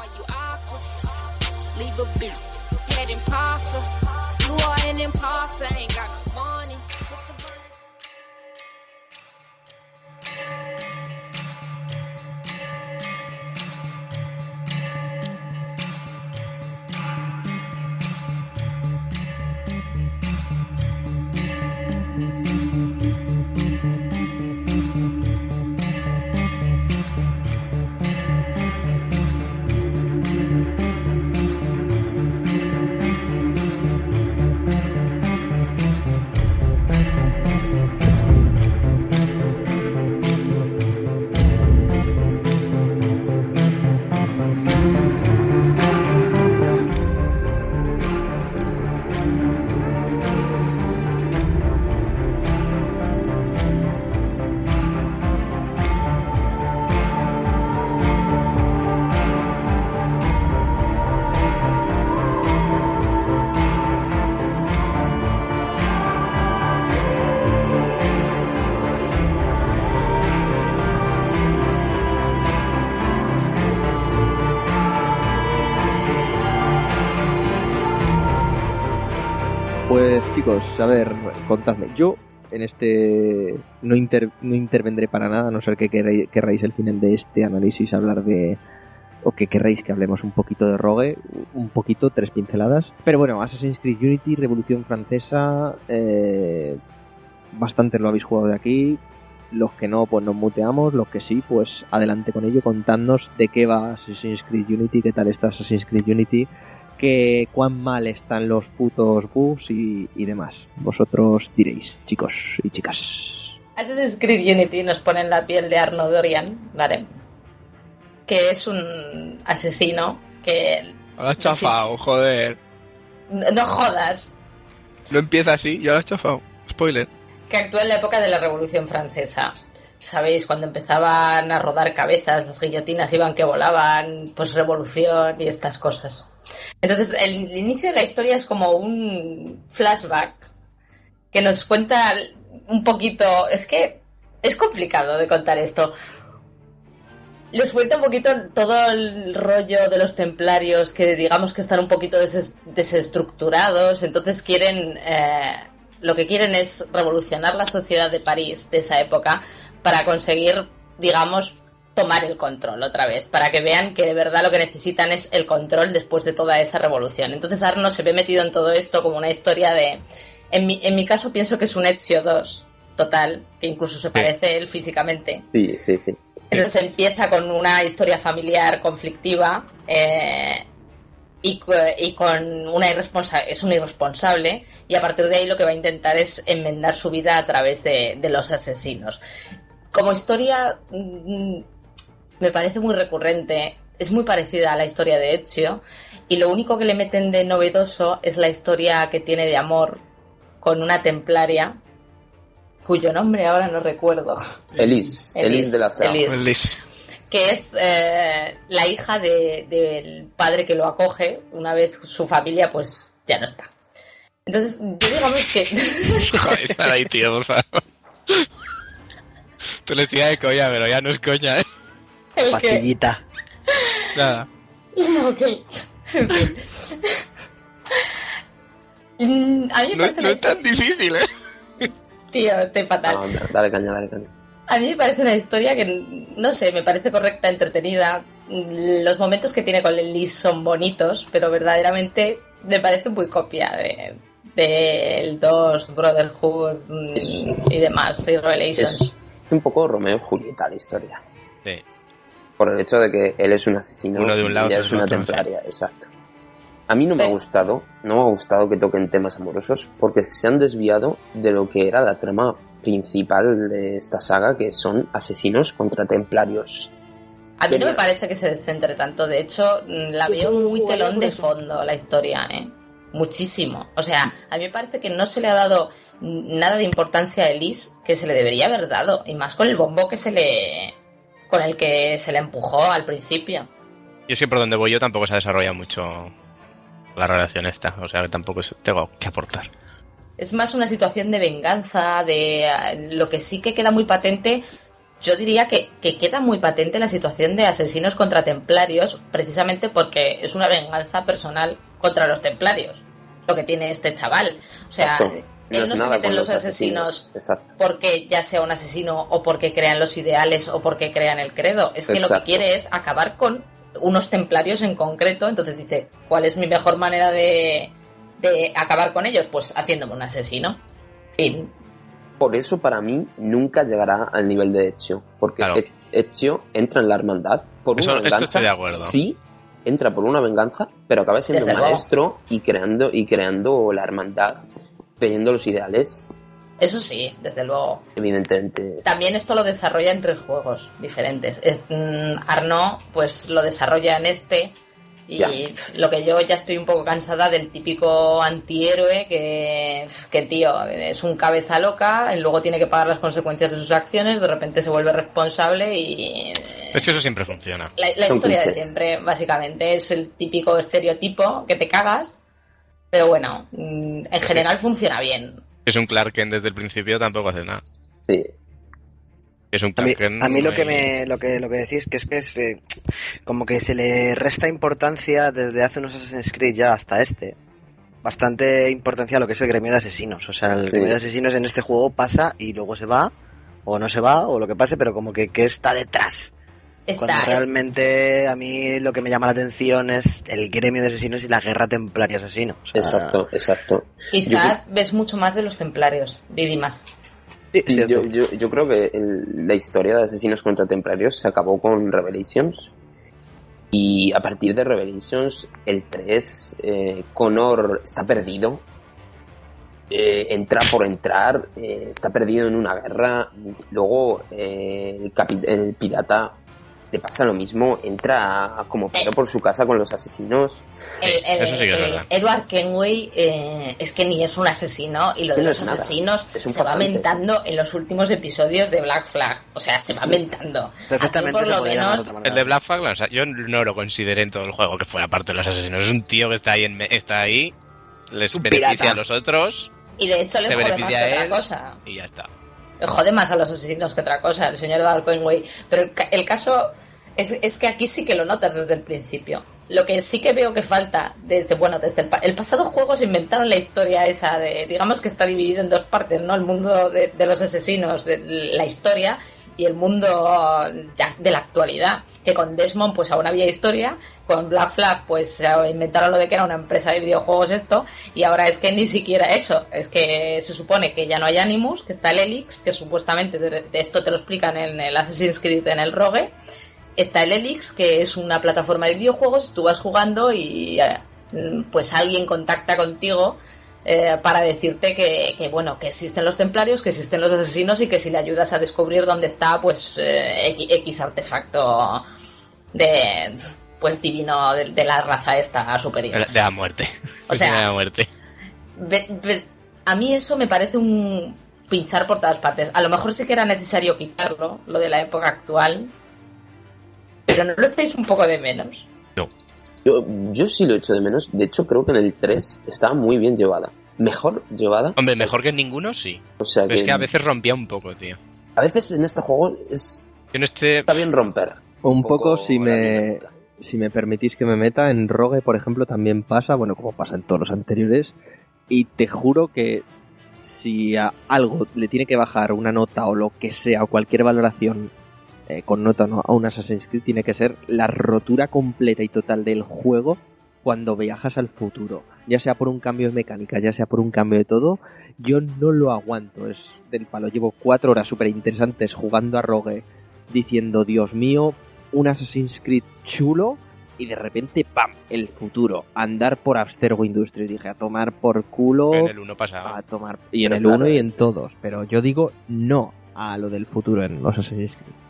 Chicos, a ver, contadme. Yo en este no, inter- no intervendré para nada, a no ser que queréis, el final de este análisis hablar de... o que querréis que hablemos un poquito de Rogue, un poquito, tres pinceladas. Pero bueno, Assassin's Creed Unity, Revolución Francesa, eh, bastante lo habéis jugado de aquí. Los que no, pues nos muteamos. Los que sí, pues adelante con ello. Contadnos de qué va Assassin's Creed Unity, qué tal está Assassin's Creed Unity, que cuán mal están los putos bugs y, y demás. Vosotros diréis, chicos y chicas. Assassin's Creed Unity nos pone en la piel de Arno Dorian, ¿vale? Que es un asesino que... Lo has chafado, joder. No jodas, No empieza así, ya lo has chafado. Spoiler. que actúa en la época de la Revolución Francesa. ¿Sabéis? Cuando empezaban a rodar cabezas, las guillotinas iban que volaban, pues revolución y estas cosas. Entonces, el inicio de la historia es como un flashback que nos cuenta un poquito. Es que es complicado de contar esto. Nos cuenta un poquito todo el rollo de los templarios que digamos que están un poquito deses- desestructurados, entonces quieren, eh, lo que quieren es revolucionar la sociedad de París de esa época para conseguir, digamos, tomar el control otra vez, para que vean que de verdad lo que necesitan es el control después de toda esa revolución. Entonces Arno se ve metido en todo esto como una historia de... En mi, en mi caso pienso que es un Ezio 2, total, que incluso se parece él físicamente. Sí, sí, sí. Entonces empieza con una historia familiar conflictiva eh, y, y con una irresponsa es un irresponsable y a partir de ahí lo que va a intentar es enmendar su vida a través de, de los asesinos. Como historia mm, me parece muy recurrente, es muy parecida a la historia de Ezio y lo único que le meten de novedoso es la historia que tiene de amor con una templaria cuyo nombre ahora no recuerdo. Elise, Elise de la Serra. Elise. que es eh, la hija de- del padre que lo acoge una vez su familia pues ya no está. Entonces, yo digamos que... Joder, sal ahí, tío, por favor. Tú le decías de coña, pero ya no es coña, ¿eh? Pastillita. Nada. No, que- en fin. Mm, A mí me No, parece no una es tan difícil, ¿eh? Tío, estoy fatal. No, no, dale caña, dale caña. A mí me parece una historia que, no sé, me parece correcta, entretenida. Los momentos que tiene con Liz son bonitos, pero verdaderamente me parece muy copia de del 2, Brotherhood mm, y demás, y Revelations. Es un poco Romeo y Julieta la historia. Sí. Por el hecho de que él es un asesino Uno de un lado, y ella es una otro, templaria, exacto. A mí no me ha gustado, no me ha gustado que toquen temas amorosos porque se han desviado de lo que era la trama principal de esta saga, que son asesinos contra templarios. A mí no me parece que se centre tanto, de hecho, mm, la veo muy telón de fondo la historia, ¿eh? Muchísimo. O sea, a mí me parece que no se le ha dado nada de importancia a Elise que se le debería haber dado, y más con el bombo que se le. Con el que se le empujó al principio. Yo sé por donde voy yo tampoco se ha desarrollado mucho la relación esta, o sea que tampoco es- tengo que aportar. Es más una situación de venganza, de eh, lo que sí que queda muy patente. Yo diría que, que queda muy patente la situación de asesinos contra templarios, precisamente porque es una venganza personal contra los templarios. Lo que tiene este chaval. O sea, Exacto. No no se nada mete en con los asesinos porque ya sea un asesino o porque crean los ideales o porque crean el credo. Es que lo que quiere es acabar con unos templarios en concreto. Entonces dice, ¿cuál es mi mejor manera de, de acabar con ellos? Pues haciéndome un asesino. Fin. Por eso para mí nunca llegará al nivel de Ezio, porque Claro. E- Ezio entra en la hermandad por Eso- una esto venganza. estoy de acuerdo. Sí, entra por una venganza, pero acaba siendo un maestro y creando y creando la hermandad, creyendo los ideales, Eso sí, desde luego. evidentemente. También esto lo desarrolla en tres juegos diferentes. Es, mm, Arnaud, pues lo desarrolla en este. Y Ya. lo que yo ya estoy un poco cansada del típico antihéroe que, que tío, es un cabeza loca, y luego tiene que pagar las consecuencias de sus acciones, de repente se vuelve responsable y De hecho, eso siempre funciona. la, historia de siempre, básicamente, es el típico estereotipo que te cagas, pero bueno, mm, en general funciona bien. Es un Clark Kent desde el principio, tampoco hace nada. Sí. Es un A mí, Clark Kent. a mí lo que me lo que lo que decís que es que es eh, como que se le resta importancia desde hace unos Assassin's Creed ya hasta este bastante importancia a lo que es el gremio de asesinos. O sea, el gremio de asesinos en este juego pasa y luego se va, o no se va, o lo que pase, pero como que, que está detrás. Está, Cuando es- realmente a mí lo que me llama la atención es el gremio de asesinos y la guerra templaria asesino. O sea, Exacto, exacto. Quizá ves mucho más de los templarios, Didimas. sí, es Yo, yo, yo creo que el- la historia de Asesinos contra Templarios se acabó con Revelations. Y a partir de Revelations, el 3, eh, Connor está perdido. Eh, entra por entrar, eh, está perdido en una guerra. Luego eh, el pirata le pasa lo mismo, entra como pedo por su casa con los asesinos. El, el- eso sí que es verdad. Edward Kenway eh, es que ni es un asesino y lo de No los asesinos se va farsante. mentando en los últimos episodios de Black Flag. O sea, se va mentando. Perfectamente Aquí, por lo menos. El de Black Flag, o sea, yo no lo consideré en todo el juego que fuera parte de los asesinos. Es un tío que está ahí, en me- está ahí les beneficia pirata. a los otros y de hecho les jode más beneficia que otra cosa. y ya está. Jode más a los asesinos que otra cosa, el señor Edward Kenway. Pero el, el caso es, es que aquí sí que lo notas desde el principio. Lo que sí que veo que falta desde, bueno, desde el, el pasado juego se inventaron la historia esa de, digamos que está dividido en dos partes, ¿no? El mundo de, de los asesinos, de la historia y el mundo de, la actualidad. Que con Desmond pues aún había historia, con Black Flag pues inventaron lo de que era una empresa de videojuegos esto y ahora es que ni siquiera eso, es que se supone que ya no hay Animus, que está el Helix, que supuestamente de, esto te lo explican en el Assassin's Creed en el Rogue, está el Helix, que es una plataforma de videojuegos, tú vas jugando y eh, pues alguien contacta contigo eh, para decirte que, que, bueno, que existen los templarios, que existen los asesinos y que si le ayudas a descubrir dónde está, pues eh, X, X artefacto de pues divino de, de la raza esta superior. De la muerte. O sea- de la muerte. A mí eso me parece un pinchar por todas partes. A lo mejor sí que era necesario quitarlo, lo de la época actual. Pero no lo estáis un poco de menos. Yo, yo sí lo echo de menos. De hecho, creo que en el 3 estaba muy bien llevada. Mejor llevada. Hombre, mejor que ninguno, sí. O sea Pero es que a veces rompía un poco, tío. a veces en este juego es, en este... está bien romper. Un poco, si me, dinámica. si me permitís que me meta, en Rogue, por ejemplo, también pasa, bueno, como pasa en todos los anteriores, y te juro que si a algo le tiene que bajar una nota o lo que sea, o cualquier valoración eh, con nota ¿no? a un Assassin's Creed, tiene que ser la rotura completa y total del juego cuando viajas al futuro. Ya sea por un cambio de mecánica, ya sea por un cambio de todo, yo no lo aguanto. Es del palo. Llevo cuatro horas súper interesantes jugando a Rogue, diciendo, Dios mío, un Assassin's Creed chulo y de repente, ¡pam! El futuro. Andar por Abstergo Industries. Dije, a tomar por culo. En el 1 pasaba. A tomar. Y en el claro, 1 y en todos. Pero yo digo no a lo del futuro en los Assassin's Creed.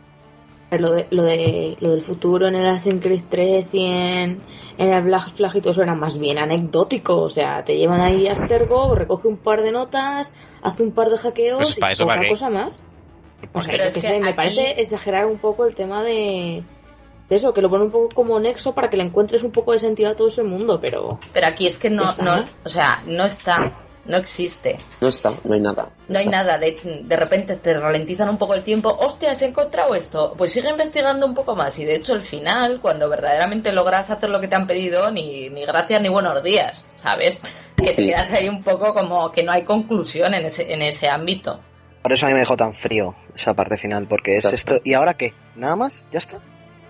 Lo, de, lo, de, lo del futuro en el Assassin's Creed 3 y en, en el Black Flag y todo eso era más bien anecdótico. O sea, te llevan ahí a Astergo, recoge un par de notas, hace un par de hackeos Pues y para eso, poca ¿para qué? cosa más. O sea, es que sé, me aquí- parece exagerar un poco el tema de, de eso, que lo pone un poco como nexo para que le encuentres un poco de sentido a todo ese mundo, pero Pero aquí es que no, Ya está, no, ¿no? o sea, no está, no existe. No está, no hay nada. No hay nada, de, de repente te ralentizan un poco el tiempo. Hostia, has encontrado esto. Pues sigue investigando un poco más. Y de hecho, al final, cuando verdaderamente logras hacer lo que te han pedido, ni, ni gracias ni buenos días, ¿sabes? Que te quedas ahí un poco como que no hay conclusión en ese, en ese ámbito. Por eso a mí me dejó tan frío esa parte final, porque es Exacto. esto. ¿Y ahora qué? ¿Nada más? ¿Ya está?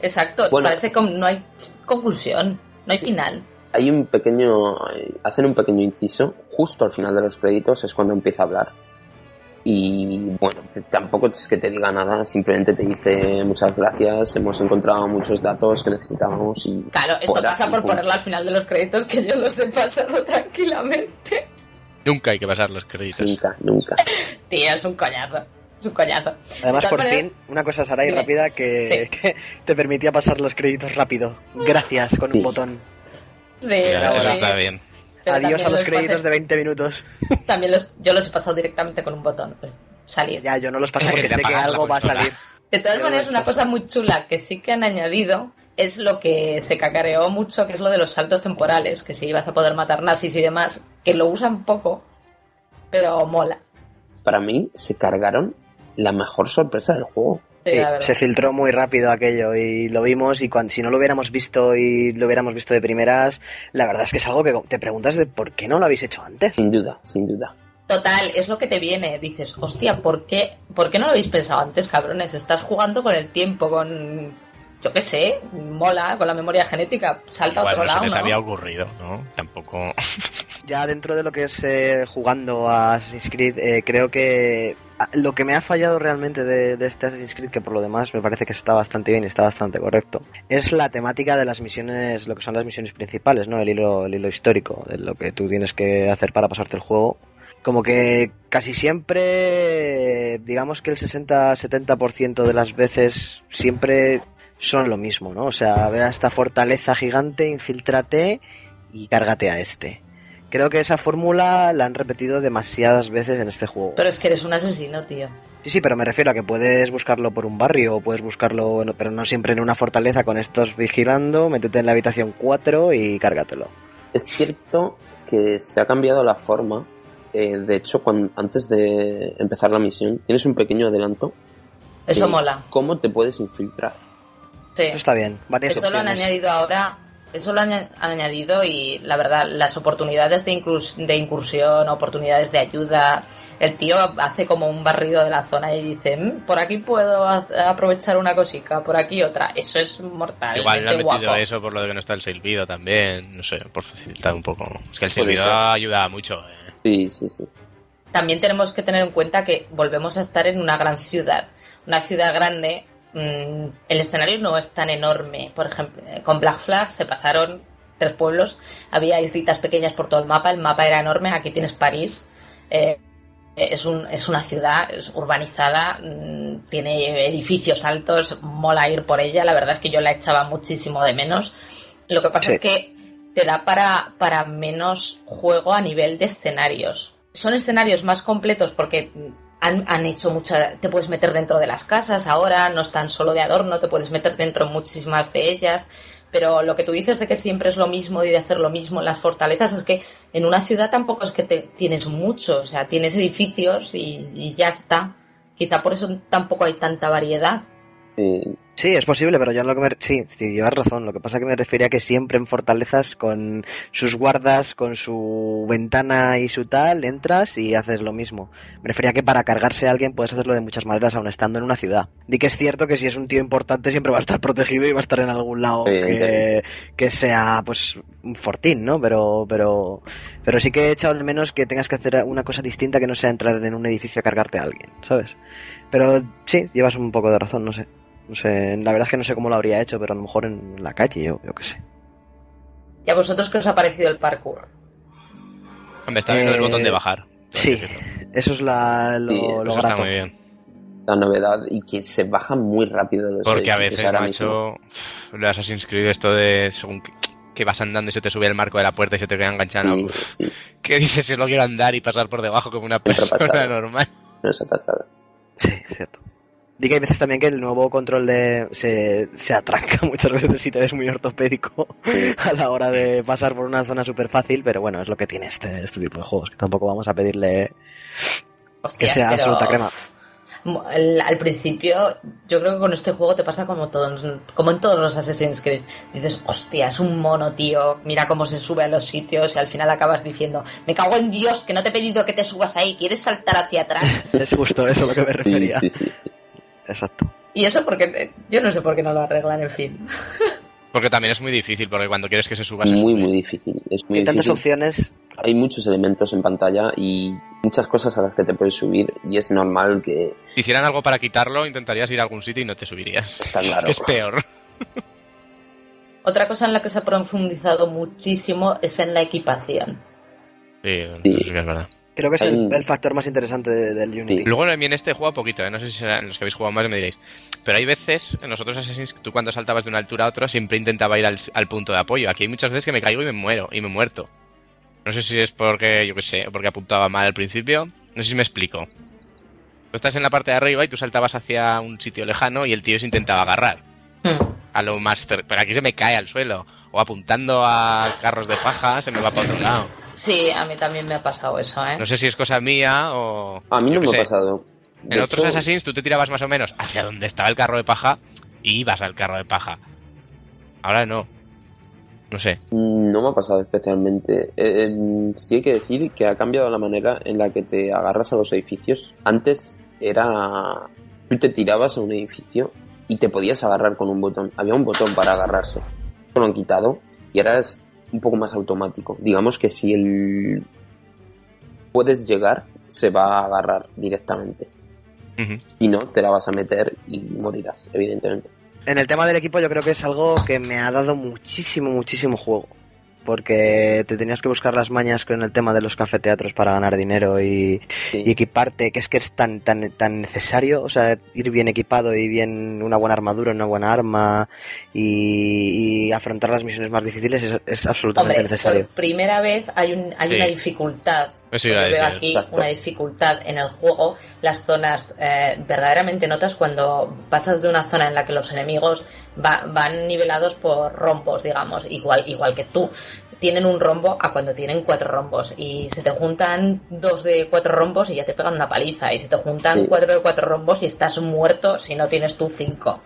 Exacto, Bueno. parece que no hay conclusión, no hay final. Hay un pequeño. Hacen un pequeño inciso justo al final de los créditos, es cuando empieza a hablar. Y bueno, tampoco es que te diga nada, simplemente te dice muchas gracias, hemos encontrado muchos datos que necesitábamos y. Claro, esto fuera, pasa por punto. ponerlo al final de los créditos, que yo los he pasado tranquilamente. Nunca hay que pasar los créditos. Nunca, nunca. Tío, es un coñazo. Es un coñazo. Además, por maneras- fin, una cosa, Saray, rápida, que, Sí. que te permitía pasar los créditos rápido. Gracias, con un Sí. botón. Sí, Ya, sí. eso está bien. Pero Adiós a los créditos de 20 minutos. También los, yo los he pasado directamente con un botón. Salir. ya, yo no los paso Que porque sé que algo va a salir. De todas Pero maneras, una cosa muy chula que sí que han añadido es lo que se cacareó mucho, que es lo de los saltos temporales, que si ibas a poder matar nazis y demás, que lo usan poco, pero mola. Para mí se cargaron la mejor sorpresa del juego. Sí, se filtró muy rápido aquello y lo vimos y cuando, si no lo hubiéramos visto y lo hubiéramos visto de primeras, la verdad es que es algo que te preguntas de por qué no lo habéis hecho antes. Sin duda, sin duda. Total, es lo que te viene. Dices, hostia, ¿por qué, ¿por qué no lo habéis pensado antes, cabrones? Estás jugando con el tiempo, con. Yo qué sé, mola, con la memoria genética. Salta a Igual otro no se lado, les ¿no? había ocurrido, ¿no? Tampoco. Ya dentro de lo que es eh, jugando a Assassin's Creed, eh, creo que lo que me ha fallado realmente de, de este Assassin's Creed, que por lo demás me parece que está bastante bien y está bastante correcto, es la temática de las misiones, lo que son las misiones principales, ¿no? El hilo, el hilo histórico, de lo que tú tienes que hacer para pasarte el juego. Como que casi siempre, digamos que el 60-70% de las veces siempre son lo mismo, ¿no? O sea, ve a esta fortaleza gigante, infiltrate y cárgate a este. Creo que esa fórmula la han repetido demasiadas veces en este juego. Pero es que eres un asesino, tío. Sí, sí, pero me refiero a que puedes buscarlo por un barrio o puedes buscarlo, bueno, pero no siempre en una fortaleza con estos vigilando, métete en la habitación 4 y cárgatelo. Es cierto que se ha cambiado la forma. eh, de hecho, cuando, antes de empezar la misión, tienes un pequeño adelanto. Eso mola. ¿Cómo te puedes infiltrar? Sí. Eso está bien, varias Eso lo han añadido ahora. Eso lo han añ- han añadido y la verdad, las oportunidades de, inclus- de incursión, oportunidades de ayuda. El tío hace como un barrido de la zona y dice: "Mm, Por aquí puedo aprovechar una cosica, por aquí otra. Eso es mortal. Igual le han metido guapo. eso por lo de que no está el silbido también. No sé, por facilitar un poco. Es que el silbido ayuda mucho. ¿eh? Sí, sí, sí. También tenemos que tener en cuenta que volvemos a estar en una gran ciudad. Una ciudad grande, mm, el escenario no es tan enorme. Por ejemplo, eh, con Black Flag se pasaron tres pueblos, había islitas pequeñas por todo el mapa, el mapa era enorme, aquí tienes París. eh, es, un, es una ciudad es urbanizada, mm, tiene edificios altos, mola ir por ella, la verdad es que yo la echaba muchísimo de menos. Lo que pasa Sí. es que te da para, para menos juego a nivel de escenarios. Son escenarios más completos porque han, han hecho mucha... Te puedes meter dentro de las casas ahora, no están solo de adorno, te puedes meter dentro en muchísimas de ellas. Pero lo que tú dices de que siempre es lo mismo y de hacer lo mismo en las fortalezas es que en una ciudad tampoco es que te, tienes mucho, o sea, tienes edificios y, y ya está. Quizá por eso tampoco hay tanta variedad. Sí, es posible, pero yo en lo que me... Sí, sí, llevas razón. Lo que pasa es que me refería que siempre en fortalezas con sus guardas, con su ventana y su tal, entras y haces lo mismo. Me refería que para cargarse a alguien puedes hacerlo de muchas maneras aun estando en una ciudad. Di que es cierto que si es un tío importante siempre va a estar protegido y va a estar en algún lado que sea pues un fortín, ¿no? Pero, pero, pero sí que he echado de menos que tengas que hacer una cosa distinta que no sea entrar en un edificio a cargarte a alguien, ¿sabes? Pero sí, llevas un poco de razón, no sé. No sé, la verdad es que no sé cómo lo habría hecho, pero a lo mejor en la calle, yo, yo qué sé. ¿Y a vosotros qué os ha parecido el parkour? Hombre, está viendo el Eh, botón de bajar. tengo que Sí, eso es la, lo, Sí, lo Eso está muy bien. la novedad y que se baja muy rápido los Porque a veces, macho, lo de Assassin's Creed, esto de según que, que vas andando y se te sube el marco de la puerta y se te queda enganchado. Sí, ¿Qué dices si no quiero andar y pasar por debajo como una persona normal? nos ha pasado. Sí, es cierto. Di que hay veces también que el nuevo control de se, se atranca muchas veces si te ves muy ortopédico a la hora de pasar por una zona súper fácil, pero bueno, es lo que tiene este, este tipo de juegos, que tampoco vamos a pedirle Hostia, que sea pero, absoluta crema. el- al principio, yo creo que con este juego te pasa como, todos, como en todos los Assassin's Creed. Dices, hostia, es un mono, tío. Mira cómo se sube a los sitios y al final acabas diciendo, me cago en Dios, que no te he pedido que te subas ahí. ¿Quieres saltar hacia atrás? Es justo eso a lo que me refería. sí, sí, sí. Exacto. Y eso porque yo no sé por qué no lo arreglan, en fin. Porque también es muy difícil, porque cuando quieres que se suba, se Muy, sube. muy difícil. Es muy Hay tantas difícil. opciones. Hay muchos elementos en pantalla y muchas cosas a las que te puedes subir y es normal que Si hicieran algo para quitarlo, intentarías ir a algún sitio y no te subirías. está claro. Es peor. Otra cosa en la que se ha profundizado muchísimo es en la equipación. Sí, es verdad. Creo que es el, factor más interesante de- del Unity. Sí. Luego en este juego poquito, ¿eh? no sé si será en los que habéis jugado más me diréis. Pero hay veces, en nosotros Assassin's, tú cuando saltabas de una altura a otra siempre intentaba ir al, al punto de apoyo. Aquí hay muchas veces que me caigo y me muero, y me he muerto. No sé si es porque, yo qué sé, porque apuntaba mal al principio. No sé si me explico. Tú estás en la parte de arriba y tú saltabas hacia un sitio lejano y el tío se intentaba agarrar. Hmm. A lo más Pero aquí se me cae al suelo. O apuntando a carros de paja se me va para otro lado. Sí, a mí también me ha pasado eso, ¿eh? No sé si es cosa mía o... A mí no me sé. ha pasado. En De otros hecho- Assassins tú te tirabas más o menos hacia donde estaba el carro de paja y ibas al carro de paja. Ahora no. No sé. No me ha pasado especialmente. Eh, eh, sí hay que decir que ha cambiado la manera en la que te agarras a los edificios. Antes era... Tú te tirabas a un edificio y te podías agarrar con un botón. Había un botón para agarrarse. Lo han quitado y ahora es un poco más automático. Digamos que si el... puedes llegar, se va a agarrar directamente. Ujú. Si no, te la vas a meter y morirás, evidentemente. En el tema del equipo yo creo que es algo que me ha dado muchísimo, muchísimo juego. Porque te tenías que buscar las mañas con el tema de los cafeteatros para ganar dinero y, Sí. y equiparte, que es que es tan, tan, tan necesario, o sea, ir bien equipado y bien una buena armadura, una buena arma y, y afrontar las misiones más difíciles es, es absolutamente Hombre, necesario. por primera vez hay, un, hay Sí. una dificultad. Eso iba a Yo veo aquí Exacto. una dificultad en el juego. Las zonas eh, verdaderamente notas cuando pasas de una zona en la que los enemigos va- van nivelados por rombos, digamos, igual, igual que tú. Tienen un rombo a cuando tienen cuatro rombos. Y se te juntan dos de cuatro rombos y ya te pegan una paliza. Y se te juntan Sí. cuatro de cuatro rombos y estás muerto si no tienes tú cinco.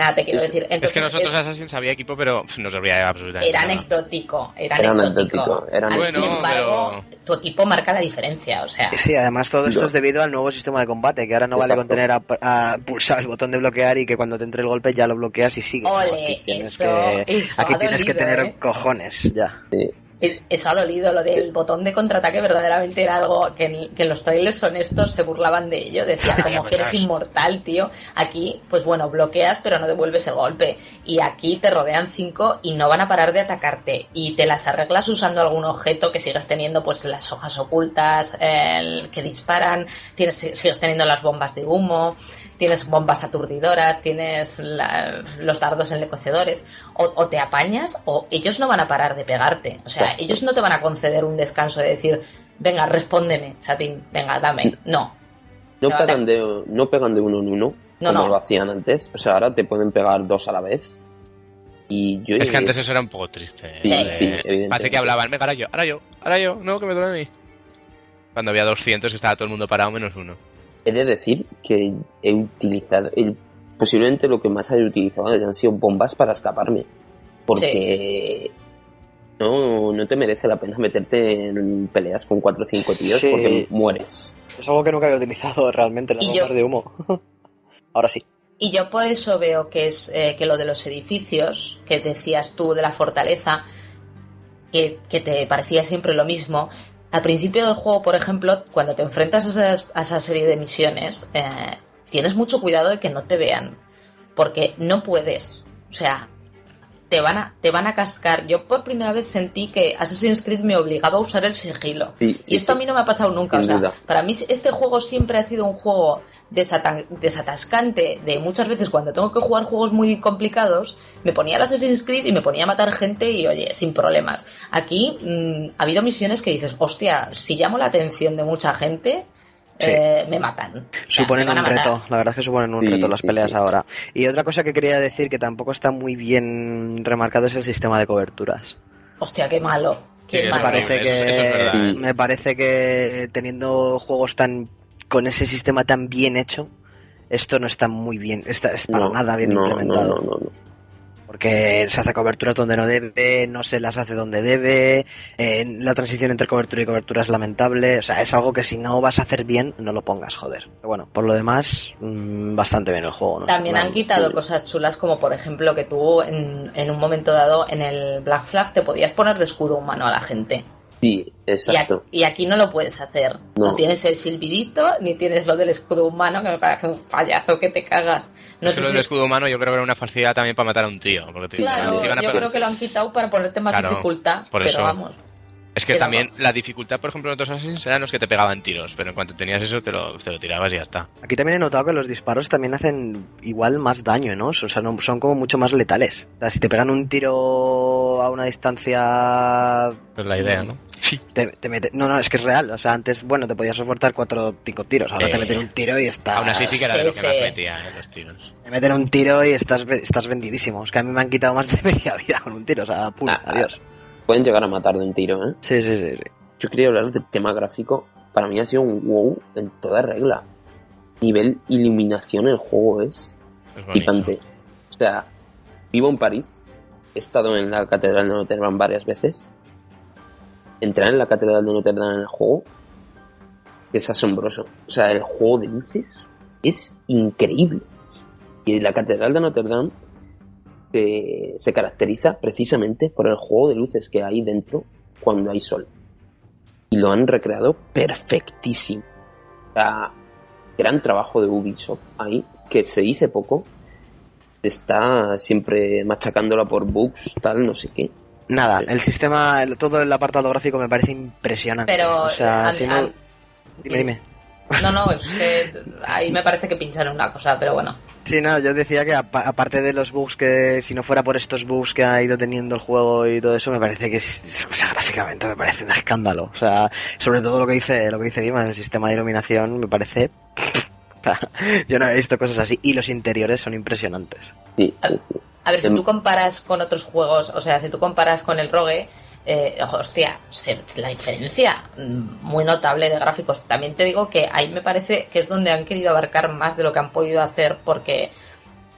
O sea, te quiero decir. es que nosotros es- Assassins había equipo, pero no servía absolutamente era nada. anecdótico, era, Era anecdótico. anecdótico, era Al- Sin embargo, tu equipo marca la diferencia, o sea, Sí, además todo esto es debido al nuevo sistema de combate, que ahora no vale con tener a, a pulsar el botón de bloquear y que cuando te entre el golpe ya lo bloqueas y sigue. Ole, aquí tienes eso- que, eso aquí ha tienes que tener ¿eh? cojones, ya. es- eso ha dolido, lo del botón de contraataque verdaderamente era algo que en, que en los trailers honestos se burlaban de ello, decían como que eres inmortal, tío. Aquí, pues bueno, bloqueas pero no devuelves el golpe. Y aquí te rodean cinco y no van a parar de atacarte. Y te las arreglas usando algún objeto que sigas teniendo, pues las hojas ocultas el- que disparan, tienes, sigues teniendo las bombas de humo, tienes bombas aturdidoras, tienes la- los dardos enlecocedores. O, o te apañas o ellos no van a parar de pegarte. O sea, ellos no te van a conceder un descanso de decir, venga, respóndeme, Satín, venga, dame. No. No pegan, de, no pegan de uno en uno, No, como no. lo hacían antes. O sea, ahora te pueden pegar dos a la vez. Y yo Es que antes eso era un poco triste. ¿eh? Sí, De- sí, evidentemente. Parece que hablaban, venga, ahora yo, ahora yo, ahora yo, no, que me toca a mí. Cuando había 200 que estaba todo el mundo parado menos uno. He de decir que he utilizado, el- posiblemente lo que más he utilizado han sido bombas para escaparme. Porque no, no te merece la pena meterte en peleas con 4 o 5 tíos Sí. porque mueres. Es algo que nunca había utilizado realmente, las Y yo- bombas de humo. Ahora sí. Y yo por eso veo que es eh, que lo de los edificios, que decías tú de la fortaleza, que, que te parecía siempre lo mismo. Al principio del juego, por ejemplo, cuando te enfrentas a, esas- a esa serie de misiones, eh, tienes mucho cuidado de que no te vean. Porque no puedes. O sea, te van a, te van a cascar. Yo por primera vez sentí que Assassin's Creed me obligaba a usar el sigilo. Sí, sí, y esto sí. a mí no me ha pasado nunca. Sin o sea, duda. para mí este juego siempre ha sido un juego desata- desatascante de muchas veces cuando tengo que jugar juegos muy complicados, me ponía el Assassin's Creed y me ponía a matar gente y oye, sin problemas. Aquí mm, ha habido misiones que dices, hostia, si llamo la atención de mucha gente, Sí. eh, me matan. O sea, Suponen me un reto, la verdad es que suponen un Sí, reto las sí, peleas sí. ahora. Y otra cosa que quería decir que tampoco está muy bien remarcado es el sistema de coberturas. Hostia, qué malo. Qué Sí, es Me parece que eso es verdad, ¿eh? me parece que teniendo juegos tan con ese sistema tan bien hecho, esto no está muy bien, está, es para No, nada bien no, implementado. No, no, no, no. Porque se hace coberturas donde no debe, no se las hace donde debe, eh, la transición entre cobertura y cobertura es lamentable, o sea, es algo que si no vas a hacer bien, no lo pongas, joder. Pero bueno, por lo demás, mm, bastante bien el juego, ¿no? También han quitado sí. cosas chulas como por ejemplo que tú en, en un momento dado en el Black Flag te podías poner de escudo humano a la gente. Sí, Y, a- exacto. y aquí no lo puedes hacer. No. No. tienes el silbidito ni tienes lo del escudo humano que me parece un fallazo que te cagas. No Eso sé lo si- del escudo humano yo creo que era una facilidad también para matar a un tío. Porque te, Claro, te iban a yo pegar. creo que lo han quitado para ponerte más Claro, dificultad. por pero eso. vamos. Es que también la dificultad, por ejemplo, en otros Assassins eran los que te pegaban tiros, pero en cuanto tenías eso te lo, te lo tirabas y ya está. Aquí también he notado que los disparos también hacen igual más daño, ¿no? O sea, no- son como mucho más letales. O sea, si te pegan un tiro a una distancia... Es la idea, ¿no? Sí. Te, te mete- No, no, es que es real. O sea, antes, bueno, te podías soportar cuatro o cinco tiros. Ahora Eh, te meten un tiro y estás... Aún así sí que era de Sí, lo que más sí. metía, ¿eh? Los tiros. Te meten un tiro y estás, estás vendidísimo. Es que a mí me han quitado más de media vida con un tiro. O sea, pum, Ah, adiós. Pueden llegar a matar de un tiro, ¿eh? Sí, sí, sí. sí. Yo quería hablar del tema gráfico. Para mí ha sido un wow en toda regla. nivel iluminación el juego es Es bonito. flipante. O sea, vivo en París, he estado en la Catedral de Notre Dame varias veces. Entrar en la Catedral de Notre Dame en el juego es asombroso. O sea, el juego de luces es increíble. Y la Catedral de Notre Dame se, se caracteriza precisamente por el juego de luces que hay dentro cuando hay sol. Y lo han recreado perfectísimo. O sea, gran trabajo de Ubisoft ahí, que se dice poco. Está siempre machacándola por bugs, tal, no sé qué. Nada, el sistema, el- todo el apartado gráfico me parece impresionante. Pero, o sea, a- si a- no- Dime, dime. No, no, es que ahí me parece que pinchan en una cosa, pero bueno. Sí, nada, yo decía que apa- aparte de los bugs que si no fuera por estos bugs que ha ido teniendo el juego y todo eso, me parece que es, o sea, gráficamente me parece un escándalo. O sea, sobre todo lo que dice, lo que dice Dima, el sistema de iluminación me parece o sea, yo no he visto cosas así y los interiores son impresionantes. Sí. A ver, si Em- tú comparas con otros juegos, o sea, si tú comparas con el Rogue, eh, hostia, la diferencia mm, muy notable de gráficos. También te digo que ahí me parece que es donde han querido abarcar más de lo que han podido hacer porque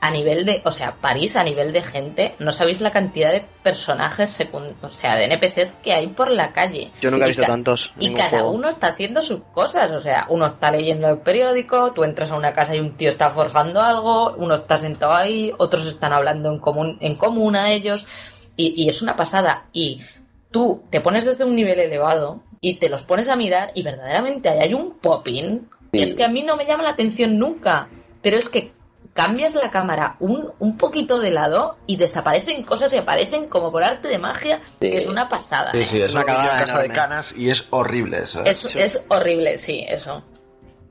a nivel de, o sea, París a nivel de gente, no sabéis la cantidad de personajes, o sea, de NPCs que hay por la calle. Yo nunca he visto tantos Y cada juego. uno está haciendo sus cosas, o sea, uno está leyendo el periódico, tú entras a una casa y un tío está forjando algo, uno está sentado ahí, otros están hablando en común, en común a ellos, y, y es una pasada. Y tú te pones desde un nivel elevado y te los pones a mirar y verdaderamente ahí hay un popping. Y es que a mí no me llama la atención nunca, pero es que cambias la cámara un, un poquito de lado y desaparecen cosas y aparecen como por arte de magia, Sí. que es una pasada. Sí, ¿eh? sí, es Una casa de canas y es horrible eso. ¿eh? Es, es horrible, sí, eso.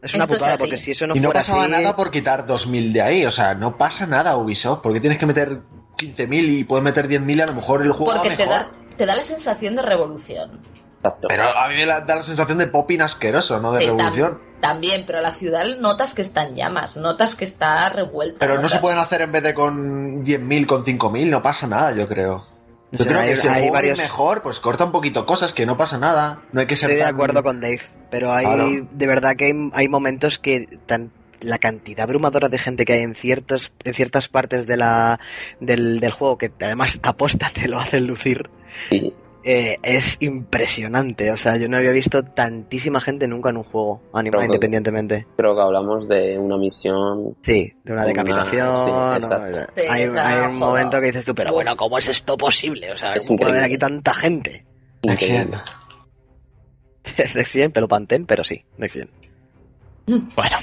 Es una Esto es putada así. porque si eso no y no fuera pasaba así, nada por quitar 2.000 de ahí, o sea, no pasa nada Ubisoft, porque tienes que meter 15.000 y puedes meter 10.000 y a lo mejor el juego va te da, te da la sensación de revolución. Exacto. Pero a mí me da la sensación de popping asqueroso, no de Sí, tam- revolución. también, pero la ciudad notas que está en llamas, notas que está revuelta. Pero no notas- se pueden hacer en vez de con 10.000, con 5.000, no pasa nada, yo creo. Yo O sea, creo hay- que si hay varios- mejor, pues corta un poquito cosas, que no pasa nada. No hay que ser Estoy de acuerdo con Dave, pero hay Claro. de verdad que hay, hay momentos que tan la cantidad abrumadora de gente que hay en ciertos en ciertas partes de la del, del juego que además aposta te lo hacen lucir Sí. eh, es impresionante o sea yo no había visto tantísima gente nunca en un juego animado independientemente Creo que hablamos de una misión. sí de una Una- decapitación sí, ¿no? exacto. Sí, hay, un momento que dices tú pero bueno cómo es esto posible o sea Es cómo puede haber aquí tanta gente Next Gen. increíble. es Next Gen, pero Pantén pero sí Next Gen Bueno,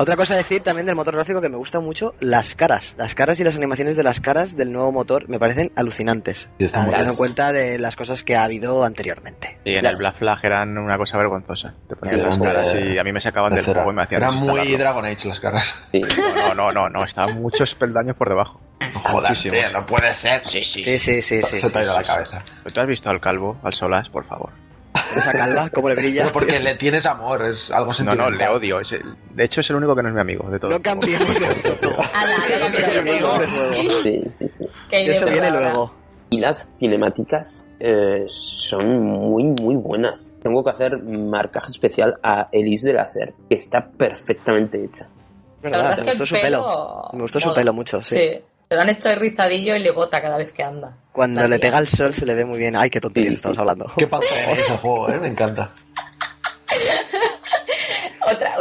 Otra cosa a decir también del motor gráfico que me gusta mucho, las caras. Las caras y las animaciones de las caras del nuevo motor me parecen alucinantes. Teniendo en cuenta de las cosas que ha habido anteriormente. Y en Las- el Black Flag eran una cosa vergonzosa. Te ponían las caras y a mí me sacaban del juego y me hacían Eran muy. Dragon Age las caras. Sí. No, no, no, no, estaban muchos peldaños por debajo. Joder, tío, no puede ser. Sí, sí, Sí, sí, sí, sí. Se te ha ido sí, la sí. cabeza. ¿Tú has visto al calvo, al Solas, por favor? Esa calva, cómo le brilla. Pero porque le tienes amor, es algo No, sentimental. no, le odio. es el- de hecho, es el único que no es mi amigo de todo. No cambiemos de no No. Sí, sí, sí. Eso viene luego. Y las cinemáticas eh, son muy, muy buenas. Tengo que hacer marcaje especial a Elise de la Ser, que está perfectamente hecha. La ¿Verdad? verdad Me gustó su pelo pelo. Me gustó su pelo mucho, sí. Sí. Se lo han hecho ahí rizadillo y le bota cada vez que anda. Cuando La le tía. pega el sol se le ve muy bien. Ay, qué tontería Sí, estamos sí. hablando. Qué pasa en ese juego, eh, me encanta. Otra,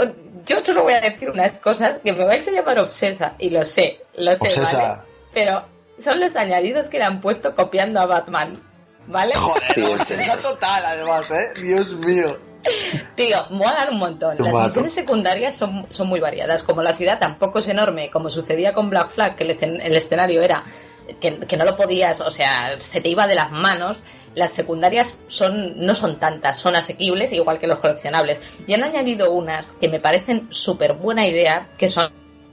yo solo voy a decir unas cosas que me vais a llamar obsesa, y lo sé, lo sé, Obsesa. ¿vale? Pero son los añadidos que le han puesto copiando a Batman, ¿vale? Joder, Sí, obsesa total, además, eh. Dios mío. Tío, molan un montón. Las mato. misiones secundarias son, son muy variadas. Como la ciudad tampoco es enorme, como sucedía con Black Flag, que el, escen- el escenario era que, que no lo podías, o sea, se te iba de las manos. Las secundarias son no son tantas, son asequibles, igual que los coleccionables. Y han añadido unas que me parecen súper buena idea, que son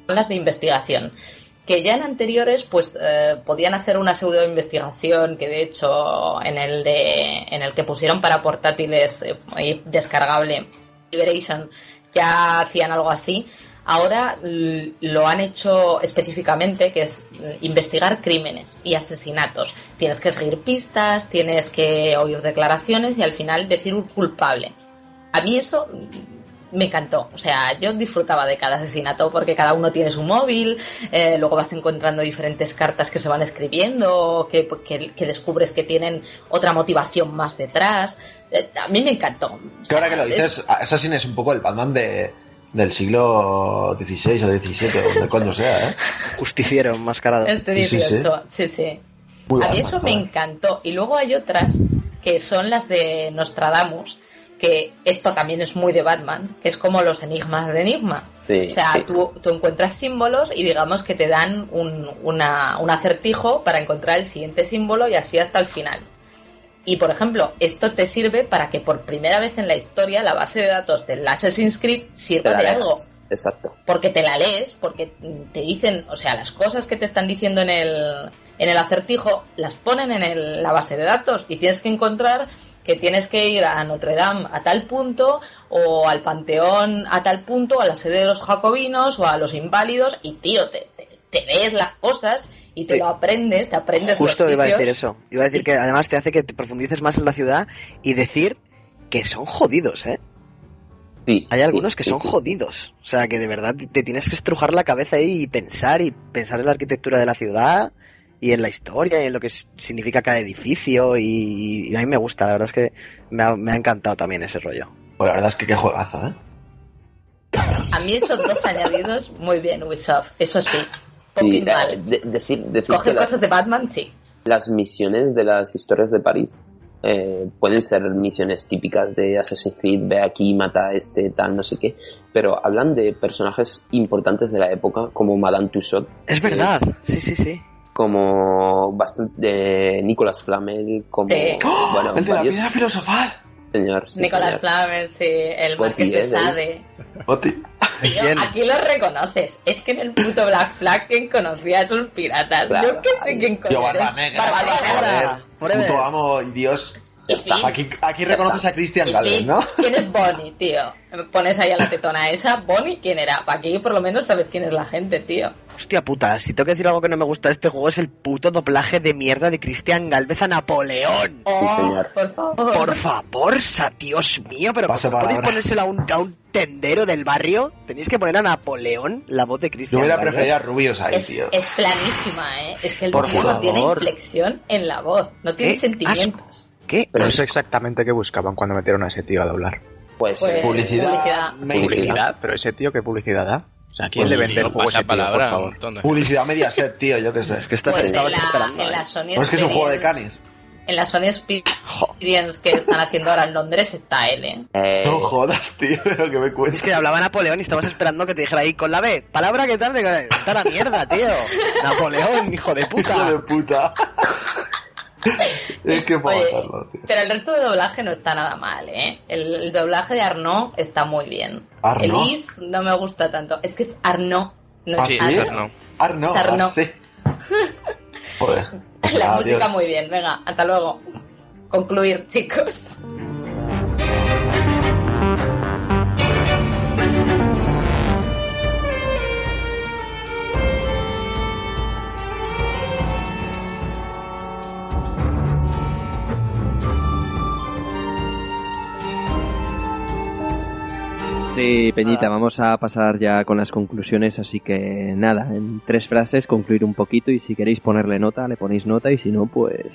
las de investigación que ya en anteriores pues eh, podían hacer una pseudo investigación que de hecho en el de en el que pusieron para portátiles eh, descargable Liberation ya hacían algo así. Ahora lo han hecho específicamente que es eh, investigar crímenes y asesinatos. Tienes que seguir pistas tienes que oír declaraciones y al final decir un culpable. A mí eso me encantó. O sea, yo disfrutaba de cada asesinato porque cada uno tiene su móvil, eh, luego vas encontrando diferentes cartas que se van escribiendo, que, que- que descubres que tienen otra motivación más detrás. Eh, a mí me encantó. O Que ahora que lo dices, Assassin es un poco el Batman de, del siglo XVI o XVII, o donde coño sea, ¿eh? Justiciero enmascarado. Este Sí, sí, 18, sí, sí. Muy a mí eso me encantó. Y luego hay otras que son las de Nostradamus, que esto también es muy de Batman, que es como los enigmas de Enigma. Sí, o sea, sí. tú, tú encuentras símbolos y digamos que te dan un, una- un acertijo para encontrar el siguiente símbolo y así hasta el final. Y por ejemplo, esto te sirve para que por primera vez en la historia la base de datos del Assassin's Creed sirva de algo Exacto. porque te la lees, porque te dicen, o sea, las cosas que te están diciendo en el, en el acertijo las ponen en el- la base de datos y tienes que encontrar que tienes que ir a Notre Dame a tal punto o al Panteón a tal punto, a la sede de los jacobinos o a los inválidos y tío, te, te, te lees las cosas y te Sí. lo aprendes, te aprendes Justo los iba a decir eso. Iba a decir que además te hace que te profundices más en la ciudad y decir que son jodidos, ¿eh? Sí. Hay algunos que son jodidos. O sea, que de verdad te tienes que estrujar la cabeza ahí y pensar y pensar en la arquitectura de la ciudad y en la historia y en lo que significa cada edificio y, y a mí me gusta, la verdad es que me ha, me ha encantado también ese rollo. Pues la verdad es que qué juegazo, ¿eh? A mí esos dos añadidos, muy bien, Ubisoft, eso sí. Sí, eh, de- decir, decir Coger cosas de Batman, sí. las misiones de las historias de París eh, pueden ser misiones típicas de Assassin's Creed, ve aquí, mata a este, tal, no sé qué, pero hablan de personajes importantes de la época, como Madame Tussaud, Es verdad, sí, sí, sí. como bastante de Nicolas Flamel, como Sí. bueno, ¡Oh! El de la piedra filosofal. señor, sí, Nicolás señor. Flamel, sí, el Boti, Marqués de eh, de- Sade. Oti. Tío, Bien. aquí lo reconoces. Es que en el puto Black Flag, ¿quién conocía a esos piratas? Claro. Yo que sé quién eres. Barba Negra. Forever. puto amo y Dios. Y sí. Aquí, aquí reconoces a Christian Galvez, sí, ¿no? ¿Quién es Bonnie, tío? Me Pones ahí a la tetona esa. ¿Bonnie quién era? Aquí por lo menos sabes quién es la gente, tío. Hostia puta, si tengo que decir algo que no me gusta de este juego es el puto doblaje de mierda de Cristian Galvez a Napoleón. Oh, señor. por favor. Por favor, sa, Dios mío, pero Paso ¿no podéis palabra. ponérselo a un, a un tendero del barrio? Tenéis que poner a Napoleón la voz de Yo Cristian hubiera Galvez. preferido a Rubius ahí, Es, tío. es planísima, ¿eh? Es que el Por tío no tiene inflexión en la voz. No tiene ¿Qué sentimientos. ¿Qué? No sé exactamente qué buscaban cuando metieron a ese tío a doblar. Pues, Pues- Publicidad. publicidad. ¿Publicidad? ¿Pero ese tío qué publicidad da? O sea, ¿quién Pues le vende el juego ese tío, por palabra, favor? Publicidad Mediaset, tío, yo qué sé. Es que estás, Pues estabas la, esperando. en ¿eh? la Sony No es que es un juego de canis. En la Sony Experience que están haciendo ahora en Londres está él, ¿eh? eh, No jodas, tío, pero que me Es cuentes. que hablaba Napoleón y estabas esperando que te dijera ahí con la B. Palabra que tal, de está la mierda, tío. Napoleón, hijo de Hijo de puta. es que puedo Oye, hacerlo, tío. pero el resto de doblaje no está nada mal, ¿eh? El, el doblaje de Arnaud está muy bien. ¿Arnaud? Elise no me gusta tanto. Es que es Arnaud, no ¿Ah, es Sí, sí? no. Arno, Es Arno. ah, sí. Joder. La Adiós. música muy bien. Venga, hasta luego. Concluir, chicos. Sí, Peñita, vamos a pasar ya con las conclusiones, así que nada, en tres frases concluir un poquito y si queréis ponerle nota, le ponéis nota y si no, pues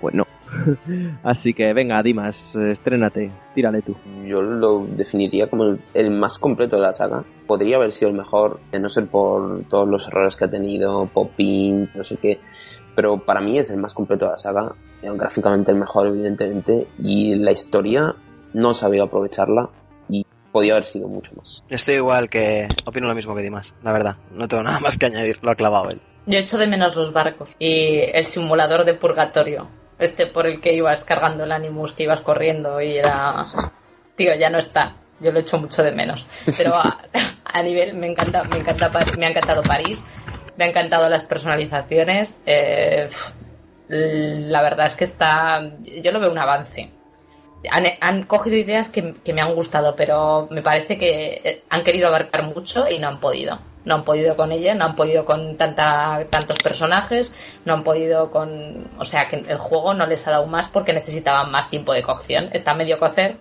pues no. así que venga, Dimas, estrénate, tírale tú. yo lo definiría como el, el más completo de la saga. Podría haber sido el mejor, de no ser por todos los errores que ha tenido, Popin, no sé qué. Pero para mí es el más completo de la saga. eh, Gráficamente el mejor, evidentemente. Y la historia no sabía aprovecharla podía haber sido mucho más. Estoy igual que. Opino lo mismo que Dimas, la verdad. No tengo nada más que añadir, lo ha clavado él. Yo echo de menos los barcos y el simulador de purgatorio. Este por el que ibas cargando el Animus, que ibas corriendo y era... Tío, ya no está. Yo lo echo mucho de menos. Pero a, a nivel, me encanta, me encanta, me ha encantado París, me ha encantado las personalizaciones. eh, la verdad es que está, yo lo veo un avance. Han, han cogido ideas que, que me han gustado, pero me parece que eh, han querido abarcar mucho y no han podido. No han podido con ella, no han podido con tanta, tantos personajes, no han podido con... O sea, que el juego no les ha dado más porque necesitaban más tiempo de cocción. Está medio cocer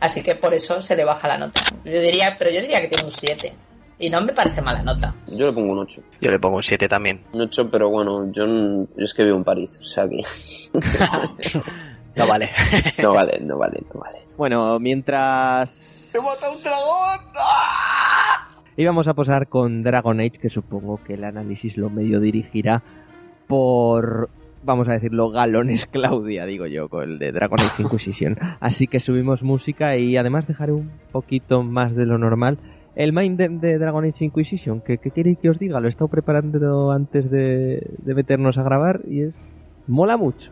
Así que por eso se le baja la nota. Yo diría, pero yo diría que tiene un 7. Y no me parece mala nota. Yo le pongo un 8. Yo le pongo un 7 también. Un 8, pero bueno, yo, yo es que vivo en París, o sea que... No vale. no vale, no vale, no vale. Bueno, mientras ¡He matado un dragón! íbamos a posar con Dragon Age, que supongo que el análisis lo medio dirigirá por, vamos a decirlo, galones Claudia, digo yo, con el de Dragon Age Inquisition. Así que subimos música y además dejaré un poquito más de lo normal. El main de, de Dragon Age Inquisition, que, que quiere que os diga, lo he estado preparando antes de, de meternos a grabar y es... Mola mucho.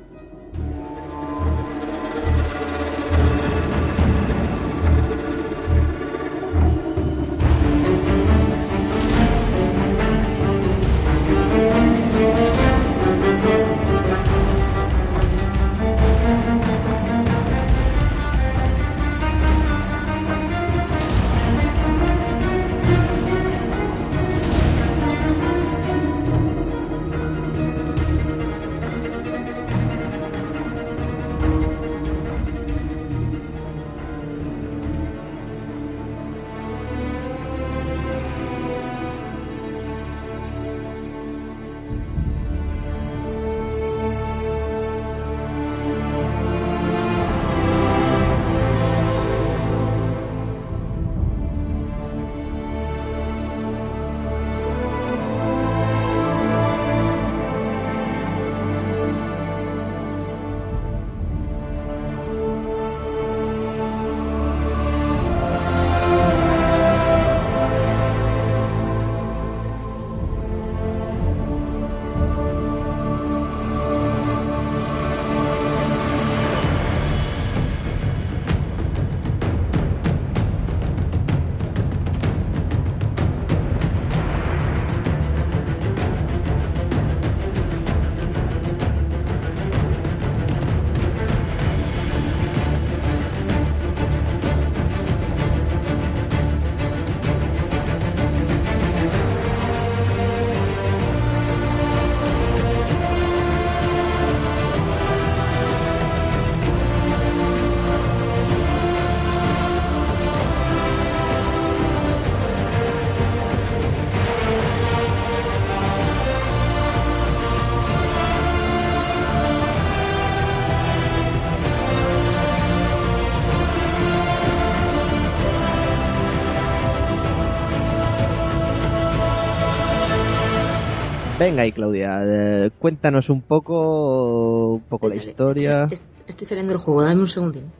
Venga ahí, Claudia, eh, cuéntanos un poco, un poco la historia. Estoy, estoy saliendo del juego, dame un segundín.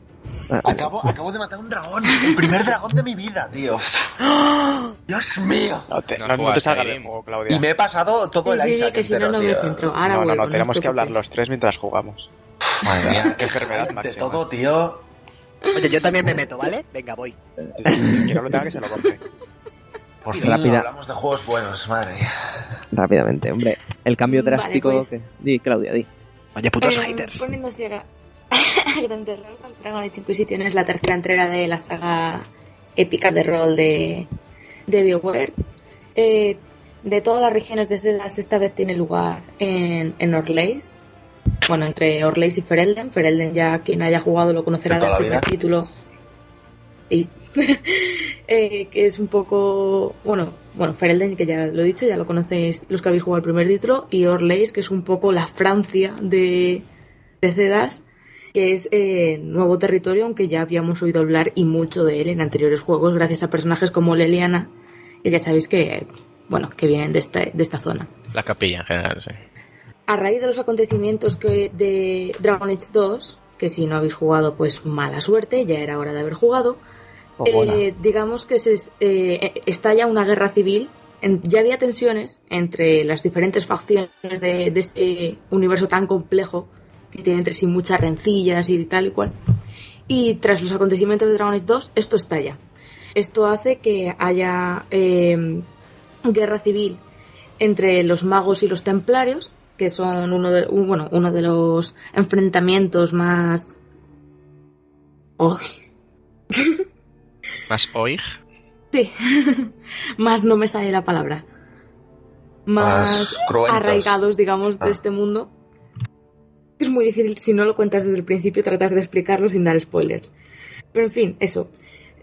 Ah, Acabo, acabo de matar un dragón. El primer dragón de mi vida, tío. Dios mío. No te, No no, no te juegas salgas ahí. del juego, Claudia. Y me he pasado todo el Sí, sí, que si no, no me centro. Ahora no, no, vuelvo, no, tenemos os que hablar los tres mientras jugamos. Madre mía, Qué enfermedad de máxima. todo, tío. Oye, yo también me meto, ¿vale? Venga, voy. Quien no lo tenga que se lo compre. Por fin Rápida. hablamos de juegos buenos, madre mía. Rápidamente, hombre. El cambio Vale, drástico pues. que... Di, Claudia, di. Oye, putos Eh, haters. Poniéndose a grandes rasgos, Dragon Age Inquisition es la tercera entrega de la saga épica de rol de, de BioWare. Eh, de todas las regiones de Cedas, esta vez tiene lugar en, en Orleis. Bueno, entre Orleis y Ferelden. Ferelden ya quien haya jugado lo conocerá ¿De toda del primer vida? título. Y, eh, que es un poco, bueno, bueno, Ferelden, que ya lo he dicho, ya lo conocéis los que habéis jugado el primer título, y Orleis, que es un poco la Francia de, de Cedas, que es eh, nuevo territorio, aunque ya habíamos oído hablar y mucho de él en anteriores juegos, gracias a personajes como Leliana, que ya sabéis que, bueno, que vienen de esta, de esta zona. La capilla en general, sí. A raíz de los acontecimientos que de Dragon Age 2, que si no habéis jugado, pues mala suerte, ya era hora de haber jugado. Eh, digamos que se eh, estalla una guerra civil. En- ya había tensiones entre las diferentes facciones de, de este universo tan complejo que tiene entre sí muchas rencillas y tal y cual. Y tras los acontecimientos de Dragon Age 2, esto estalla. Esto hace que haya eh, guerra civil entre los magos y los templarios, que son uno de, un- bueno, uno de los enfrentamientos más... Uy, Más oig. Sí, más no me sale la palabra. Más Más arraigados, digamos, de Ah. este mundo. Es muy difícil, si no lo cuentas desde el principio, tratar de explicarlo sin dar spoilers. Pero en fin, eso.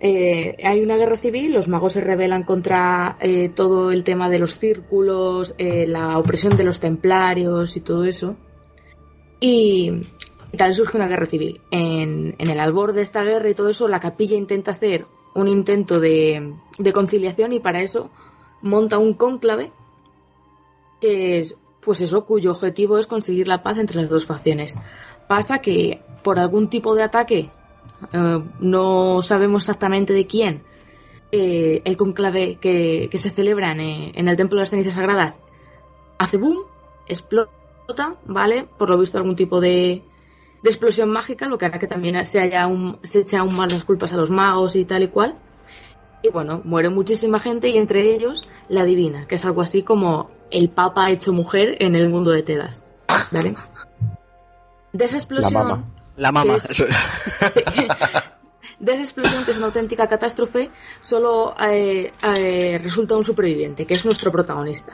Eh, hay una guerra civil, los magos se rebelan contra eh, todo el tema de los círculos, eh, la opresión de los templarios y todo eso. Y, y tal surge una guerra civil. En, el albor de esta guerra y todo eso, la capilla intenta hacer un intento de, conciliación y para eso monta un cónclave que es, pues eso, cuyo objetivo es conseguir la paz entre las dos facciones. Pasa que por algún tipo de ataque, eh, no sabemos exactamente de quién, eh, el conclave que, que se celebra en, eh, en el Templo de las Cenizas Sagradas hace boom, explota, ¿vale? Por lo visto algún tipo de, de explosión mágica, lo que hará que también se, haya un, se eche aún más las culpas a los magos y tal y cual. Y bueno, muere muchísima gente y entre ellos la divina, que es algo así como el papa hecho mujer en el mundo de Tedas. ¿Vale? De esa explosión. mama. La mama, es- eso es. de esa explosión, que es una auténtica catástrofe, solo eh, eh, resulta un superviviente, que es nuestro protagonista.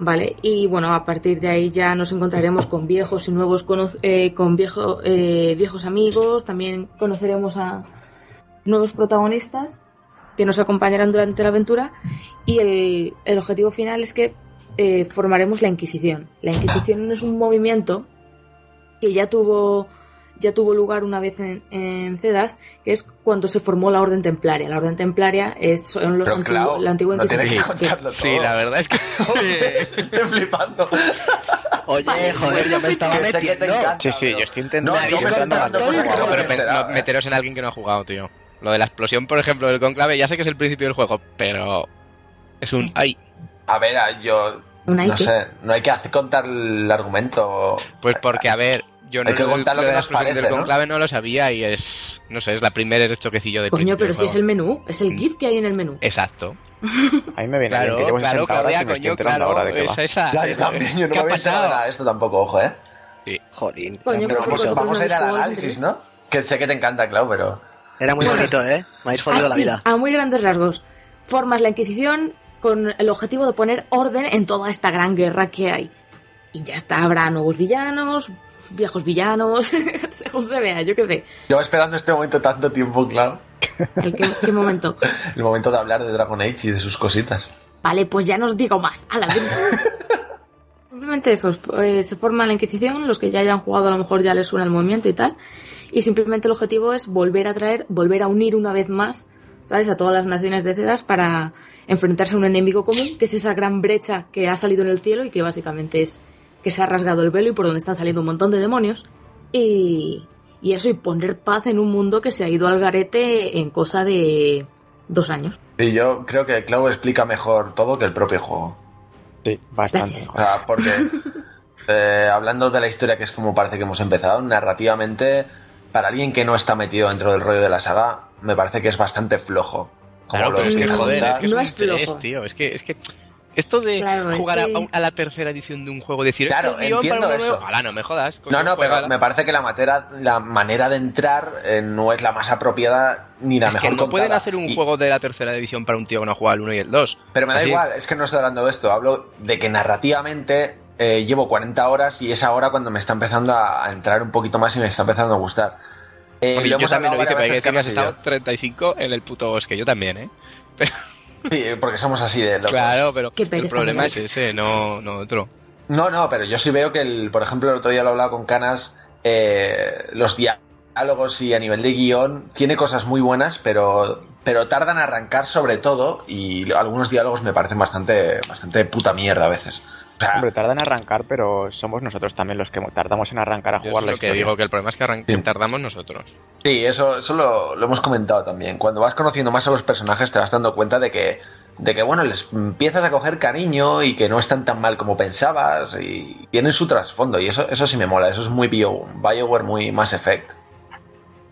Vale, y bueno, a partir de ahí ya nos encontraremos con viejos y nuevos eh, con viejo, eh, viejos amigos, también conoceremos a nuevos protagonistas que nos acompañarán durante la aventura y el, el objetivo final es que eh, formaremos la Inquisición. La Inquisición es un movimiento que ya tuvo ya tuvo lugar una vez en, en Cedas, que es cuando se formó la Orden Templaria. La Orden Templaria es son los Pero, Clau, la antigua no que Inquisición. que- Sí, la verdad es que. Estoy flipando. Oye, joder, yo me estaba metiendo. encanta, Sí, sí, yo estoy intentando. No, meteros en alguien que no ha jugado, tío. Lo de la explosión, por ejemplo, del conclave, ya sé que es el principio del juego, pero. Es un. ¡Ay! A ver, yo Un no sé, no hay que hacer contar el argumento. Pues porque, a ver, yo no Hay que lo- contar lo de que la nos parece, del ¿no? conclave no lo sabía y es. No sé, es la primer choquecillo de Coño, pero si es el menú, es el. GIF que hay en el menú. Exacto. A mí me viene Claro, bien, que claro, 60 horas Claudia, y me estoy coño, enterando claro. ahora de qué va. Esa, esa. Ya, yo también, yo no ¿Qué me ha había enterado nada de esto tampoco, ojo, eh. Jolín. Coño, Pero vamos, vamos a ir al análisis, ¿no? Que sé que te encanta, Clau, pero. Era muy bonito, ¿eh? Me habéis jodido la Así, vida. a muy grandes rasgos. Formas la Inquisición con el objetivo de poner orden en toda esta gran guerra que hay. Y ya está, habrá nuevos villanos, viejos villanos, según se vea, yo qué sé. Llevo esperando este momento tanto tiempo, Clau. ¿El qué, qué momento? El momento de hablar de Dragon Age y de sus cositas. Vale, pues ya no os digo más. A la venga. Simplemente eso, eh, se forma la Inquisición, los que ya hayan jugado a lo mejor ya les suena el movimiento y tal. Y simplemente el objetivo es volver a traer, volver a unir una vez más, ¿sabes? A todas las naciones de Cedas para enfrentarse a un enemigo común, que es esa gran brecha que ha salido en el cielo y que básicamente es que se ha rasgado el velo y por donde están saliendo un montón de demonios. Y, y eso, y poner paz en un mundo que se ha ido al garete en cosa de dos años. Sí, yo creo que Clau explica mejor todo que el propio juego. Sí, bastante. Gracias. O sea, porque eh, hablando de la historia que es como parece que hemos empezado, narrativamente, para alguien que no está metido dentro del rollo de la saga, me parece que es bastante flojo. Como Claro, lo pero es que, joder, es que es No un es flojo. tres, tío. Es que, es que esto de Claro, es jugar a- que- a, a la tercera edición de un juego, decir, Claro, "Este es guion entiendo para un nuevo-". eso. Ojalá, no me jodas. coño, No, no, pero me parece que la, matera, la manera de entrar eh, no es la más apropiada ni la es mejor que no pueden contada. hacer un Y- juego de la tercera edición para un tío que no ha jugado el 1 y el 2. Pero me da Así. igual, es que no estoy hablando de esto, hablo de que narrativamente eh, llevo 40 horas y es ahora cuando me está empezando a, a entrar un poquito más y me está empezando a gustar. Eh, lo yo también lo hice, pero hay que varias decir que has estado 35 en el puto bosque. Yo también, ¿eh? yo. Sí, porque somos así de locos. Claro, pero Qué el problema es ese, no, no otro. No, no, pero yo sí veo que, el, por ejemplo, el otro día lo hablaba con Canas, eh, los diálogos y a nivel de guion tiene cosas muy buenas, pero, pero tardan en arrancar sobre todo y algunos diálogos me parecen bastante, bastante puta mierda a veces. Sea, Hombre, tardan en arrancar, pero somos nosotros también los que tardamos en arrancar a jugar es la lo que digo, que el problema es que tardamos nosotros. Sí, eso, eso lo, lo hemos comentado también. Cuando vas conociendo más a los personajes te vas dando cuenta de que, de que bueno, les empiezas a coger cariño y que no están tan mal como pensabas y tienen su trasfondo y eso, eso sí me mola, eso es muy Bio, Bioware, muy Mass Effect.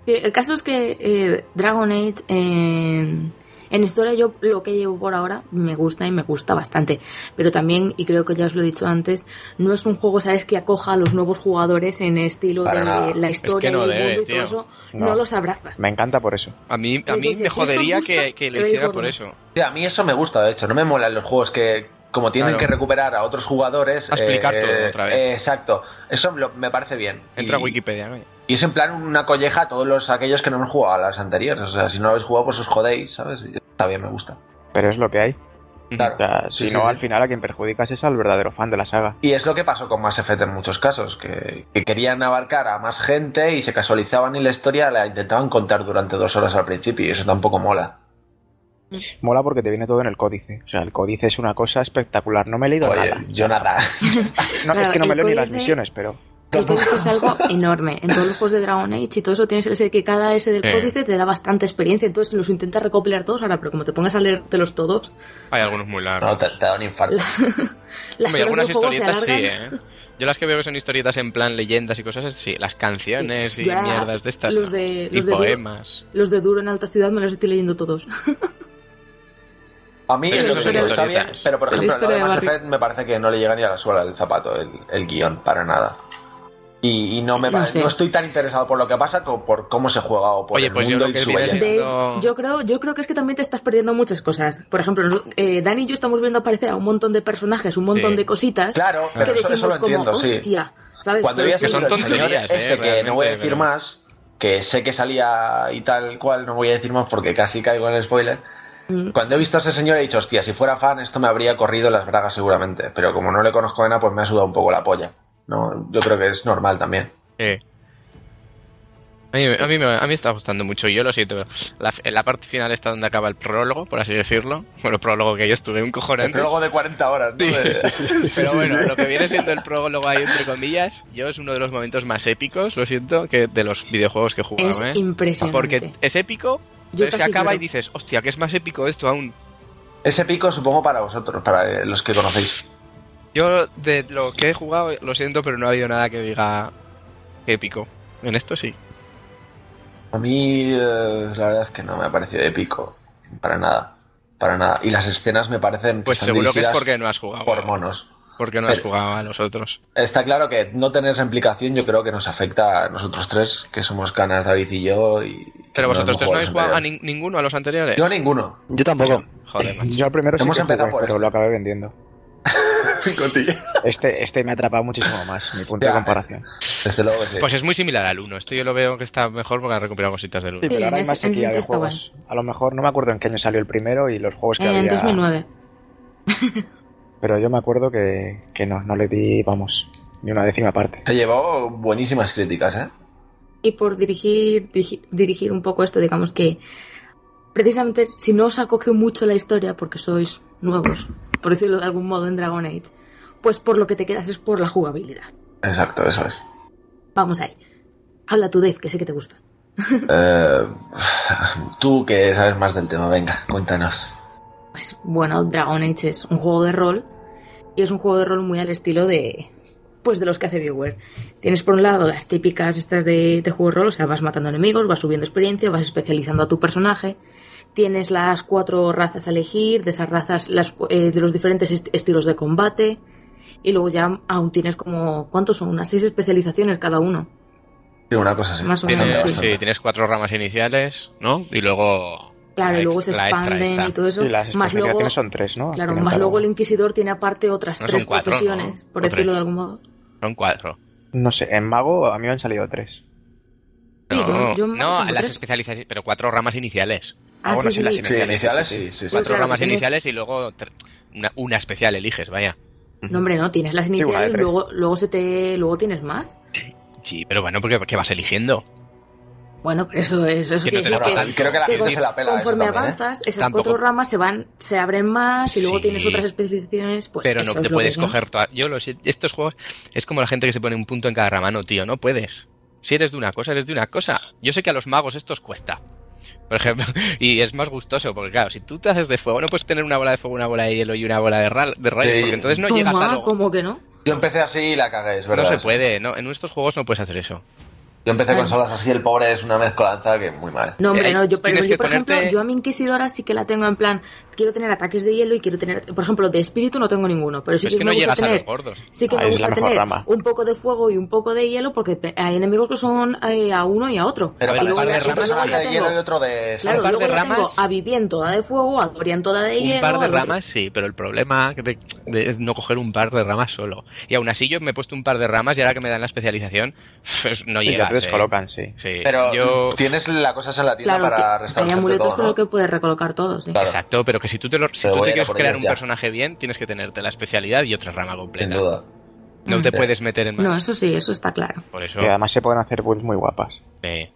Sí, El caso es que eh, Dragon Age en, en historia yo lo que llevo por ahora me gusta y me gusta bastante. Pero también, y creo que ya os lo he dicho antes, no es un juego, ¿sabes? Que acoja a los nuevos jugadores en estilo Para de nada. la Es historia que no y el debe, mundo y todo eso. No. No, los abraza. Me encanta por eso. A mí, a mí dices, me si jodería gusta, que, que lo hiciera por eso. Sí, a mí eso me gusta, de hecho, no me molan los juegos que como tienen Claro. que recuperar a otros jugadores. A explicar eh, todo otra vez. eh, exacto. Eso lo- me parece bien. Entra y, a Wikipedia, ¿no? Y es en plan una colleja a todos los aquellos que no hemos jugado a las anteriores. O sea, si no lo habéis jugado, pues os jodéis, ¿sabes? Y está bien, me gusta. Pero es lo que hay. Claro. O sea, si Sí, no, sí. al final a quien perjudicas es al verdadero fan de la saga. Y es lo que pasó con Mass Effect en muchos casos, que, que querían abarcar a más gente y se casualizaban y la historia la intentaban contar durante dos horas al principio y eso tampoco mola. Mola porque te viene todo en el códice. O sea, el códice es una cosa espectacular. No me he leído Oye, nada. yo nada. No, es que no me leo ni las misiones, pero. El códice es algo enorme. En todos los juegos de Dragon Age y todo eso tienes ese que cada S del Sí. códice te da bastante experiencia. Entonces los intentas recopilar todos ahora, pero como te pongas a leértelos todos, Hay algunos muy largos. No, te, te da un infarto. las Hombre, algunas historietas sí. ¿eh? Yo las que veo que son historietas en plan leyendas y cosas, sí, las canciones y Ya, mierdas de estas. los ¿no? de- y de Duro- poemas. Los de Duro en Alta Ciudad me los estoy leyendo todos. A mí eso son libro está bien, historietas. pero por ejemplo, lo de Mass. Effect me parece que no le llega ni a la suela del zapato el, el guion, para nada. Y, y no me No sé. no estoy tan interesado por lo que pasa como por cómo se juega o por Oye, el pues yo mundo lo y que su No. yo creo, yo creo que es que también te estás perdiendo muchas cosas. Por ejemplo, eh, Dani y yo estamos viendo aparecer a un montón de personajes, un montón Sí. de cositas. Claro, que pero eso, decimos eso lo como, entiendo, sí. hostia, ¿sabes? Cuando a que son el señor tonterías, eh, ese que no voy a decir pero- más, que sé que salía y tal cual, no voy a decir más porque casi caigo en el spoiler. Mm. Cuando he visto a ese señor he dicho, hostia, si fuera fan esto me habría corrido las bragas seguramente, pero como no le conozco de nada, pues me ha sudado un poco la polla. No, yo creo que es normal también. Sí. A mí, a, mí me, a mí me está gustando mucho, yo lo siento, pero la, en la parte final está donde acaba el prólogo, por así decirlo. Bueno, prólogo que yo estuve un cojón El prólogo de 40 horas, ¿no? Pero bueno, lo que viene siendo el prólogo ahí, entre comillas, yo es uno de los momentos más épicos, lo siento, que de los videojuegos que he jugado, Es ¿eh? impresionante. Porque es épico, Yo pero es que acaba y dices, hostia, que es más épico esto aún. Ese pico supongo para vosotros, para los que conocéis. Yo de lo que he jugado, lo siento, pero no ha habido nada que diga épico. En esto sí. A mí eh, la verdad es que no me ha parecido épico, para nada, para nada. Y las escenas me parecen Pues seguro que es porque no has jugado. por monos. Porque no has Pero- jugado a los otros. Está claro que no tener esa implicación yo creo que nos afecta a nosotros tres, que somos canas, David y yo. Y Pero vosotros tres no habéis jugado a nin- ninguno a los anteriores. Yo ninguno. Yo tampoco. Joder, macho. Yo al primero sí Hemos que empezado jugué, por pero esto. lo acabé vendiendo. Este, este me ha atrapado muchísimo más, mi punto Ya. de comparación. Desde luego que sí. Pues es muy similar al 1. Esto yo lo veo que está mejor porque han recuperado cositas del 1. Sí, Sí, pero ahora en hay más en sequía de juegos. A lo mejor no me acuerdo en qué año salió el primero y los juegos que En había. 2009. Pero yo me acuerdo que, que no, no le di, vamos, ni una décima parte. Se llevó buenísimas críticas, ¿eh? Y por dirigir, dirigi- dirigir un poco esto, digamos que precisamente si no os acoge mucho la historia porque sois nuevos, por decirlo de algún modo en Dragon Age, pues por lo que te quedas es por la jugabilidad. Exacto, eso es. Vamos ahí. Habla tú, Dave, que sé que te gusta. Eh, tú que sabes más del tema, venga, cuéntanos. Pues bueno, Dragon Age es un juego de rol y es un juego de rol muy al estilo de pues de los que hace BioWare. Tienes por un lado las típicas estas de, de juego de rol, o sea, vas matando enemigos, vas subiendo experiencia, vas especializando a tu personaje. Tienes las cuatro razas a elegir, de esas razas, las, eh, de los diferentes est- estilos de combate. Y luego ya aún tienes como, ¿cuántos son? Unas seis especializaciones cada uno. Sí, una cosa así. Más o menos, sí. sí, tienes cuatro ramas iniciales, ¿no? Y luego. Claro, la y luego se extra expanden y todo eso. Y las más luego, son tres, ¿no? Claro, más luego el Inquisidor tiene aparte otras No tres cuatro, profesiones, ¿no? por O decirlo tres. de algún modo. Son cuatro. No sé, en Mago a mí me han salido tres. Sí, No, yo- yo no, las especializaciones, pero cuatro ramas iniciales. Ah, bueno, sí, las sí. Sí, iniciales, iniciales, sí, sí. sí, sí, sí. Cuatro claro, ramas tienes- iniciales y luego una, una especial eliges, vaya. No, hombre, no, tienes las iniciales, tres. luego, luego se te, luego tienes más. Sí, pero bueno, porque ¿qué vas eligiendo? Bueno, pero eso, eso, eso Que no decir. Creo que la gente se la pela conforme también, ¿eh? avanzas, esas Tampoco. cuatro ramas se van, se abren más y luego Sí. tienes otras especializaciones, pues pero eso no es te puedes es, coger toda- Yo lo sé, estos juegos es como la gente que se pone un punto en cada rama, no, tío, no puedes. Si eres de una cosa, eres de una cosa. Yo sé que a los magos estos cuesta. Por ejemplo, y es más gustoso, porque claro, si tú te haces de fuego, no puedes tener una bola de fuego, una bola de hielo y una bola de, rayos, Sí. porque entonces no Toma, llegas a lo... ¿cómo que no? Yo empecé así y la cagué, es verdad. No se puede, no, en estos juegos no puedes hacer eso. Yo empecé con solas así, el pobre es una mezcolanza que muy mal. No, hombre, Eh, no, yo, pero yo que por ejemplo, yo a mi Inquisidora sí que la tengo en plan, quiero tener ataques de hielo y quiero tener, por ejemplo, de espíritu no tengo ninguno, pero sí Es que, que me no gusta llegas a tener, los gordos. sí que Ah, me es gusta tener rama. un poco de fuego y un poco de hielo porque hay enemigos que son eh, a uno y a otro. Pero A ver, para y luego un par de ramas luego personaje ya de tengo- hielo y otro de... Claro, Un par de luego ramas- tengo a Vivien toda de fuego, a Dorian toda de hielo. Un par de ramas, sí, pero el problema que de- es no coger un par de ramas solo. Y aún así yo me he puesto un par de ramas y ahora que me dan la especialización, pues no llega. Descolocan, sí. Sí, Pero yo... tienes la cosa en la tienda Claro, para que hay restaurar amuletos todo, con ¿no? los que puedes recolocar todos. sí. Claro. Exacto, pero que si tú, te lo- si tú te quieres crear un ya. personaje bien, tienes que tenerte la especialidad y otra rama completa. Sin duda. No Mm. te Ya. puedes meter en más. No, eso sí, eso está claro. Por eso, Que además se pueden hacer builds muy guapas. eh,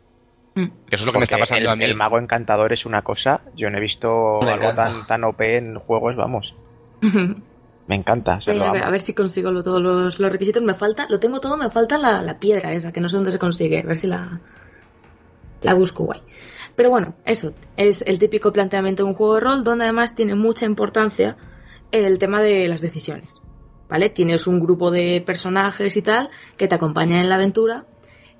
Mm. que eso es lo que me está pasando el, a mí. el mago encantador es una cosa. Yo no he visto Me algo tan, tan OP en juegos, vamos. Me encanta. Sí, lo a, ver, a ver si consigo lo- todos los, los requisitos. Me falta, lo tengo todo, me falta la, la piedra esa, que no sé dónde se consigue. A ver si la, la busco guay. Pero bueno, eso es el típico planteamiento de un juego de rol donde además tiene mucha importancia el tema de las decisiones. ¿Vale? Tienes un grupo de personajes y tal que te acompañan en la aventura.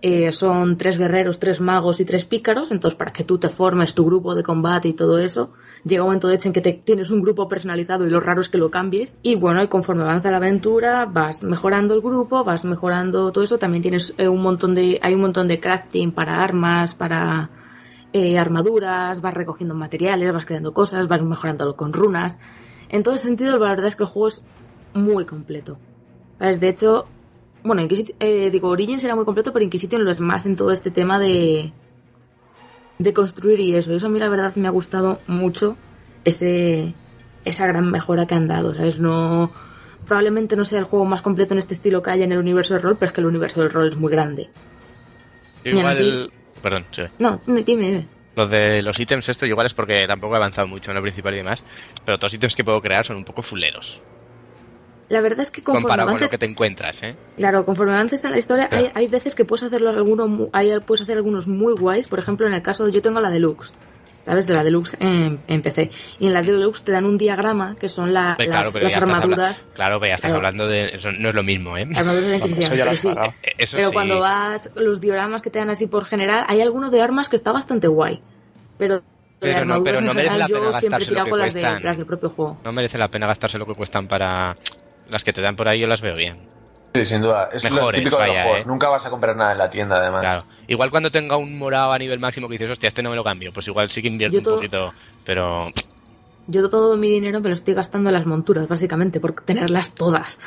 Eh, son tres guerreros, tres magos y tres pícaros. Entonces, para que tú te formes tu grupo de combate y todo eso, llega un momento de hecho en que te, tienes un grupo personalizado y lo raro es que lo cambies. Y bueno, y conforme avanza la aventura, vas mejorando el grupo, vas mejorando todo eso. También tienes eh, un montón de, hay un montón de crafting para armas, para eh, armaduras, vas recogiendo materiales, vas creando cosas, vas mejorándolo con runas. En todo ese sentido, la verdad es que el juego es muy completo. De hecho, bueno, Inquisit- eh, digo, Origins era muy completo, pero Inquisition lo es más en todo este tema de, de construir y eso. Y eso a mí la verdad me ha gustado mucho ese, esa gran mejora que han dado, ¿sabes? No, probablemente no sea el juego más completo en este estilo que haya en el universo del rol, pero es que el universo del rol es muy grande. Yo igual... Perdón, sí. No, dime, dime. Lo de los ítems, esto igual es porque tampoco he avanzado mucho en lo principal y demás, pero todos los ítems que puedo crear son un poco fuleros. La verdad es que conforme Comparado con lo avances, que te encuentras, ¿eh? Claro, conforme avances en la historia, Claro. hay, hay veces que puedes hacerlo alguno, hay, puedes hacer algunos muy guays. Por ejemplo, en el caso de yo tengo la deluxe, ¿sabes? De la deluxe en, en PC. Y en la deluxe te dan un diagrama que son la- las, pero armaduras. habla- Claro, pero ya estás Claro. hablando de... Eso no es lo mismo, ¿eh? Armaduras de Inquisición, Eso ya lo pero sí. Eh, Eso Pero sí. cuando vas, los dioramas que te dan así por general, hay alguno de armas que está bastante guay. Pero, de Pero no- armaduras pero no en merece general, la pena yo siempre he gastarse lo que con las, de, cuestan. las del propio juego. No merece la pena gastarse lo que cuestan para... Las que te dan por ahí yo las veo bien. Sí, sin duda. Es lo Mejores, típico de los juegos. ¿eh? Nunca vas a comprar nada en la tienda, además. Claro. Igual cuando tenga un morado a nivel máximo que dices, hostia, este no me lo cambio, pues igual sí que invierto Yo un todo- poquito, pero... Yo todo mi dinero me lo estoy gastando en las monturas, básicamente, por tenerlas todas.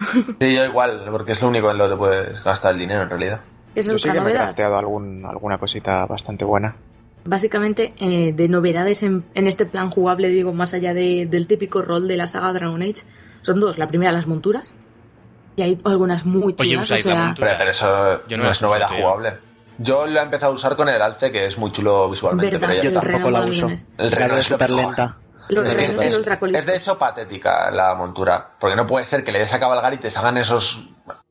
Sí, yo igual, porque es lo único en lo que puedes gastar el dinero, en realidad. Esa Yo es sí que me he novedad. crafteado algún, alguna cosita bastante buena. Básicamente, eh, de novedades en, en este plan jugable, digo, más allá de- del típico rol de la saga Dragon Age, son dos. La primera, las monturas. Y hay algunas muy Oye, chulas. o usáis la sea, montura. Pero, eso Yo no no, la es novedad tío. jugable. Yo lo he empezado a usar con el alce, que es muy chulo visualmente. verdad, pero ya reno tampoco la uso. El reno es súper lenta. Los Es, que es- es de hecho patética la montura. Porque no puede ser que le des a cabalgar y te salgan esos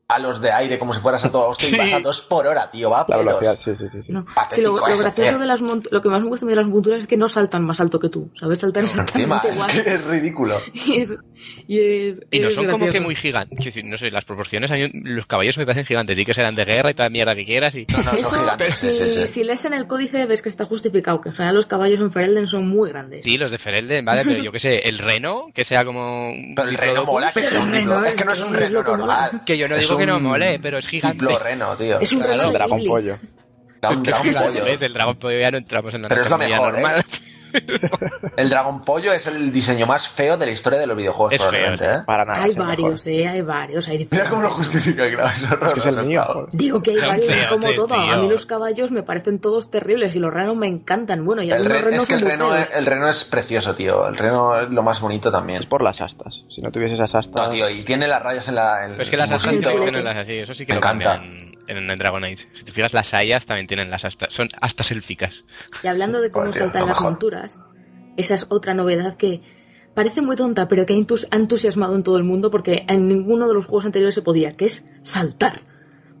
halos de aire como si fueras a toda hostia y Sí. vas a dos por hora, tío. Va a velocidad, sí, sí, sí. sí. No. Lo, lo eso, gracioso tío. de las lo que más me gusta de las monturas es que no saltan más alto que tú, ¿sabes? Saltan Encima, exactamente es igual. que es ridículo. Y es, y es, Y no es son como que gracioso. muy gigantes. No sé, las proporciones, los caballos me parecen gigantes. Y que serán de guerra y toda mierda que quieras. Y... No, no, son Eso, gigantes. si, si lees en el códice ves que está justificado, que en general los caballos en Ferelden son muy grandes. Sí, los de Ferelden, vale, pero yo qué sé, el reno, que sea como un Pero el reno mola que es Es que no es un es reno normal. Que yo no Es digo que no un mole, pero es gigante. Reno, tío. Es un Claro, dragón pollo. Un Es que es dragón gigante, pollo. ¿ves? El dragón pollo ya no entramos en la Pero es lo mejor, normal. El dragón pollo es el diseño más feo de la historia de los videojuegos, Es feo, probablemente. ¿eh? Para nada. Hay es el mejor. varios, eh, hay varios, hay Mira cómo lo diferentes. justifica, claro. Es, Es que es el mío. joder. Digo que hay varios feos, como tío. todo. A mí los caballos me parecen todos terribles y los renos me encantan. Bueno, y El re- renos es que el reno, es, el reno es precioso, tío. El reno es lo más bonito también. Es por las astas. Si no tuviese esas astas. No, tío, y tiene las rayas en la. En Pero es que las el astas tienen las así, eso sí que Me lo encanta. cambian en, el Dragon Age. Si te fijas, las hayas también tienen las astas, son astas élficas. Y hablando de cómo Joder, tío, saltan las mejor. monturas, esa es otra novedad que parece muy tonta, pero que ha entus- ha entusiasmado en todo el mundo porque en ninguno de los juegos anteriores se podía, que es saltar.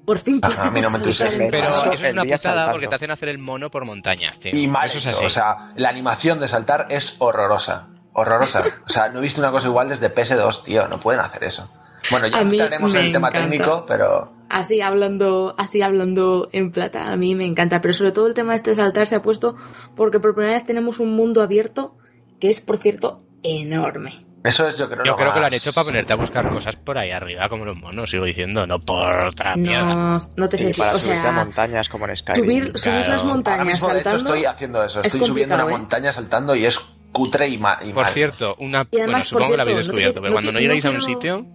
Por fin Ajá, a mí no me entusiasma. en Pero eso es una putada saltando. porque te hacen hacer el mono por montañas, tío. Y mal eso es así. O sea, la animación de saltar es horrorosa. Horrorosa. O sea, no he visto una cosa igual desde PS2, tío. No pueden hacer eso. Bueno, ya entraremos en el tema encanta. técnico, pero. Así hablando, así hablando en plata, a mí me encanta. Pero sobre todo el tema este de saltar se ha puesto porque por primera vez tenemos un mundo abierto que es, por cierto, enorme. Eso es, yo creo, Yo lo creo que lo más- han hecho para ponerte a buscar cosas por ahí arriba, como los monos, sigo diciendo, no por otra mierda. No, no te sé decir, para o subirte a montañas como en Skyrim. subir, subir las claro. Ahora montañas mismo, de hecho, estoy haciendo eso. es Estoy subiendo una ¿eh? montaña saltando y es cutre y, ma y Por mal. cierto, una. Y además, bueno, supongo que lo habéis cierto, no te- descubierto, pero no cuando no llegáis a un sitio,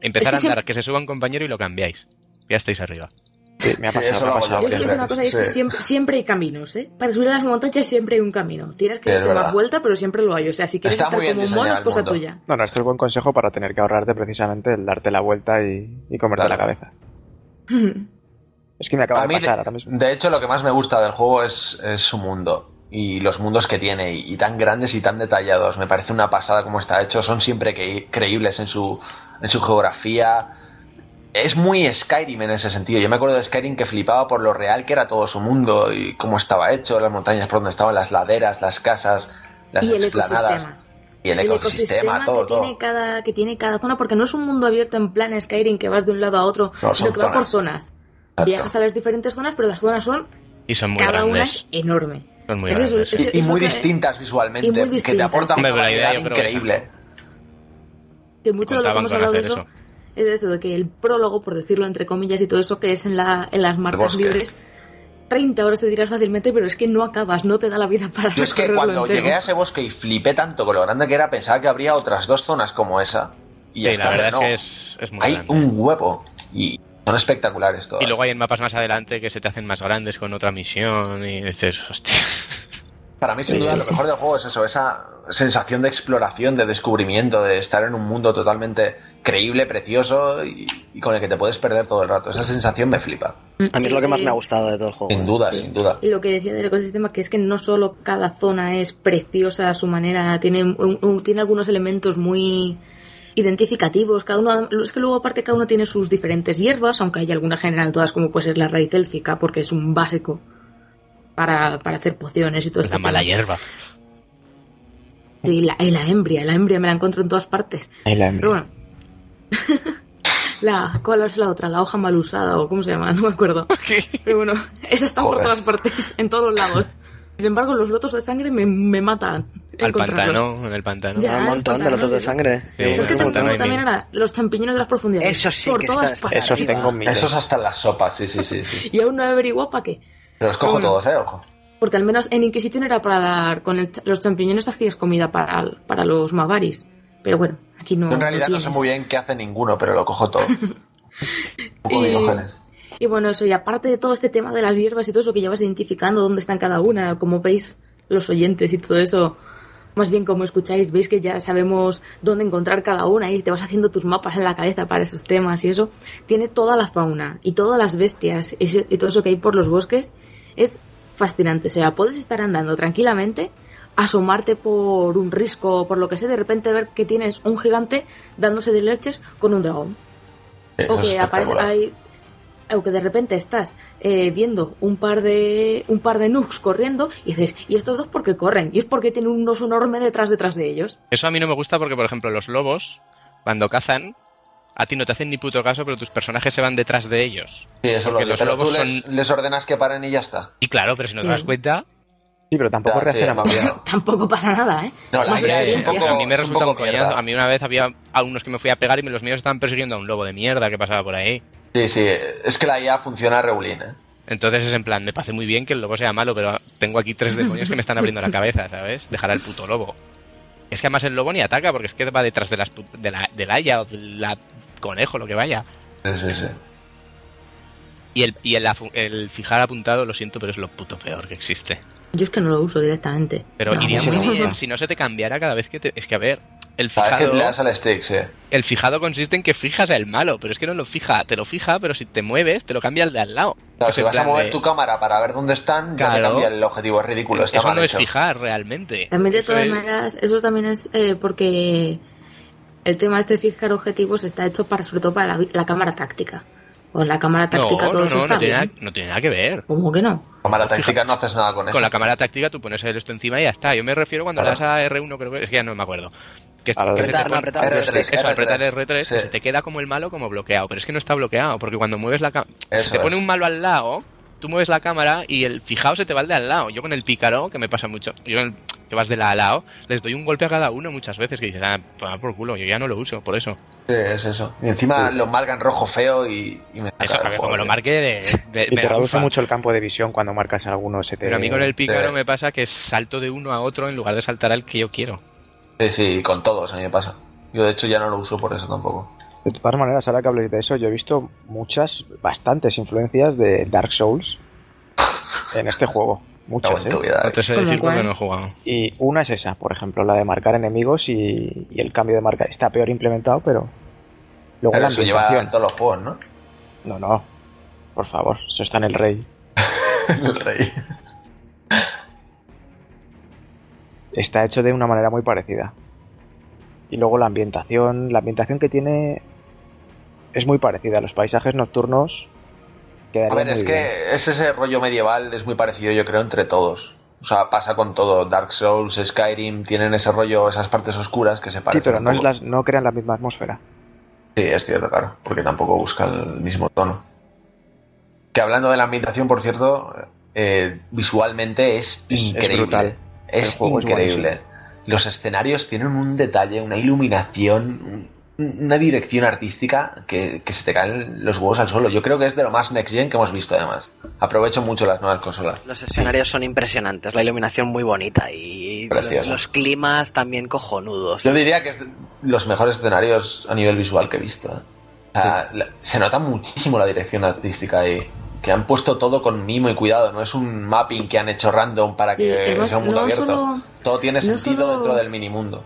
empezar Es que a andar, que se suba un compañero y lo cambiáis. Ya estáis arriba. Sí, me ha Sí, pasado, eso me ha pasado. yo. Digo una cosa, es que Sí. siempre, siempre hay caminos, ¿eh? Para subir a las montañas siempre hay un camino. Tienes que Sí, es dar verdad. vuelta, pero siempre lo hay. O sea, si quieres Está estar muy bien como un mono, es cosa mundo. tuya. No, no, esto es buen consejo para tener que ahorrarte precisamente el darte la vuelta y, y comerte Claro. la cabeza. Es que me acaba A de pasar de, ahora mismo. de hecho, lo que más me gusta del juego es, es su mundo y los mundos que tiene y, y tan grandes y tan detallados. Me parece una pasada como está hecho. Son siempre que- creíbles en su, en su geografía. Es muy Skyrim en ese sentido. Yo me acuerdo de Skyrim que flipaba por lo real que era todo su mundo y cómo estaba hecho, las montañas por donde estaban las laderas, las casas, las y el ecosistema. Y el, ecosistema, todo, que, todo. Tiene cada, que tiene cada zona, porque no es un mundo abierto en plan Skyrim que vas de un lado a otro, No, sino que va por zonas. Exacto. Viajas a las diferentes zonas, pero las zonas son Y son muy cada una grandes. es enorme. Son muy Es eso, grandes. Y, muy que- distintas visualmente, y muy que te distintas, aportan sí. una variedad increíble. Que mucho de lo que hemos hablado de eso. Es de esto, de que el prólogo, por decirlo entre comillas, y todo eso que es en, la, en las marcas libres, 30 horas te dirás fácilmente, pero es que no acabas, no te da la vida para Yo es que cuando entero. llegué a ese bosque y flipé tanto con lo grande que era, pensaba que habría otras dos zonas como esa. Y Sí, la verdad es que no. es, es muy Hay grande. un huevo y son espectaculares todas. Y luego hay en mapas más adelante que se te hacen más grandes con otra misión y dices, hostia. Para mí, sin Sí, duda, sí, lo mejor del juego es eso, esa sensación de exploración, de descubrimiento, de estar en un mundo totalmente creíble, precioso y, y con el que te puedes perder todo el rato. Esa sensación me flipa. A mí es lo que más Eh, me ha gustado de todo el juego. Sin duda, sin duda. Y lo que decía del ecosistema, que es que no solo cada zona es preciosa a su manera, tiene, un- un- tiene algunos elementos muy identificativos, cada uno, es que luego aparte cada uno tiene sus diferentes hierbas, aunque hay alguna general todas como puede ser la raíz élfica, porque es un básico para, para hacer pociones y todo Es esto. la mala hierba. Sí, la, y la embria, la embria me la encuentro en todas partes. La hembra. Pero bueno. la, ¿Cuál es la otra? La hoja mal usada o cómo se llama, no me acuerdo. Pero bueno, esa está por todas partes, en todos lados. Sin embargo, los lotos de sangre me, me matan. Al pantano, en el pantano. Ya. Un montón de lotos de sangre. Sí, que Bueno, también, era los champiñones de las profundidades. Eso sí por que todas está- partes. Esos tengo miles. Esos hasta en las sopas, sí, sí, sí. sí. Y aún no he averiguado para qué. Pero los cojo Bueno. todos, eh, ojo. Porque al menos en Inquisición era para dar. Con el- los champiñones hacías comida para, para los Magaris. Pero bueno, aquí no. Yo en realidad no sé muy bien qué hace ninguno, pero lo cojo todo. Un poco Y- Diógenes. Y bueno, eso, y aparte de todo este tema de las hierbas y todo eso que ya vas identificando dónde están cada una, como veis los oyentes y todo eso, más bien como escucháis, veis que ya sabemos dónde encontrar cada una y te vas haciendo tus mapas en la cabeza para esos temas y eso, tiene toda la fauna y todas las bestias y todo eso que hay por los bosques, es fascinante. O sea, puedes estar andando tranquilamente, asomarte por un risco o por lo que sé, de repente ver que tienes un gigante dándose de leches con un dragón. Eso O que aparece hay, o que de repente estás eh, viendo un par de un par de nooks corriendo y dices, ¿y estos dos por qué corren? Y es porque tienen un oso enorme detrás detrás de ellos. Eso a mí no me gusta porque, por ejemplo, los lobos, cuando cazan, a ti no te hacen ni puto caso, pero tus personajes se van detrás de ellos. Sí, eso es lo porque que los pero tú lobos les, les ordenas que paren y ya está. Y claro, pero si no te das cuenta, Sí, pero tampoco sí, reacciona bien. Tampoco pasa nada, ¿eh? No, la Más idea es un poco- a mí me resulta un coñazo. A mí una vez había algunos que me fui a pegar y los míos estaban persiguiendo a un lobo de mierda que pasaba por ahí. Sí, sí, es que la IA funciona regulín, ¿eh? Entonces es en plan, me parece muy bien que el lobo sea malo, pero tengo aquí tres demonios que me están abriendo la cabeza, ¿sabes? Dejar al puto lobo. Es que además el lobo ni ataca, porque es que va detrás de, las, de la, del haya o del la conejo, lo que vaya. Sí, sí, sí. Y el, y el fijar apuntado, lo siento, pero es lo puto peor que existe. Yo es que no lo uso directamente. Pero No, iría muy bien si no se te cambiara cada vez que te... Es que a ver, el Sabes que fijado, le das al stick, sí. el fijado consiste en que fijas el malo, pero es que no lo fija, te lo fija, pero si te mueves, te lo cambia el de al lado. Claro, si vas a mover de- tu cámara para ver dónde están, ya te Claro. cambia el objetivo. Es ridículo, está Eso mal no hecho. es fijar realmente. También de Eso todas es- maneras, eso también es eh, porque el tema este de fijar objetivos está hecho para sobre todo para la, la cámara táctica. Con la cámara No, táctica todo no, eso no, está no tiene, bien. nada, no tiene nada que ver. ¿Cómo que no? Cámara táctica no haces nada con eso. Con la cámara táctica tú pones el esto encima y ya está. Yo me refiero cuando Claro. le das a R1, creo que es que ya no me acuerdo. Que, A lo que se te apretar, pone- apretar, eso, R3, eso, apretar R3, R3, que sí. se te queda como el malo como bloqueado, pero es que no está bloqueado, porque cuando mueves la cámara, si te pone es. un malo al lado, tú mueves la cámara y el fijado se te va al de al lado. Yo con el pícaro, que me pasa mucho, yo con el- que vas de la a lado, les doy un golpe a cada uno muchas veces que dices, ah, por culo, yo ya no lo uso, por eso. Sí, es eso. Y encima lo marcan rojo feo y, y me Eso, porque como lo marque de, de- Y me te reduce mucho el campo de visión cuando marcas alguno. Se te... Pero a mí con el pícaro Sí. me pasa que salto de uno a otro en lugar de saltar al que yo quiero. Sí, sí, con todos a mí me pasa. Yo de hecho ya no lo uso por eso tampoco. De todas maneras, ahora que habléis de eso, yo he visto muchas, bastantes influencias de Dark Souls en este juego. Muchas, ¿eh? vida, No eh. te sé ¿Cómo decir cuál? no he jugado. Y una es esa, por ejemplo, la de marcar enemigos y, y el cambio de marca está peor implementado, pero luego Pero la eso lleva en todos los juegos, ¿no? No, no, por favor, eso está en el rey. El rey. Está hecho de una manera muy parecida. Y luego la ambientación, la ambientación que tiene es muy parecida. Los paisajes nocturnos A ver, es bien. que es ese rollo medieval, es muy parecido yo creo entre todos. O sea, pasa con todo. Dark Souls, Skyrim, tienen ese rollo, esas partes oscuras que se Sí, parecen. pero un no, es las, no crean la misma atmósfera. Sí, es cierto, claro, porque tampoco busca el mismo tono. Que hablando de la ambientación, por cierto, eh, visualmente es, Es- es increíble. brutal. Es increíble. Los escenarios tienen un detalle, una iluminación, un- una dirección artística que, que se te caen los huevos al suelo. Yo creo que es de lo más next gen que hemos visto, además. Aprovecho mucho las nuevas consolas. Los escenarios son impresionantes, la iluminación muy bonita y los, climas también cojonudos. Yo diría que es de los mejores escenarios a nivel visual que he visto. ¿eh? O sea, la- se nota muchísimo la dirección artística ahí. Que han puesto todo con mimo y cuidado. No es un mapping que han hecho random para Sí, que además, sea un mundo no abierto. solo- todo tiene no sentido solo- dentro del minimundo.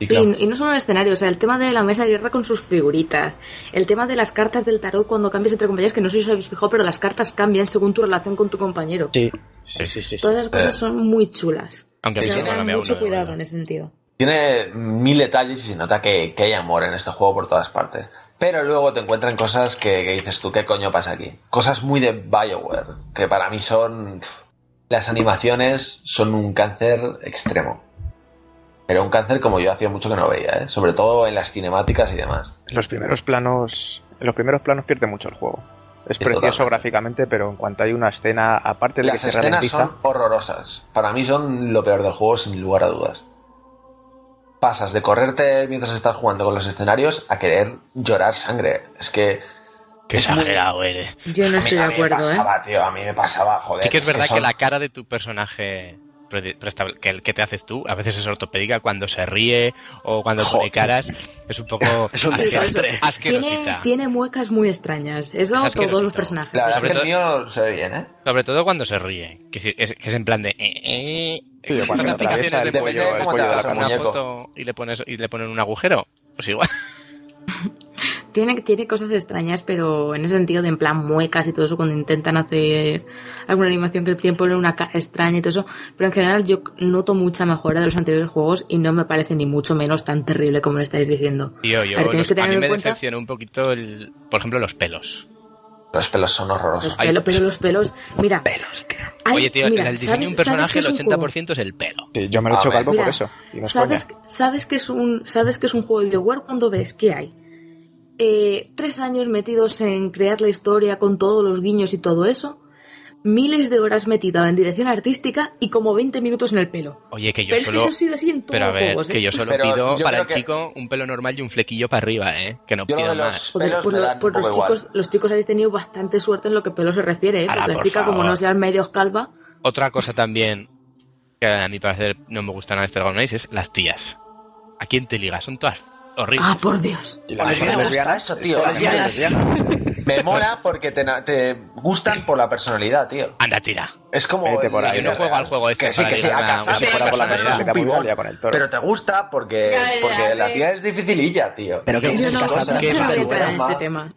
Y Y, claro, y no solo el escenario, o sea, el tema de la mesa de guerra con sus figuritas, el tema de las cartas del tarot cuando cambias entre compañeros, que no sé si os habéis fijado, pero las cartas cambian según tu relación con tu compañero. Sí, sí, sí, sí. sí. Todas esas cosas Eh. son muy chulas. Aunque O a mí sea, se me tengan cambia mucho uno, cuidado en ese sentido. tiene mil detalles y se nota que, que hay amor en este juego por todas partes. Pero luego te encuentran cosas que, que dices tú, ¿qué coño pasa aquí? Cosas muy de Bioware, que para mí son... Las animaciones son un cáncer extremo. Pero un cáncer como yo hacía mucho que no veía, ¿eh? sobre todo en las cinemáticas y demás. En los primeros planos, en los primeros planos pierde mucho el juego. Es Sí, precioso totalmente. gráficamente, pero en cuanto hay una escena, aparte de Las que se escenas ralentiza, son horrorosas. Para mí son lo peor del juego, sin lugar a dudas. Pasas de correrte mientras estás jugando con los escenarios a querer llorar sangre. Es que... Qué exagerado eres. Yo no A mí- estoy de a mí acuerdo, me ¿eh? pasaba, tío, a mí me pasaba, joder. Sí que es verdad que son- la cara de tu personaje que el que te haces tú a veces es ortopédica cuando se ríe o cuando pone Joder. caras es un poco Es un desastre. Tiene, asquerosita tiene muecas muy extrañas. Eso Es todos los personajes. La verdad es Sobre que el todo- mío se ve bien, ¿eh? sobre todo cuando se ríe que es, que es en plan de eh, eh, Sí, estas cuando atraviesa el cuello- pollo, el cuello de la una muñeco. foto y le pones y le ponen un agujero pues igual Tiene, tiene cosas extrañas, pero en ese sentido de en plan muecas y todo eso, cuando intentan hacer alguna animación que tiene poner una cara extraña y todo eso. Pero en general yo noto mucha mejora de los anteriores juegos y no me parece ni mucho menos tan terrible como lo estáis diciendo. Tío, yo, A ver, los- que a tener mí en me cuenta- decepcionó un poquito el por ejemplo los pelos Los pelos son horrorosos. Los pelos, pero los pelos, mira. Pelos, tío. hay- oye tío mira, en el diseño de un ¿sabes- sabes personaje el es un juego? 80% es el pelo Sí, yo me lo he hecho calvo por eso. Y no es ¿Sabes, sabes que es un sabes que es un juego de BioWare cuando ves que hay eh, tres años metidos en crear la historia con todos los guiños y todo eso, miles de horas metidas en dirección artística y como 20 minutos en el pelo. oye que yo Pero es solo que eso ha sido así en todos pero a los ver juegos. ¿eh? que yo solo Pero pido yo para el que- chico un pelo normal y un flequillo para arriba eh que no Yo pido más pues, lo- pues los chicos, los chicos habéis tenido bastante suerte en lo que pelo se refiere, ¿eh? Ala, la por chica, como no sea medio calva, Otra cosa también que a mi parecer no me gusta nada de este Dragon Age es las tías. ¿A quién te ligas? Son todas horribles. ah, por Dios. Y la A mí gente me gusta eso, es tío. me- mola porque te, te gustan por la personalidad, tío. Anda, tira. Es como. Por la ahí, yo no juego al juego este Que sí, que sí, a fuera por la da muy pibón. con el toro. Pero te gusta porque, porque la tía es dificililla, tío. Pero que Yo no, Cassandra, ma. este tema.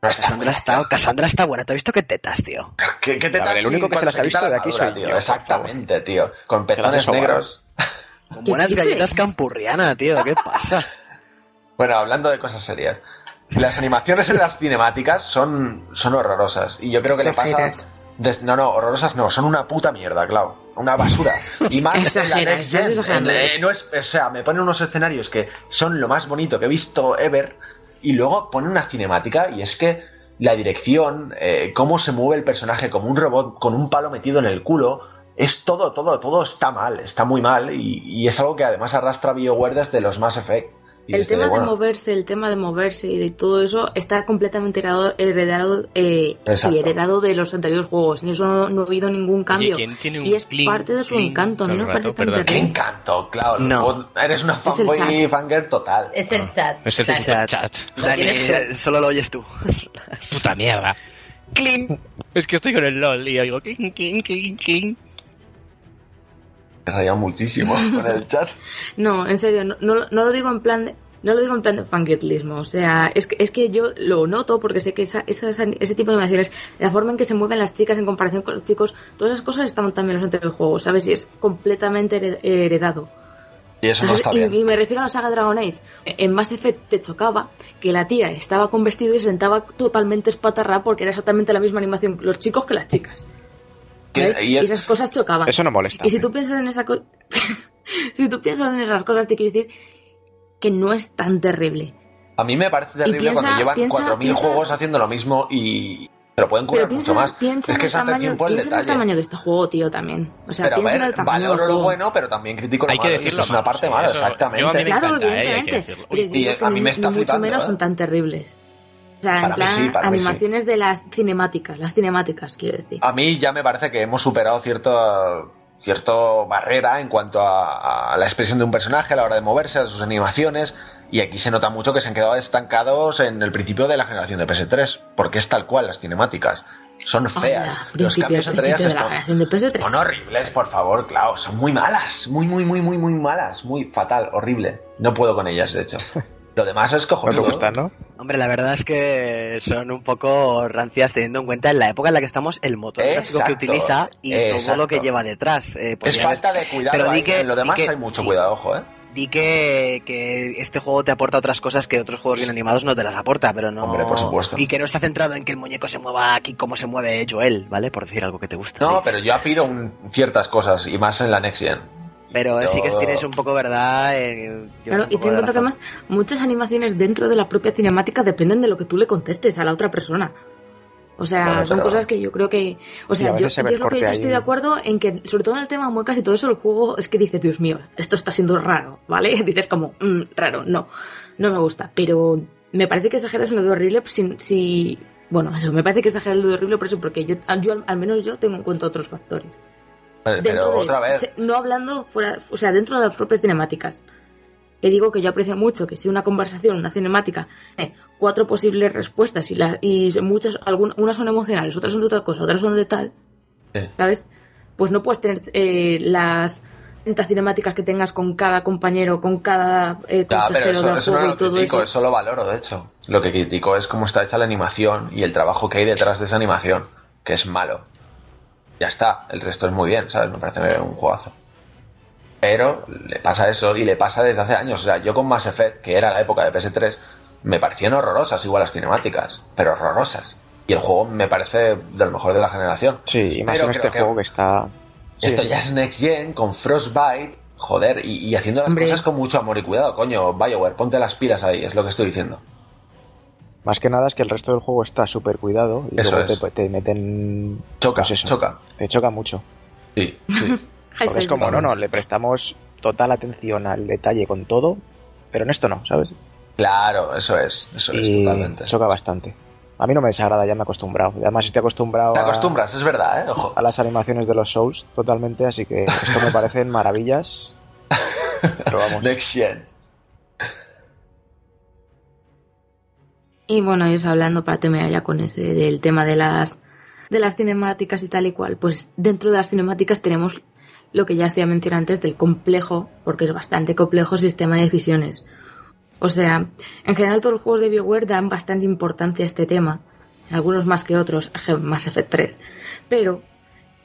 Cassandra está, Cassandra está buena. ¿Te has visto qué tetas, tío? ¿Qué, qué te A ver, el único que se las ha visto de aquí soy tío? Exactamente, tío. Con Que pezones negros. Con buenas ¿Qué galletas campurriana, tío. ¿Qué pasa? Bueno, hablando de cosas serias. Las animaciones en las cinemáticas son, son horrorosas. Y yo creo que le pasa. Des- no, no, horrorosas no, son una puta mierda, claro. una basura. Y más en la Next Gen, exagerando. eh, no es, o sea, me ponen unos escenarios que son lo más bonito que he visto ever y luego ponen una cinemática y es que la dirección, eh, cómo se mueve el personaje como un robot con un palo metido en el culo, es todo, todo, todo está mal, está muy mal y, y es algo que además arrastra BioWare desde los Mass Effect. El tema de bueno, moverse, el tema de moverse y de todo eso está completamente heredado, heredado, eh, sí, heredado de los anteriores juegos. En eso no, no ha habido ningún cambio. ¿quién tiene un y es clink, parte de su clink encanto. A mí me el parece tan Perdón. ¡Qué terrible. encanto! Claro, No. eres una fanboy chat. fanger total. Es el chat. Es el sea, chat. Dani, eh, solo lo oyes tú. Puta mierda. ¡Clean! Es que estoy con el LOL y oigo clink, clink, clink, clink. Me he rayado muchísimo con el chat. No, en serio, no, no, no lo digo en plan de, no lo digo en plan de fangirlismo, o sea, es que, es que yo lo noto porque sé que esa, esa- esa- ese tipo de animaciones, la forma en que se mueven las chicas en comparación con los chicos, todas esas cosas estaban también los anteriores juegos, ¿sabes? Y es completamente hered- heredado. Y eso no está y, bien. y me refiero a la saga Dragon Age. En Mass Effect te chocaba que la tía estaba con vestido y se sentaba totalmente espatarrada porque era exactamente la misma animación los chicos que las chicas. Que- y Y esas cosas chocaban. Eso no molesta. Y si tú piensas en esa si tú piensas en esas cosas, te quiero decir que no es tan terrible. A mí me parece terrible piensa- cuando llevan piensa- 4.000 piensa- juegos haciendo lo mismo y se lo pueden curar mucho más. piensa es en que el se hace tamaño, tiempo el piensa en el detalle. tamaño de este juego, tío, también. O sea, pero piensa ver, en el tamaño valoro lo juego. bueno, pero también critico lo Hay que malo. y decirlo. es una parte sí, mala, eso- yo a mí exactamente. me Claro, ¿eh? Que evidentemente. Y a que mí me está ni mucho flipando, menos ¿eh? son tan terribles. O sea, en Para mí plan, sí, para mí sí. animaciones de las cinemáticas, las cinemáticas, quiero decir. A mí ya me parece que hemos superado cierto cierto barrera en cuanto a, a la expresión de un personaje a la hora de moverse, a sus animaciones, y aquí se nota mucho que se han quedado estancados en el principio de la generación de PS3, porque es tal cual las cinemáticas. Son feas. Hola, Los cambios entre ellas están- generación de PS3. son horribles, por favor, claro, son muy malas, muy, muy, muy, muy, muy malas, muy fatal, horrible. No puedo con ellas, de hecho. Lo demás es No te cojonudo. gustan, ¿no? Hombre, la verdad es que son un poco rancias teniendo en cuenta en la época en la que estamos el motor gráfico que utiliza y todo lo que lleva detrás. Eh, Es podría falta haber- de cuidado. Pero di que, en lo di demás que- hay mucho sí, cuidado, ojo, eh. Di que, que este juego te aporta otras cosas que otros juegos bien animados no te las aporta, pero no. Hombre, por supuesto. Y que no está centrado en que el muñeco se mueva aquí como se mueve Joel, ¿vale? Por decir algo que te gusta. No, ¿sí? pero yo pido un- ciertas cosas, y más en la Next Gen. Pero sí que Yo- tienes un poco verdad. eh, Claro, y ten en cuenta que además muchas animaciones dentro de la propia cinemática dependen de lo que tú le contestes a la otra persona. O sea, Bueno, son pero- cosas que yo creo que... O sea, yo, yo es lo que he corte dicho, ahí. estoy de acuerdo en que, sobre todo en el tema muecas y todo eso, el juego es que dices, Dios mío, esto está siendo raro, ¿vale? Dices como, "Mm, raro, no, no me gusta. Pero me parece que exageras en lo de horrible si... si bueno, eso, me parece que exageras en lo de horrible por eso, porque yo, yo al menos yo tengo en cuenta otros factores. Pero Dentro de- otra vez, no hablando fuera, o sea, dentro de las propias cinemáticas. Te digo que yo aprecio mucho que si una conversación, una cinemática, eh, cuatro posibles respuestas y, la, y muchas, algunas, unas son emocionales, otras son de otra cosa, otras son de tal, Sí. ¿sabes? Pues no puedes tener eh, las 30 cinemáticas que tengas con cada compañero, con cada eh, consejero pero eso, del eso no lo y todo critico, eso. eso lo valoro, de hecho. Lo que critico es cómo está hecha la animación y el trabajo que hay detrás de esa animación, que es malo. Ya está, el resto es muy bien, ¿sabes? Me parece un juegazo. Pero le pasa eso y le pasa desde hace años. O sea, yo con Mass Effect, que era la época de PS3, me parecían horrorosas igual las cinemáticas, pero horrorosas. Y el juego me parece de lo mejor de la generación. Sí, y más Pero en este que- juego que está... Esto sí. ya es Next Gen, con Frostbite, joder, y, y haciendo las Hombre. cosas con mucho amor y cuidado, coño, BioWare, ponte las pilas ahí, es lo que estoy diciendo. Más que nada es que el resto del juego está súper cuidado y Eso luego es. te, te meten... Choca, pues eso, choca. Te choca mucho. Sí, sí. Porque es como, no, no, le prestamos total atención al detalle con todo, pero en esto no, ¿sabes? claro, eso es, eso es, totalmente. choca bastante. A mí no me desagrada, ya me he acostumbrado. Además estoy acostumbrado Te a- acostumbras, es verdad, ¿eh? Ojo. a las animaciones de los Souls totalmente, así que esto me parecen maravillas. Pero vamos. Next Gen. Y bueno, ellos hablando para terminar ya con ese del tema de las de las cinemáticas y tal y cual, pues dentro de las cinemáticas tenemos lo que ya hacía mención antes del complejo, porque es bastante complejo sistema de decisiones. O sea, en general todos los juegos de BioWare dan bastante importancia a este tema, algunos más que otros, más Effect 3, pero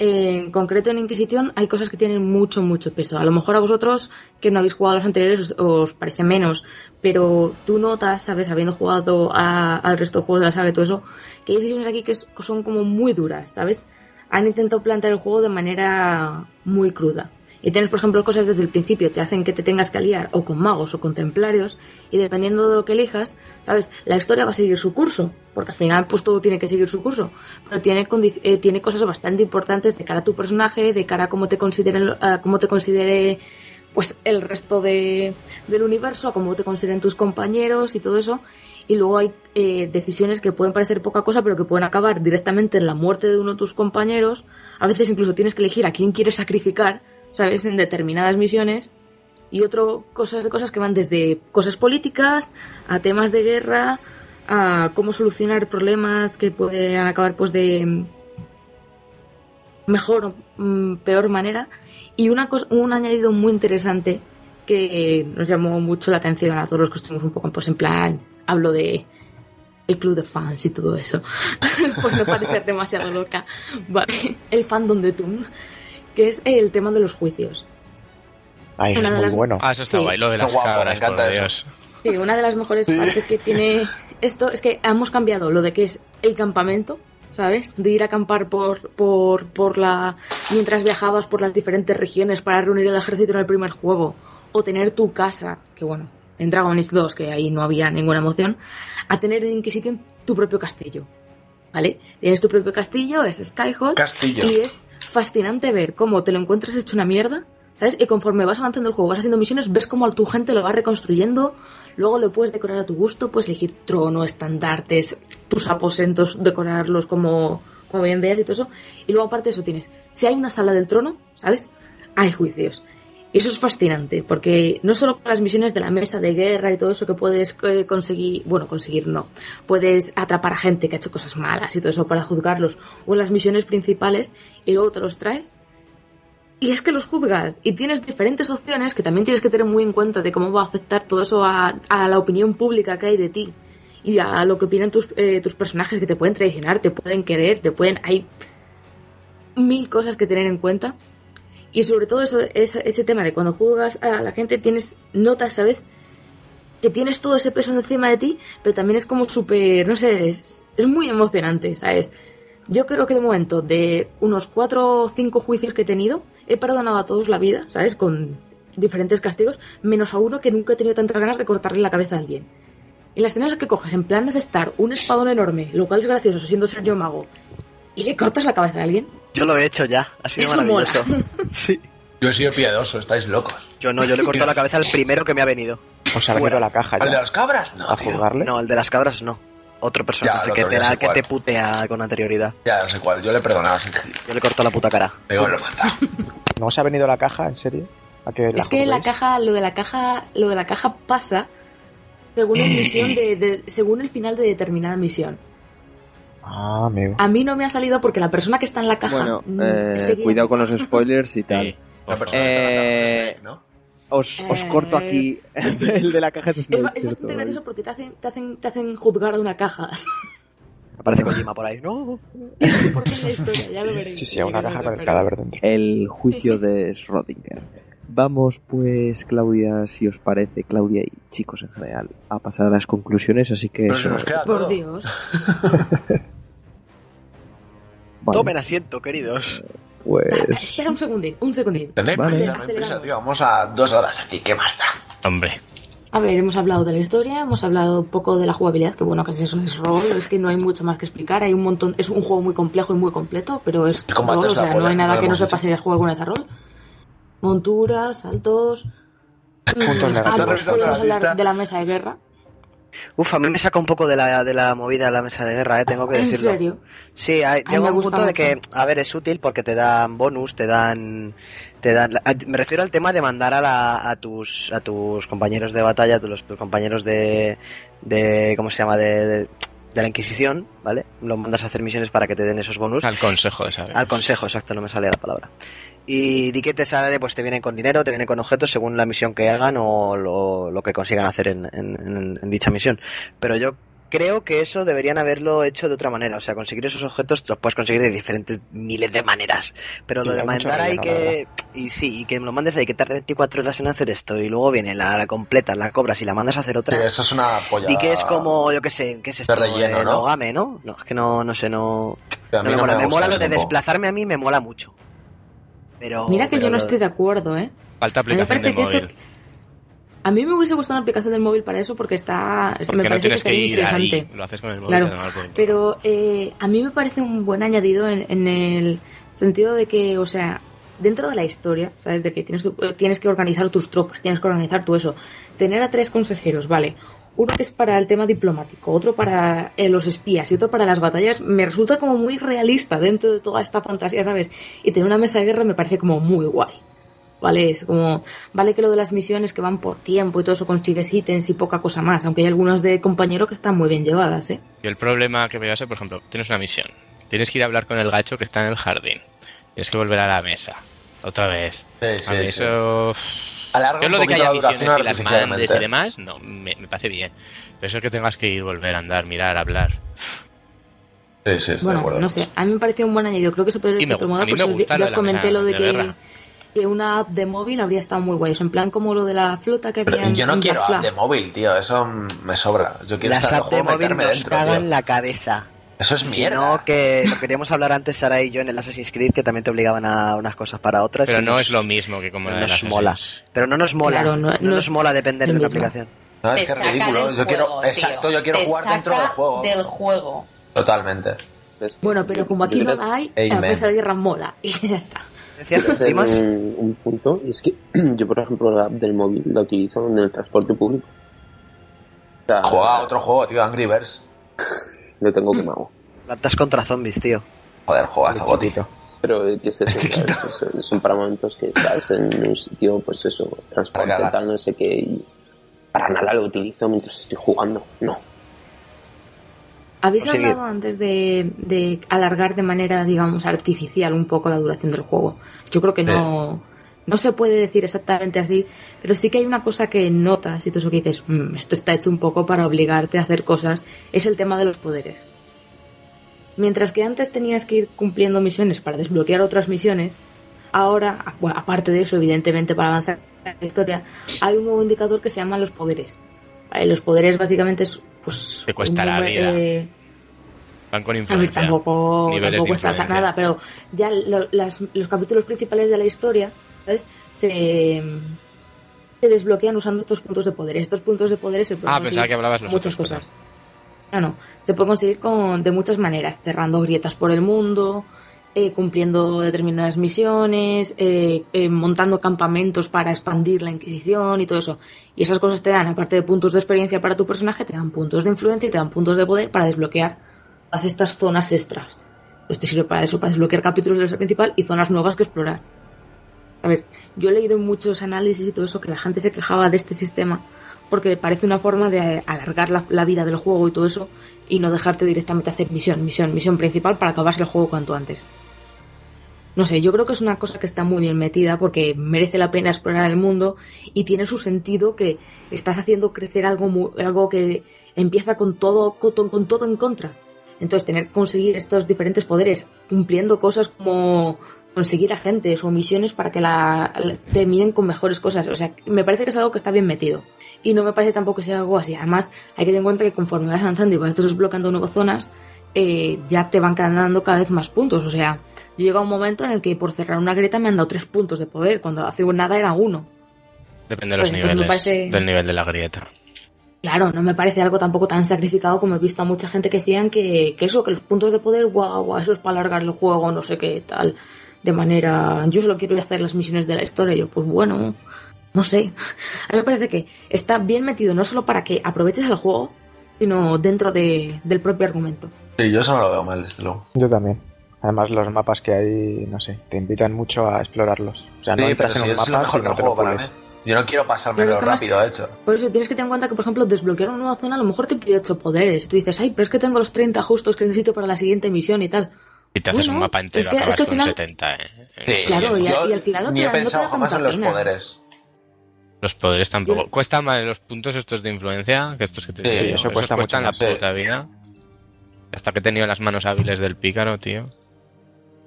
en concreto en Inquisición hay cosas que tienen mucho, mucho peso. A lo mejor a vosotros que no habéis jugado a los anteriores os, parece menos, pero tú notas, ¿sabes? Habiendo jugado al resto de juegos de la saga y todo eso, que hay decisiones aquí que son como muy duras, ¿sabes? han intentado plantear el juego de manera muy cruda. Y tienes, por ejemplo, cosas desde el principio, te hacen que te tengas que aliar o con magos o con templarios, y dependiendo de lo que elijas, ¿sabes? La historia va a seguir su curso, porque al final, pues todo tiene que seguir su curso. Pero tiene, eh, tiene cosas bastante importantes de cara a tu personaje, de cara a cómo te consideren, cómo te considere pues el resto de, del universo, a cómo te consideren tus compañeros y todo eso. Y luego hay eh, decisiones que pueden parecer poca cosa, pero que pueden acabar directamente en la muerte de uno de tus compañeros. A veces incluso tienes que elegir a quién quieres sacrificar, ¿sabes? En determinadas misiones. Y otro, cosas de cosas que van desde cosas políticas a temas de guerra, a cómo solucionar problemas que pueden acabar pues de mejor o mm, peor manera. Y una un añadido muy interesante que nos llamó mucho la atención a todos los que estuvimos un poco pues en plan, hablo de el club de fans y todo eso, por no parecer demasiado loca, ¿vale? El fandom de Toon, que es el tema de los juicios. Ay, Una es muy las- bueno. Ah, eso está Sí. guay, lo de las guapo, me cabras, encanta por eso. Dios. Sí, una de las mejores partes que tiene esto es que hemos cambiado lo de que es el campamento, ¿sabes? De ir a acampar por, por, por la. mientras viajabas por las diferentes regiones para reunir el ejército en el primer juego. O tener tu casa, que bueno, en Dragon Age 2, que ahí no había ninguna emoción, a tener en Inquisition tu propio castillo. ¿Vale? Tienes tu propio castillo, es Skyhold. Castillo. Y es fascinante ver cómo te lo encuentras hecho una mierda, ¿sabes? Y conforme vas avanzando el juego, vas haciendo misiones, ves cómo tu gente lo va reconstruyendo, luego lo puedes decorar a tu gusto, puedes elegir trono, estandartes, tus aposentos, decorarlos como, como bien veas y todo eso. Y luego aparte de eso tienes, si hay una sala del trono, ¿sabes? Hay juicios. Y eso es fascinante, porque no solo con las misiones de la mesa de guerra y todo eso que puedes eh, conseguir, bueno, conseguir no, puedes atrapar a gente que ha hecho cosas malas y todo eso para juzgarlos, o en las misiones principales, y luego te los traes. Y es que los juzgas, y tienes diferentes opciones que también tienes que tener muy en cuenta de cómo va a afectar todo eso a, a la opinión pública que hay de ti, y a lo que opinan tus, eh, tus personajes que te pueden traicionar, te pueden querer, te pueden... Hay mil cosas que tener en cuenta. Y sobre todo ese, ese tema de cuando juzgas a la gente tienes notas, ¿sabes? Que tienes todo ese peso encima de ti, pero también es como súper, no sé, es, es muy emocionante, ¿sabes? Yo creo que de momento, de unos cuatro o cinco juicios que he tenido, he perdonado a todos la vida, ¿sabes? Con diferentes castigos, menos a uno que nunca he tenido tantas ganas de cortarle la cabeza a alguien. Y las escenas que coges en plan de estar un espadón enorme, lo cual es gracioso siendo Sergio Mago, y le cortas la cabeza a alguien, Yo lo he hecho ya, ha sido Eso mola. maravilloso. Sí. Yo he sido piadoso, estáis locos. Yo no, yo le he cortado la cabeza al primero que me ha venido. Os ha venido la caja ¿Al de ya. las cabras? No, A tío. juzgarle. No, el de las cabras no. Otro personaje Ya, que, te ya da, que te putea con anterioridad. Ya no sé cuál, yo le he perdonado sin gil. Yo le corto la puta cara. Digo, lo he matado. ¿No os ha venido la caja, en serio? ¿A que la Es que la caja, lo de la caja, lo de la caja pasa según el misión de, de- según el final de determinada misión. Ah, amigo. A mí no me ha salido porque la persona que está en la caja. Bueno, mm, eh, seguía- cuidado con los spoilers y tal. Sí, La por persona favor. que está en la Eh, cárcel, ¿no? Os, os Eh, corto aquí el de la caja. Eso es, Es, cierto, bastante ¿vale? gracioso porque te hacen, te hacen, te hacen juzgar de una caja. Aparece Kojima por ahí. No. porque es la historia, ya lo veréis. Sí, sí, a una caja con el cadáver dentro. El juicio de Schrödinger. Vamos pues, Claudia, si os parece, Claudia y chicos en general, a pasar a las conclusiones, así que Pero eso, se nos queda Por todo. Dios. vale, Tomen asiento, queridos. pues Espera un segundín, un segundín. Tenéis Vale. prisa, no hay prisa, tío. Vamos a dos horas aquí, ¿qué más da? Hombre, A ver, hemos hablado de la historia, hemos hablado un poco de la jugabilidad, que bueno, que es eso, es rol, es que no hay mucho más que explicar, hay un montón, es un juego muy complejo y muy completo, pero es rol, o sea, no hay nada que no hecho. si has jugado alguna vez a rol. Monturas, saltos... Puntos podemos hablar de la mesa de guerra. Uf, a mí me saca un poco de la, de la movida de la mesa de guerra, eh, tengo que ¿En decirlo. serio? Sí, hay, Ay, llega un punto de que, a ver, es útil porque te dan bonus, te dan, te dan, me refiero al tema de mandar a, la- a tus, a tus compañeros de batalla, a tus, tus compañeros de, de, ¿cómo se llama? De, de, de la Inquisición, ¿vale? Los mandas a hacer misiones para que te den esos bonus. al consejo de saber. Al consejo, exacto, no me sale la palabra. Y di que te sale, pues te vienen con dinero, te vienen con objetos según la misión que hagan o lo, lo que consigan hacer en, en- dicha misión. Pero yo creo que eso deberían haberlo hecho de otra manera. O sea, conseguir esos objetos los puedes conseguir de diferentes miles de maneras. Pero lo Sí, de mandar ahí que... Y sí, y que me lo mandes ahí, que tarde 24 horas en hacer esto y luego viene la, la completa, la cobras y la mandas a hacer Sí, otra. eso es una polla. Y que es como, yo qué sé, ¿qué es esto? relleno, El ¿no? Ogame, ¿no? No, es que no, no sé, no... Me no mola, me mola lo de desplazarme a mí, me mola mucho. Pero, Mira que pero yo no lo- estoy de acuerdo, ¿eh? Falta A mí me aplicación de parece que móvil. hecho- A mí me hubiese gustado una aplicación del móvil para eso porque está. Porque me no parece tienes que ir interesante. ahí. Lo haces con el móvil. Claro, Pero eh, a mí me parece un buen añadido en, en el sentido de que, o sea, dentro de la historia, ¿sabes? De que tienes, tu- tienes que organizar tus tropas, tienes que organizar todo eso. Tener a tres consejeros, ¿vale? Uno que es para el tema diplomático, otro para eh, los espías y otro para las batallas, me resulta como muy realista dentro de toda esta fantasía, ¿sabes? Y tener una mesa de guerra me parece como muy guay. ¿Vale? Es como, vale que lo de las misiones que van por tiempo y todo eso consigues ítems y poca cosa más, aunque hay algunas de compañero que están muy bien llevadas, ¿eh? Yo el problema que veo es, por ejemplo, tienes una misión. Tienes que ir a hablar con el gacho que está en el jardín. Tienes que volver a la mesa. Otra vez. Sí, a sí, mí sí. eso... Alarga Yo lo de que haya misiones y las mandes y demás, no, me, me parece bien. Pero eso que tengas que ir, volver a andar, mirar, hablar. Sí, sí, estoy de Bueno, acuerdo. no sé, a mí me pareció un buen añadido. Creo que se podría Y haber hecho otro modo. Por eso yo os comenté lo de de que, guerra. que una app de móvil habría estado muy guay. Eso, en plan como lo de la flota que Pero había en yo no en quiero Black app de móvil, tío. Eso me sobra. Yo quiero Las apps de móvil nos dentro, cagan tío. la cabeza. Eso es mierda. no, que lo queríamos hablar antes Sara y yo en el Assassin's Creed, que también te obligaban a unas cosas para otras. Pero no nos- es lo mismo que como de nos las mola. Assassin's. Pero no nos mola. Claro, no- no, no nos es mola depender de la mismo. aplicación. No, es te que es ridículo. Yo quiero, exacto, yo quiero Te jugar dentro del juego. del juego. Totalmente. Bueno, pero como aquí no la hay, la mesa de guerra mola. Y ya está. Un, un punto y es que yo por ejemplo la app del móvil la utilizo en el transporte público o sea, Juega otro juego, tío, Angry Birds. lo tengo quemado Plantas contra zombies, tío. Joder, juegazo, Goti. pero eh, ¿qué es eso? son para momentos que estás en un sitio pues eso transporte tal no sé qué y para nada lo utilizo mientras estoy jugando no ¿Habéis hablado antes de, de alargar de manera, digamos, artificial un poco la duración del juego? Yo creo que no, no se puede decir exactamente así, pero sí que hay una cosa que notas y eso que dices, "Mm, esto está hecho un poco para obligarte a hacer cosas, es el tema de los poderes. Mientras que antes tenías que ir cumpliendo misiones para desbloquear otras misiones, ahora, bueno, aparte de eso, evidentemente para avanzar en la historia, hay un nuevo indicador que se llama los poderes. ¿Vale? Los poderes básicamente es pues Te cuesta la vida. eh, Van con a ver, influencia. tampoco, Niveles tampoco está influencia. nada, pero ya lo- las- los capítulos principales de la historia. Se, se desbloquean usando estos puntos de poder. Estos puntos de poder se pueden Ah, conseguir que hablabas los muchas cosas. No, no. Se puede conseguir con, de muchas maneras, cerrando grietas por el mundo, eh, cumpliendo determinadas misiones, eh, eh, montando campamentos para expandir la Inquisición y todo eso. Y esas cosas te dan, aparte de puntos de experiencia para tu personaje, te dan puntos de influencia y te dan puntos de poder para desbloquear todas estas zonas extras. Pues te sirve para eso, para desbloquear capítulos de la historia principal y zonas nuevas que explorar. ¿Sabes? Yo he leído muchos análisis y todo eso que la gente se quejaba de este sistema porque parece una forma de alargar la, vida del juego y todo eso y no dejarte directamente hacer misión, misión, misión principal para acabarse el juego cuanto antes. No sé, yo creo que es una cosa que está muy bien metida porque merece la pena explorar el mundo y tiene su sentido que estás haciendo crecer algo, algo que empieza con todo, con, con todo en contra. Entonces, tener que conseguir estos diferentes poderes, cumpliendo cosas como conseguir agentes o misiones para que la, la- terminen con mejores cosas. O sea, me parece que es algo que está bien metido. Y no me parece tampoco que sea algo así. Además, hay que tener en cuenta que conforme vas avanzando y vas desbloqueando nuevas zonas, eh, ya te van dando cada vez más puntos. O sea, yo llego a un momento en el que por cerrar una grieta me han dado tres puntos de poder, cuando hace nada era uno. Depende de los Pues niveles, parece- del nivel de la grieta. Claro, no me parece algo tampoco tan sacrificado como he visto a mucha gente que decían que, que eso, que los puntos de poder, guau, guau, eso es para alargar el juego, no sé qué tal, de manera, yo solo quiero ir a hacer las misiones de la historia, y yo, pues bueno, no sé. A mí me parece que está bien metido no solo para que aproveches el juego, sino dentro de- del propio argumento. Sí, yo eso no lo veo mal, desde luego. Yo también. Además, los mapas que hay, no sé, te invitan mucho a explorarlos. O sea, no Sí, entras en si un es lo mapa mejor si no del te lo. Yo no quiero pasármelo es que más- rápido, hecho. Por eso tienes que tener en cuenta que, por ejemplo, desbloquear una nueva zona a lo mejor te pide 8 poderes. Tú dices, ay, pero es que tengo los 30 justos que necesito para la siguiente misión y tal. Si te haces Bueno, un mapa entero, es que- es acabas que con final- 70, ¿eh? Sí, Claro, y, y al final no ni te, he da- no te pensado da jamás tanta en los pena. poderes. Los poderes tampoco. Cuesta más los puntos estos de influencia que estos que te Sí, digo eso cuesta cuestan mucho la puta vida. Hasta que he tenido las manos hábiles del pícaro, tío.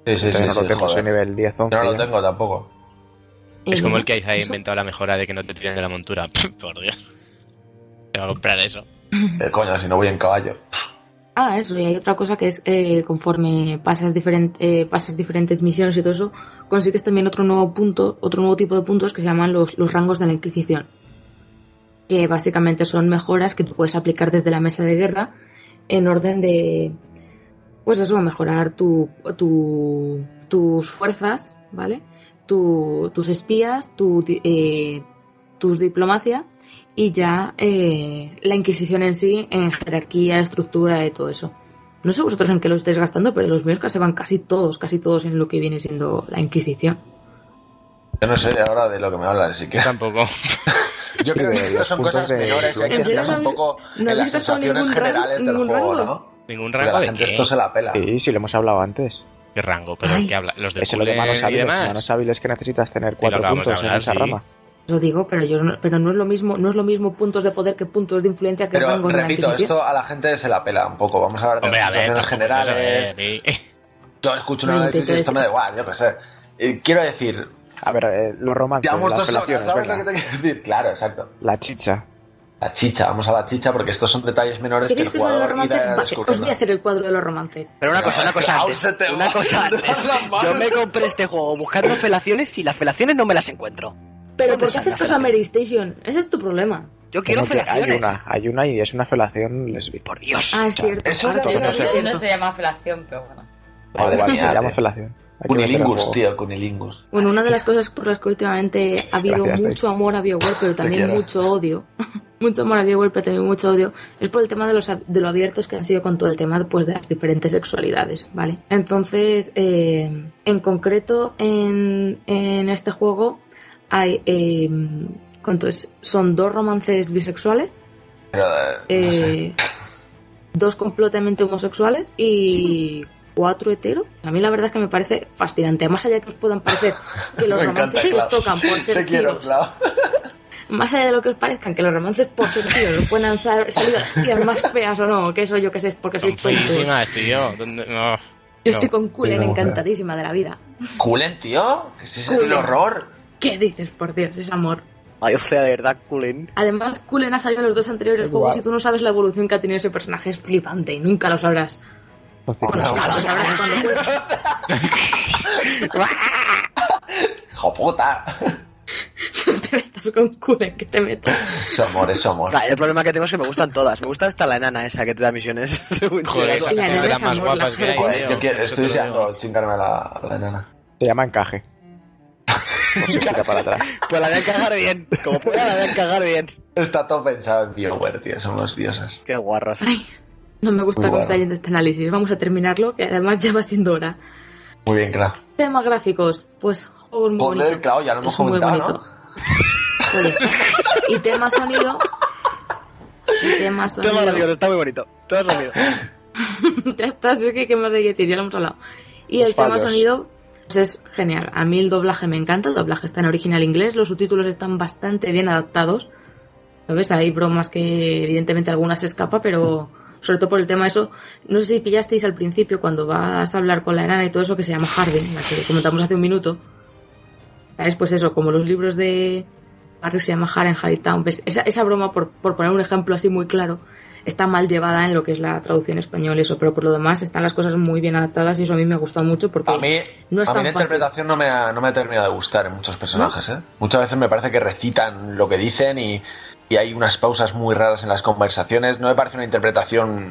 Sí, sí, sí, no sí, lo tengo, soy nivel 10, 11. Yo no lo tengo tampoco. Es Eh, como el que ha inventado la mejora de que no te tiren de la montura. Por Dios. Te va a comprar eso. Eh, coño, si no voy en caballo. Ah, eso, y hay otra cosa que es eh, conforme pasas, diferent- eh, pasas diferentes misiones y todo eso, consigues también otro nuevo punto, otro nuevo tipo de puntos que se llaman los, los rangos de la Inquisición. Que básicamente son mejoras que tú puedes aplicar desde la mesa de guerra en orden de, pues eso, mejorar tu, tu- tus fuerzas, ¿vale? Tu- tus espías, tu, eh, tus diplomacia y ya eh, la Inquisición en sí, en jerarquía, estructura y todo eso. No sé vosotros en qué lo estáis gastando, pero los míos casi van casi todos, casi todos en lo que viene siendo la Inquisición. Yo no sé ahora de lo que me hablan, así que. Tampoco. Yo creo que estas son cosas de menores y hay que ¿En serio fijarse no un poco no en las sensaciones rango- generales del ningún juego, rango? ¿no? Ningún rango la de gente qué? esto se la pela. Sí, sí, lo hemos hablado antes. ¿Qué rango? ¿Pero Ay. qué habla? ¿Los de Eso es lo de manos hábiles. Manos hábiles que necesitas tener cuatro puntos en esa sí. rama. Lo digo, pero yo no, pero no es lo mismo, no es lo mismo puntos de poder que puntos de influencia que Pero repito, esto a la gente se la pela un poco. Vamos a hablar de Hombre, a las ver, generales. de- de- Yo escucho un Pero análisis y esto me da igual, yo qué sé. Eh, quiero decir, A ver, eh, los romances, llevamos las dos horas, relaciones, ¿sabes venga. lo que te quiero decir? Claro, exacto. La chicha. La chicha, vamos a la chicha porque estos son detalles menores que el ¿Queréis que os hable de los jugador romances? Descubriendo. os voy a hacer el cuadro de los romances. Pero una cosa, una cosa antes. Una cosa antes. Yo me compré este juego buscando felaciones y las felaciones no me las encuentro. Pero ¿Dónde ¿por qué haces caso a? Mary Station? Ese es tu problema. Yo quiero que hay una, hay una y es una felación lesbiana. Por Dios. Ah, es cierto. eso No, sé. se llama felación, pero bueno. Madre se llama tío. felación. Cunilingus, tío, Cunilingus. Bueno, una de las cosas por las que últimamente ha habido Gracias, mucho amor a BioWare, pero también mucho odio. mucho amor a BioWare, pero también mucho odio. Es por el tema de, los, de lo abiertos que han sido con todo el tema pues, de las diferentes sexualidades, ¿vale? Entonces, eh, en concreto, en, en este juego hay... Eh, ¿Cuánto es? Son dos romances bisexuales, Pero, eh, no sé. eh, dos completamente homosexuales y cuatro heteros. A mí la verdad es que me parece fascinante. Más allá de que os puedan parecer que los Me encanta, romances que os tocan por ser Te quiero, tíos, más allá de lo que os parezcan que los romances por ser tíos os pueden sal- salir a las tías más feas o no, que eso yo que sé, porque sois tontos. feísimas, tío. ¿Dónde- no. Yo estoy con Kulen Tengo encantadísima de la vida. Culen, tío. ¿Qué es ese horror? ¿Qué dices, por Dios? Es amor. Ay, o sea, de verdad, Cullen. Además, Kulen ha salido en los dos anteriores juegos y tú no sabes la evolución que ha tenido ese personaje. Es flipante y nunca lo sabrás. Bueno, sí, lo sabrás cuando juegues. ¡Hijo puta! No te metas con Kulen, que te meto. Es amor, es amor. Vale, el problema que tengo es que me gustan todas. Me gusta hasta la enana esa que te da misiones. Joder, esas La es más amor, guapas la que hay, Joder. Yo quiero- estoy deseando chingarme a la, a la enana. Se llama encaje. O se tira para atrás. Pues la voy a encajar bien. Como pueda, la voy a encajar bien. Está todo pensado en BioWare, tío. Son los dioses. Qué guarros. Ay, no me gusta Muy cómo bueno. está yendo este análisis. Vamos a terminarlo, que además ya va siendo hora. Muy bien, claro. Temas gráficos, pues juegos muy bonitos. claro, ya lo hemos Es comentado, bonito. Pues. Y tema sonido. Y tema sonido. Tema gracioso, está muy bonito. Todo sonido. ya está, es que qué más hay que decir, ya lo hemos hablado. Y el tema sonido es genial. A mí el doblaje me encanta, el doblaje está en original inglés, los subtítulos están bastante bien adaptados. ¿Sabes? Hay bromas que evidentemente algunas se escapa, pero sobre todo por el tema eso, no sé si pillasteis al principio cuando vas a hablar con la enana y todo eso que se llama Harding, la que comentamos hace un minuto. ¿Sabes? Pues eso, como los libros de Harry se llama Haren Town. ¿Ves? Esa, esa broma, por, por poner un ejemplo así muy claro, está mal llevada en lo que es la traducción español, eso, pero por lo demás están las cosas muy bien adaptadas y eso a mí me ha gustado mucho porque A mí, no es a mí tan la fácil. interpretación no me, ha, no me ha terminado de gustar en muchos personajes. ¿eh? Muchas veces me parece que recitan lo que dicen y, y hay unas pausas muy raras en las conversaciones. No me parece una interpretación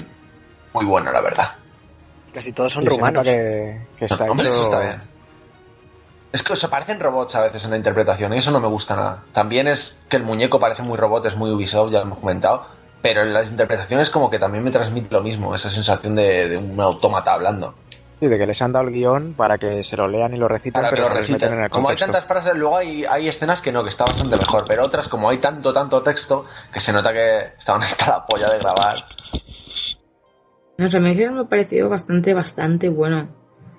muy buena, la verdad. Casi todos son rumanos. que, que está Hombre, hecho... eso está bien. Es que se parecen robots a veces en la interpretación y eso no me gusta nada. También es que el muñeco parece muy robot, es muy Ubisoft, ya lo hemos comentado. Pero en las interpretaciones como que también me transmite lo mismo, esa sensación de, de un autómata hablando. Sí, de que les han dado el guion para que se lo lean y lo reciten, Para que pero lo reciten. en el Como hay tantas frases, luego hay, hay escenas que no, que está bastante mejor, pero otras como hay tanto, tanto texto, que se nota que estaban hasta la polla de grabar. No sé, me me ha parecido bastante, bastante bueno.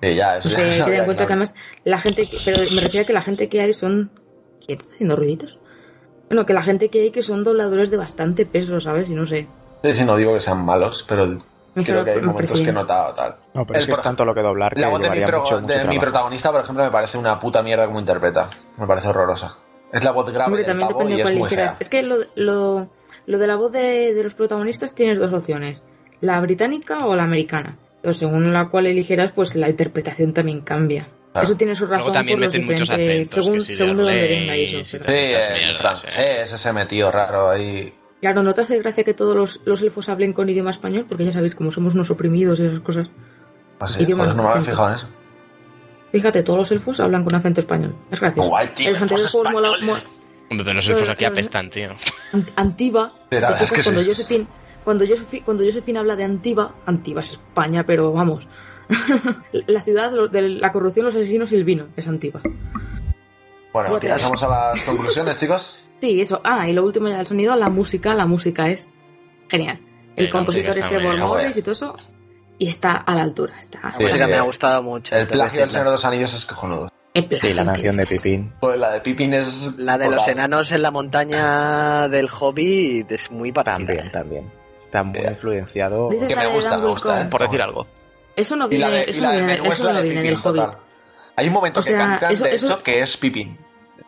Sí, ya, eso ya sé, hay que en cuenta que además la gente, que- pero me refiero a que la gente que hay son... ¿Quién está haciendo ruiditos? Bueno, que la gente que hay que son dobladores de bastante peso, ¿sabes? Y no sé. Sí, sí, no digo que sean malos, pero creo que hay me momentos que he bien. notado tal. No, pero es que es tanto lo que doblar que La voz de, mi, pro- mucho, mucho de mi protagonista, por ejemplo, me parece una puta mierda como interpreta. Me parece horrorosa. Es la voz grave Hombre, del también pavo depende y de es cuál muy fea. Es que lo, lo, lo de la voz de, de los protagonistas tienes dos opciones. la británica o la americana. Pero según la cual eligieras, pues la interpretación también cambia. Claro. Eso tiene su Luego razón también por los meten muchos diferentes, acentos, según, si de según de dónde venga y eso. y pero- Sí, en francés, ese metido raro ahí. Claro, ¿no te hace gracia que todos los, los elfos hablen con idioma español? Porque ya sabéis, como somos unos oprimidos y esas cosas. Así, Idioma joder, no me había fijado en eso. Fíjate, todos los elfos hablan con acento español. Es gracioso. Guay, tío, los elfos mola, españoles. Hombre, pero los elfos aquí apestan, tío. Ant- Antiva. Sí, la ¿te verdad es que cuando, sí. Josephine, cuando, Josephine, cuando Josephine habla de Antiva, Antiva es España, pero vamos. la ciudad de la corrupción, los asesinos y el vino es Antiva. Bueno, pasamos a las conclusiones, chicos. Sí, eso. Ah, y lo último ya del sonido, la música. La música es genial. El Sí, compositor es bien, Morris y todo eso. Y está a la altura. Está La música sí, me ha gustado mucho. El plagio del. Señor de los Anillos es cojonudo. Sí, la canción de. Pipín. Pues la de Pippin es. La de los enanos en la montaña del Hobbit es muy parecida. También, ¿eh? también. Está muy influenciado. Que me de gusta, me gusta. ¿eh? Por decir algo. Eso no viene, de, eso no del viene, menú es eso la no de viene Pippin, del Hobbit. total. Hay un momento O sea, que cantan, eso- de eso- hecho, que es Pippin.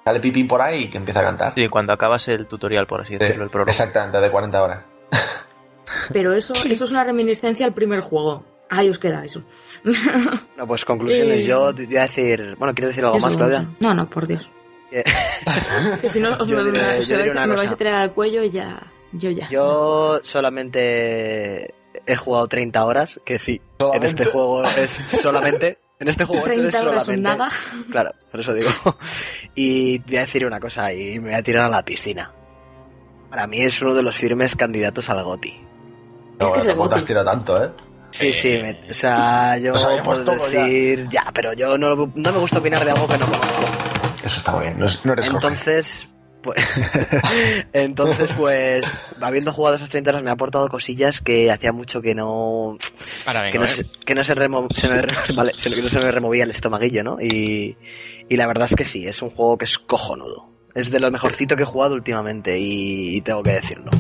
Sale Pippin por ahí y que empieza a cantar. Sí, cuando acabas el tutorial, por así Sí, decirlo, el prólogo. exactamente, de 40 horas. Pero eso, eso es una reminiscencia al primer juego. Ahí os queda eso. No, pues conclusiones. Eh. Yo te voy a decir. Bueno, ¿quieres decir algo Eso, más, Claudia? No, no, por Dios. Que- si no, os Yo me, diré- me- yo se diré vais, una me vais a tirar al cuello y ya. Yo ya. Yo solamente he jugado 30 horas, que sí, en este juego es solamente. En este juego esto 30 es horas son solamente. nada. Claro, por eso digo. Y voy a decir una cosa y me voy a tirar a la piscina. Para mí es uno de los firmes candidatos al GOTI. Es que es el tampoco te has tirado tanto, ¿eh? Sí, sí, me- o sea, yo puedo ya. decir, ya. pero yo no, no me gusta opinar de algo que no conozco. Eso está muy bien, no, es- no eres coge. Entonces, pues, entonces, pues, habiendo jugado esas 30 horas me ha aportado cosillas que hacía mucho que no, vengo, que no, ¿eh? se, que no se, remo- se me, re- vale, se- que no se me removía el estomaguillo, ¿no? Y, y la verdad es que sí, es un juego que es cojonudo. Es de lo mejorcito que he jugado últimamente y, y tengo que decirlo.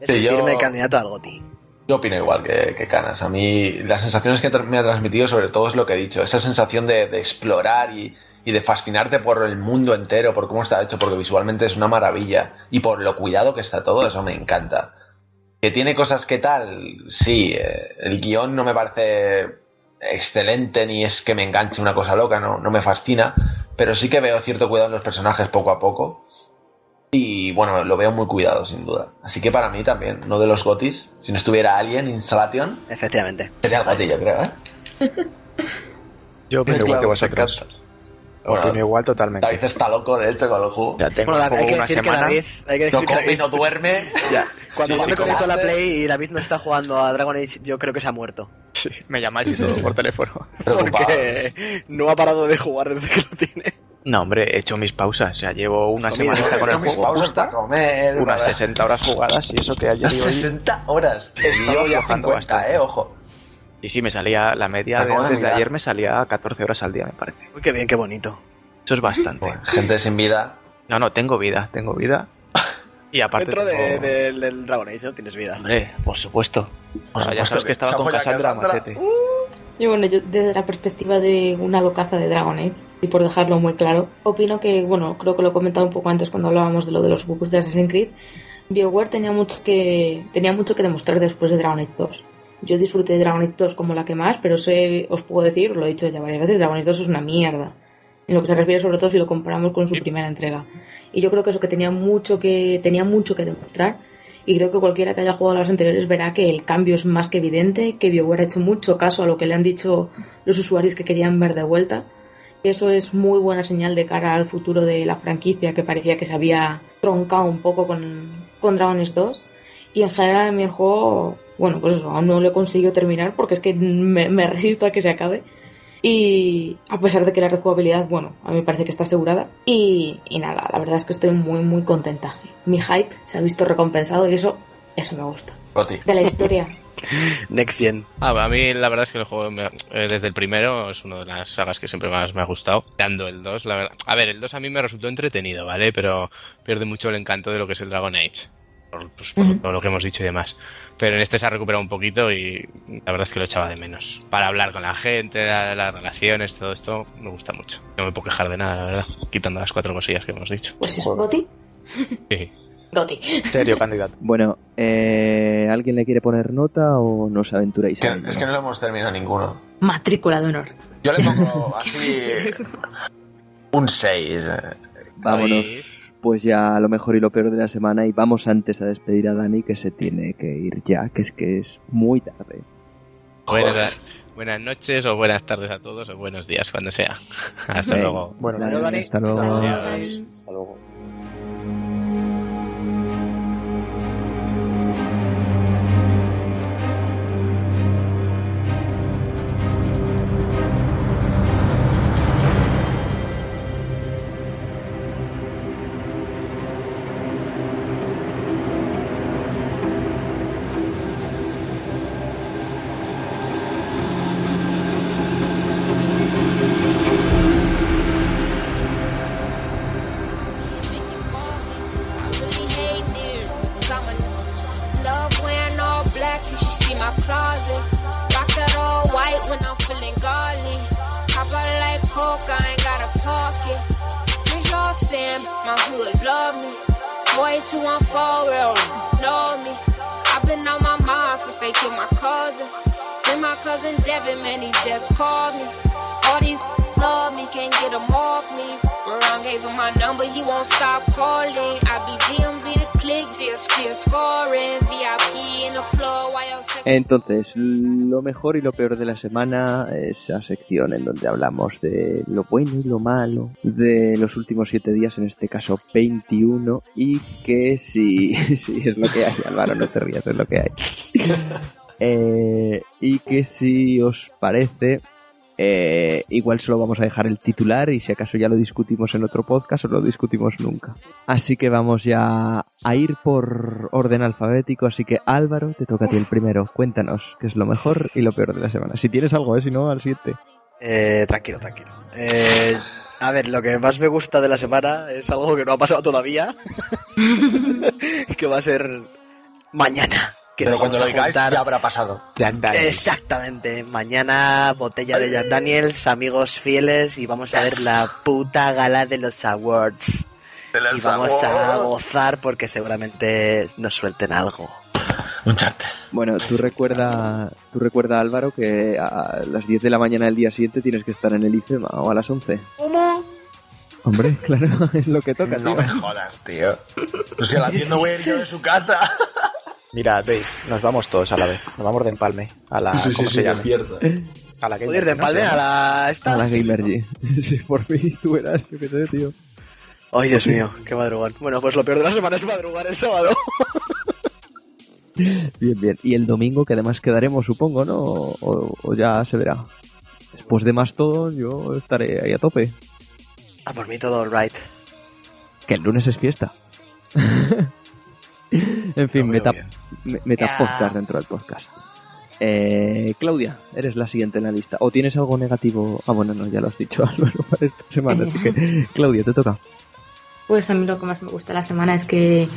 Es Sí, yo- candidato al GOTI. Yo opino igual que, que Canas. A mí las sensaciones que me ha transmitido sobre todo es lo que he dicho. Esa sensación de, de explorar y, y de fascinarte por el mundo entero, por cómo está hecho, porque visualmente es una maravilla. Y por lo cuidado que está todo, eso me encanta. Que tiene cosas que tal, sí. eh, el guion no me parece excelente ni es que me enganche una cosa loca, no, no me fascina. Pero sí que veo cierto cuidado en los personajes poco a poco. Y bueno, lo veo muy cuidado, sin duda. Así que para mí también, no de los gotis. Si no estuviera Alien Installation, Efectivamente. sería el goti, yo creo, ¿eh? Yo opino igual que vosotros. Bueno, opino igual totalmente. David está loco, de hecho, con el juego. Ya tengo Bueno, hay que una decir que semana. David, hay que decir No que come, David- no duerme. Ya, cuando Sí, yo sí, me conecto a la Play y David no está jugando a Dragon Age, yo creo que se ha muerto. Sí, me llamáis y todo por teléfono. Porque no ha parado de jugar desde que lo tiene. No, hombre, he hecho mis pausas. O sea, llevo una semanita con el juego justa, comer, unas para- 60 horas jugadas y eso que ayer Las y hoy... 60 horas. He estado ya aflojando 50, bastante. eh, ojo. Y sí, me salía la media de Acabo de antes de mirar. ayer me salía 14 horas al día, me parece. Uy, qué bien, qué bonito. Eso es bastante. Bueno, gente sin vida. No, no, tengo vida, tengo vida. Y aparte Dentro de- tengo- de- del Dragon Age no tienes vida. Hombre, por supuesto. Por Ah, ya supuesto sabes que estaba con Cassandra Cassandra. Machete. Y bueno, yo desde la perspectiva de una locaza de Dragon Age, y por dejarlo muy claro, opino que, bueno, creo que lo he comentado un poco antes cuando hablábamos de lo de los bugs de Assassin's Creed, BioWare tenía mucho que, tenía mucho que demostrar después de Dragon Age 2. Yo disfruté de Dragon Age 2 como la que más, pero sé, os puedo decir, lo he dicho ya varias veces, Dragon Age 2 es una mierda. En lo que se refiere sobre todo si lo comparamos con su primera entrega. Y yo creo que eso que tenía mucho que, tenía mucho que demostrar. Y creo que cualquiera que haya jugado a las anteriores verá que el cambio es más que evidente, que BioWare ha hecho mucho caso a lo que le han dicho los usuarios que querían ver de vuelta. Eso es muy buena señal de cara al futuro de la franquicia, que parecía que se había troncado un poco con, con Dragon Age 2. Y en general a mí el juego, bueno, pues eso, aún no lo he conseguido terminar porque es que me, me resisto a que se acabe. Y a pesar de que la rejugabilidad, bueno, a mí me parece que está asegurada. Y, y nada, la verdad es que estoy muy, muy contenta. Mi hype se ha visto recompensado y eso, eso me gusta. De la historia. Next Gen. Ah, a mí la verdad es que el juego me- eh, desde el primero es una de las sagas que siempre más me ha gustado. Dando el 2, la verdad. A ver, el 2 a mí me resultó entretenido, ¿vale? Pero pierde mucho el encanto de lo que es el Dragon Age. Por, pues, por todo lo que hemos dicho y demás. Pero en este se ha recuperado un poquito y la verdad es que lo echaba de menos. Para hablar con la gente, la- las relaciones, todo esto, me gusta mucho. No me puedo quejar de nada, la verdad. Quitando las cuatro cosillas que hemos dicho. Pues eso, Goti. Sí. Goti. Serio candidato. Bueno, eh, ¿alguien le quiere poner nota o nos aventuráis? Que- ello? es que no lo hemos terminado ninguno. Matrícula de honor. Yo le pongo así un 6. Vámonos pues ya a lo mejor y lo peor de la semana y vamos antes a despedir a Dani que se tiene que ir ya, que es que es muy tarde. Buenas, buenas noches o buenas tardes a todos o buenos días, cuando sea. Hasta luego. Bueno, Dani. hasta luego. Hasta luego. Entonces, lo mejor y lo peor de la semana, esa sección en donde hablamos de lo bueno y lo malo de los últimos siete días, en este caso 21, y que sí, sí, es lo que hay, Álvaro, no te rías, es lo que hay. Eh, y que si os parece, eh, igual solo vamos a dejar el titular y si acaso ya lo discutimos en otro podcast o lo discutimos nunca. Así que vamos ya a ir por orden alfabético, así que Álvaro, te toca a ti el primero. Cuéntanos qué es lo mejor y lo peor de la semana. Si tienes algo, ¿eh? si no, al siguiente. Eh, tranquilo, tranquilo. Eh, a ver, lo que más me gusta de la semana es algo que no ha pasado todavía. que va a ser mañana. Que Pero cuando lo digáis ya habrá pasado. Jack Daniels. Exactamente. Mañana botella de Jack Daniels, amigos fieles y vamos a ver la puta gala de los awards. Y vamos a gozar porque seguramente nos suelten algo. Un chat. Bueno, tú recuerda, tú recuerda Álvaro que a las 10 de la mañana del día siguiente tienes que estar en el IFEMA o a las 11. ¿Cómo? Hombre, claro, es lo que toca, No tío. me jodas, tío. O sea, la tienda voy a ir yo de su casa. Mira, Dave, nos vamos todos a la vez. Nos vamos de empalme. A la. Sí, ¿Cómo sí, se llama? A la Joder, de a la... esta. A la Gamer G. Sí, por fin tú eras, yo qué sé, tío. Ay, Dios mío, qué madrugar. Bueno, pues lo peor de la semana es madrugar el sábado. Bien, bien. Y el domingo, que además quedaremos, supongo, ¿no? O, o ya se verá. Después de más todo, yo estaré ahí a tope. Ah, por mí todo alright. Que el lunes es fiesta. en fin, meta, meta podcast dentro del podcast. Eh, Claudia, eres la siguiente en la lista. ¿O tienes algo negativo? Ah, bueno, no, ya lo has dicho, Álvaro, para esta semana. Así que, Claudia, te toca. Pues a mí lo que más me gusta de la semana es que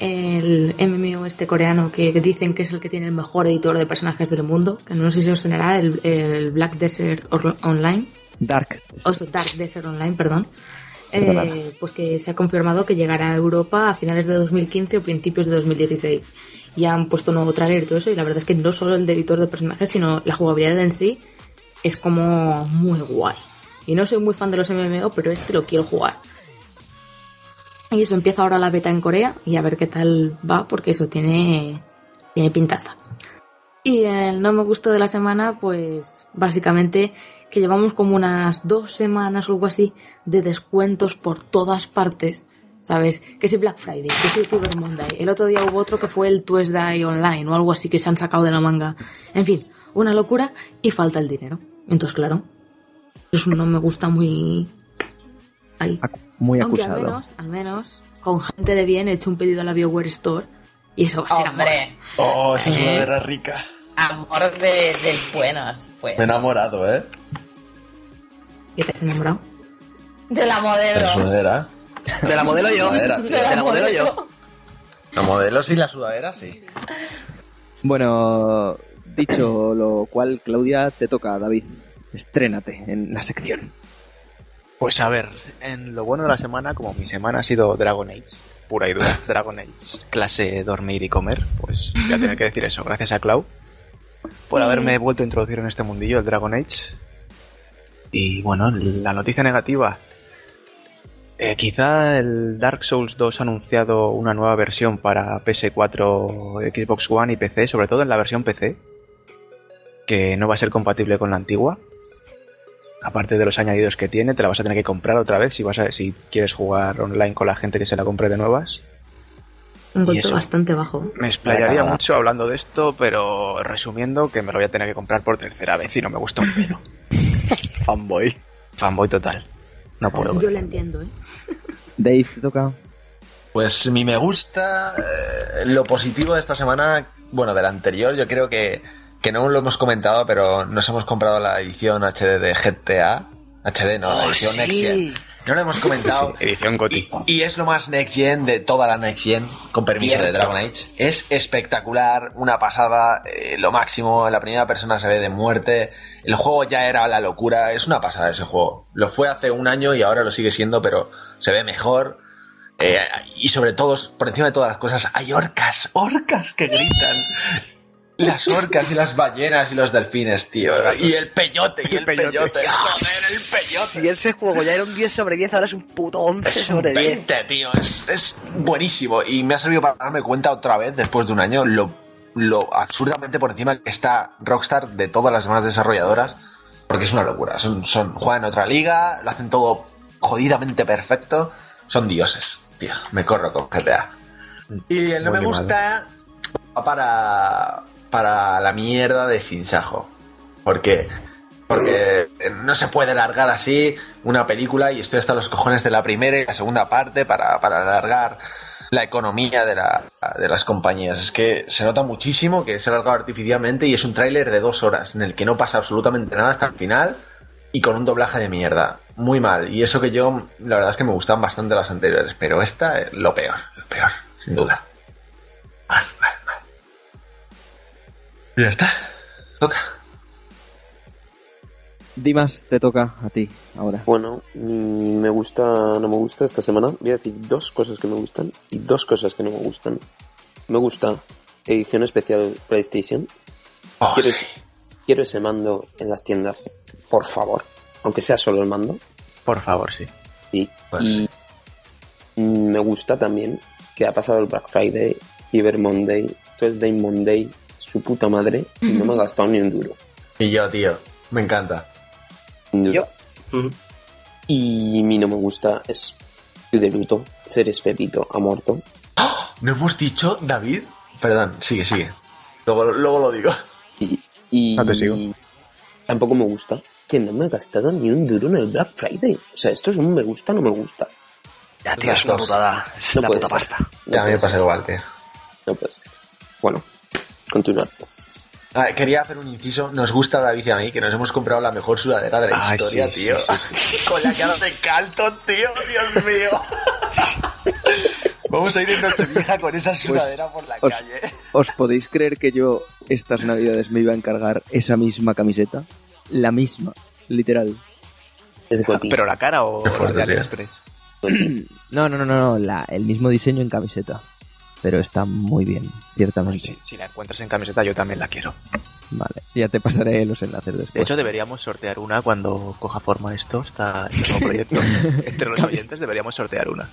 el MMO este coreano que dicen que es el que tiene el mejor editor de personajes del mundo, que no sé si os sonará, el, el Black Desert Online, Dark. o sea, Dark Desert Online, perdón. Eh, pues que se ha confirmado que llegará a Europa a finales de 2015 o principios de 2016. Ya han puesto nuevo trailer y todo eso, y la verdad es que no solo el editor de personajes, sino la jugabilidad en sí es como muy guay. Y no soy muy fan de los MMO, pero este lo quiero jugar. Y eso empieza ahora la beta en Corea y a ver qué tal va, porque eso tiene, tiene pintaza. Y el no me gustó de la semana, pues básicamente que llevamos como unas dos semanas o algo así de descuentos por todas partes. ¿Sabes? Que si Black Friday, que si Cyber Monday. El otro día hubo otro que fue el Tuesday Online o algo así que se han sacado de la manga. En fin, una locura y falta el dinero. Entonces, claro, eso no me gusta muy... Ahí. Muy Aunque al acusado. menos, al menos, con gente de bien he hecho un pedido a la BioWare Store y eso va a ser amor. Hombre, Oh, esa Eh. sudadera rica. amor de, de buenos, pues. Me he enamorado, ¿eh? ¿Qué te has enamorado? De la De modelo. la sudadera. De la modelo yo. De. De la modelo yo. La modelo sí, la sudadera sí. Bueno, dicho lo cual, Claudia, te toca, David. Estrénate en la sección. Pues a ver, en lo bueno de la semana, como mi semana ha sido Dragon Age, pura y dura, Dragon Age, clase dormir y comer, pues voy a tener que decir eso, gracias a Clau, por haberme vuelto a introducir en este mundillo, el Dragon Age. Y bueno, la noticia negativa. Eh, quizá el Dark Souls 2 ha anunciado una nueva versión para PS4, Xbox One y PC, sobre todo en la versión PC, que no va a ser compatible con la antigua. Aparte de los añadidos que tiene, te la vas a tener que comprar otra vez si vas a, si quieres jugar online con la gente que se la compre de nuevas. Un eso. bastante bajo. Me explayaría mucho hablando de esto, pero resumiendo que me lo voy a tener que comprar por tercera vez y no me gusta un pelo. Fanboy. Fanboy total. No puedo. Yo lo entiendo, ¿eh? Dave, te toca. Pues mi me gusta, eh, lo positivo de esta semana, bueno, del anterior, yo creo que, que no lo hemos comentado, pero nos hemos comprado la edición HD de GTA. HD no, la Oh, edición sí. No lo hemos comentado. Sí, edición GOTY. Y es lo más Next Gen de toda la Next Gen, con permiso de. Dragon Age. Es espectacular, una pasada, eh, lo máximo. La primera persona se ve de muerte. El juego ya era la locura. Es una pasada ese juego. Lo fue hace un año y ahora lo sigue siendo, pero se ve mejor. Eh, y sobre todo, por encima de todas las cosas, hay orcas, orcas que gritan. Las orcas y las ballenas y los delfines, tío. Y el peyote, y el peyote. peyote. Joder, el peyote. Si ese juego ya era un 10 sobre 10, ahora es un puto 11 Es un sobre 10. 20, tío. Es, es buenísimo. Y me ha servido para darme cuenta otra vez, después de un año, lo, lo absurdamente por encima que está Rockstar de todas las demás desarrolladoras. Porque es una locura. Son, son, juegan en otra liga, lo hacen todo jodidamente perfecto. Son dioses, tío. Me corro con GTA. Y el no Muy me gusta va para, para la mierda de Sinsajo. Porque porque no se puede largar así una película y estoy hasta los cojones de la primera y la segunda parte para, para alargar la economía de, la, de las compañías. Es que se nota muchísimo que se ha alargado artificialmente y es un tráiler de dos horas en el que no pasa absolutamente nada hasta el final y con un doblaje de mierda. Muy mal. Y eso que yo, la verdad es que me gustan bastante las anteriores, pero esta es lo peor, lo peor, sin duda. Y ya está. Toca. Dimas, te toca a ti ahora. Bueno, me gusta, no me gusta esta semana. Voy a decir dos cosas que me gustan y dos cosas que no me gustan. Me gusta edición especial PlayStation. Oh, quiero, sí. quiero ese mando en las tiendas, por favor. Aunque sea solo el mando. Por favor, sí. Sí. Pues y me gusta también que ha pasado el Black Friday, Cyber Monday, Tuesday Monday, su puta madre, y no me ha gastado ni un duro. Y yo, tío. Me encanta. Yo. Y mi no me gusta es de luto, Seres Pepito ha muerto. ¡Oh! ¿No hemos dicho, David? Perdón, sigue, sigue. Luego, luego lo digo. Y, y No te sigo. tampoco me gusta que no me ha gastado ni un duro en el Black Friday. O sea, esto es un me gusta, no me gusta. Ya, tío, es una putada. Es No una puede puta ser. pasta. No Ya, a mí me pasa ser, igual, tío. no puede ser. Bueno, continuar. Ah, quería hacer un inciso. Nos gusta a David y a mí que nos hemos comprado la mejor sudadera de la Ay, historia, sí, tío. sí, sí, Con la cara de Calton, tío. Dios mío. Vamos a ir en Nochevieja con esa sudadera por la os- calle. ¿Os podéis creer que yo estas navidades me iba a encargar esa misma camiseta? La misma, literal. Es. ¿Pero la cara o la de. AliExpress? No, no, no, no, no, la- el mismo diseño en camiseta. Pero está muy bien, ciertamente. Si, si la encuentras en camiseta, yo también la quiero. Vale, ya te pasaré los enlaces después. De hecho, deberíamos sortear una cuando coja forma esto, está este nuevo proyecto. Entre los oyentes deberíamos sortear una.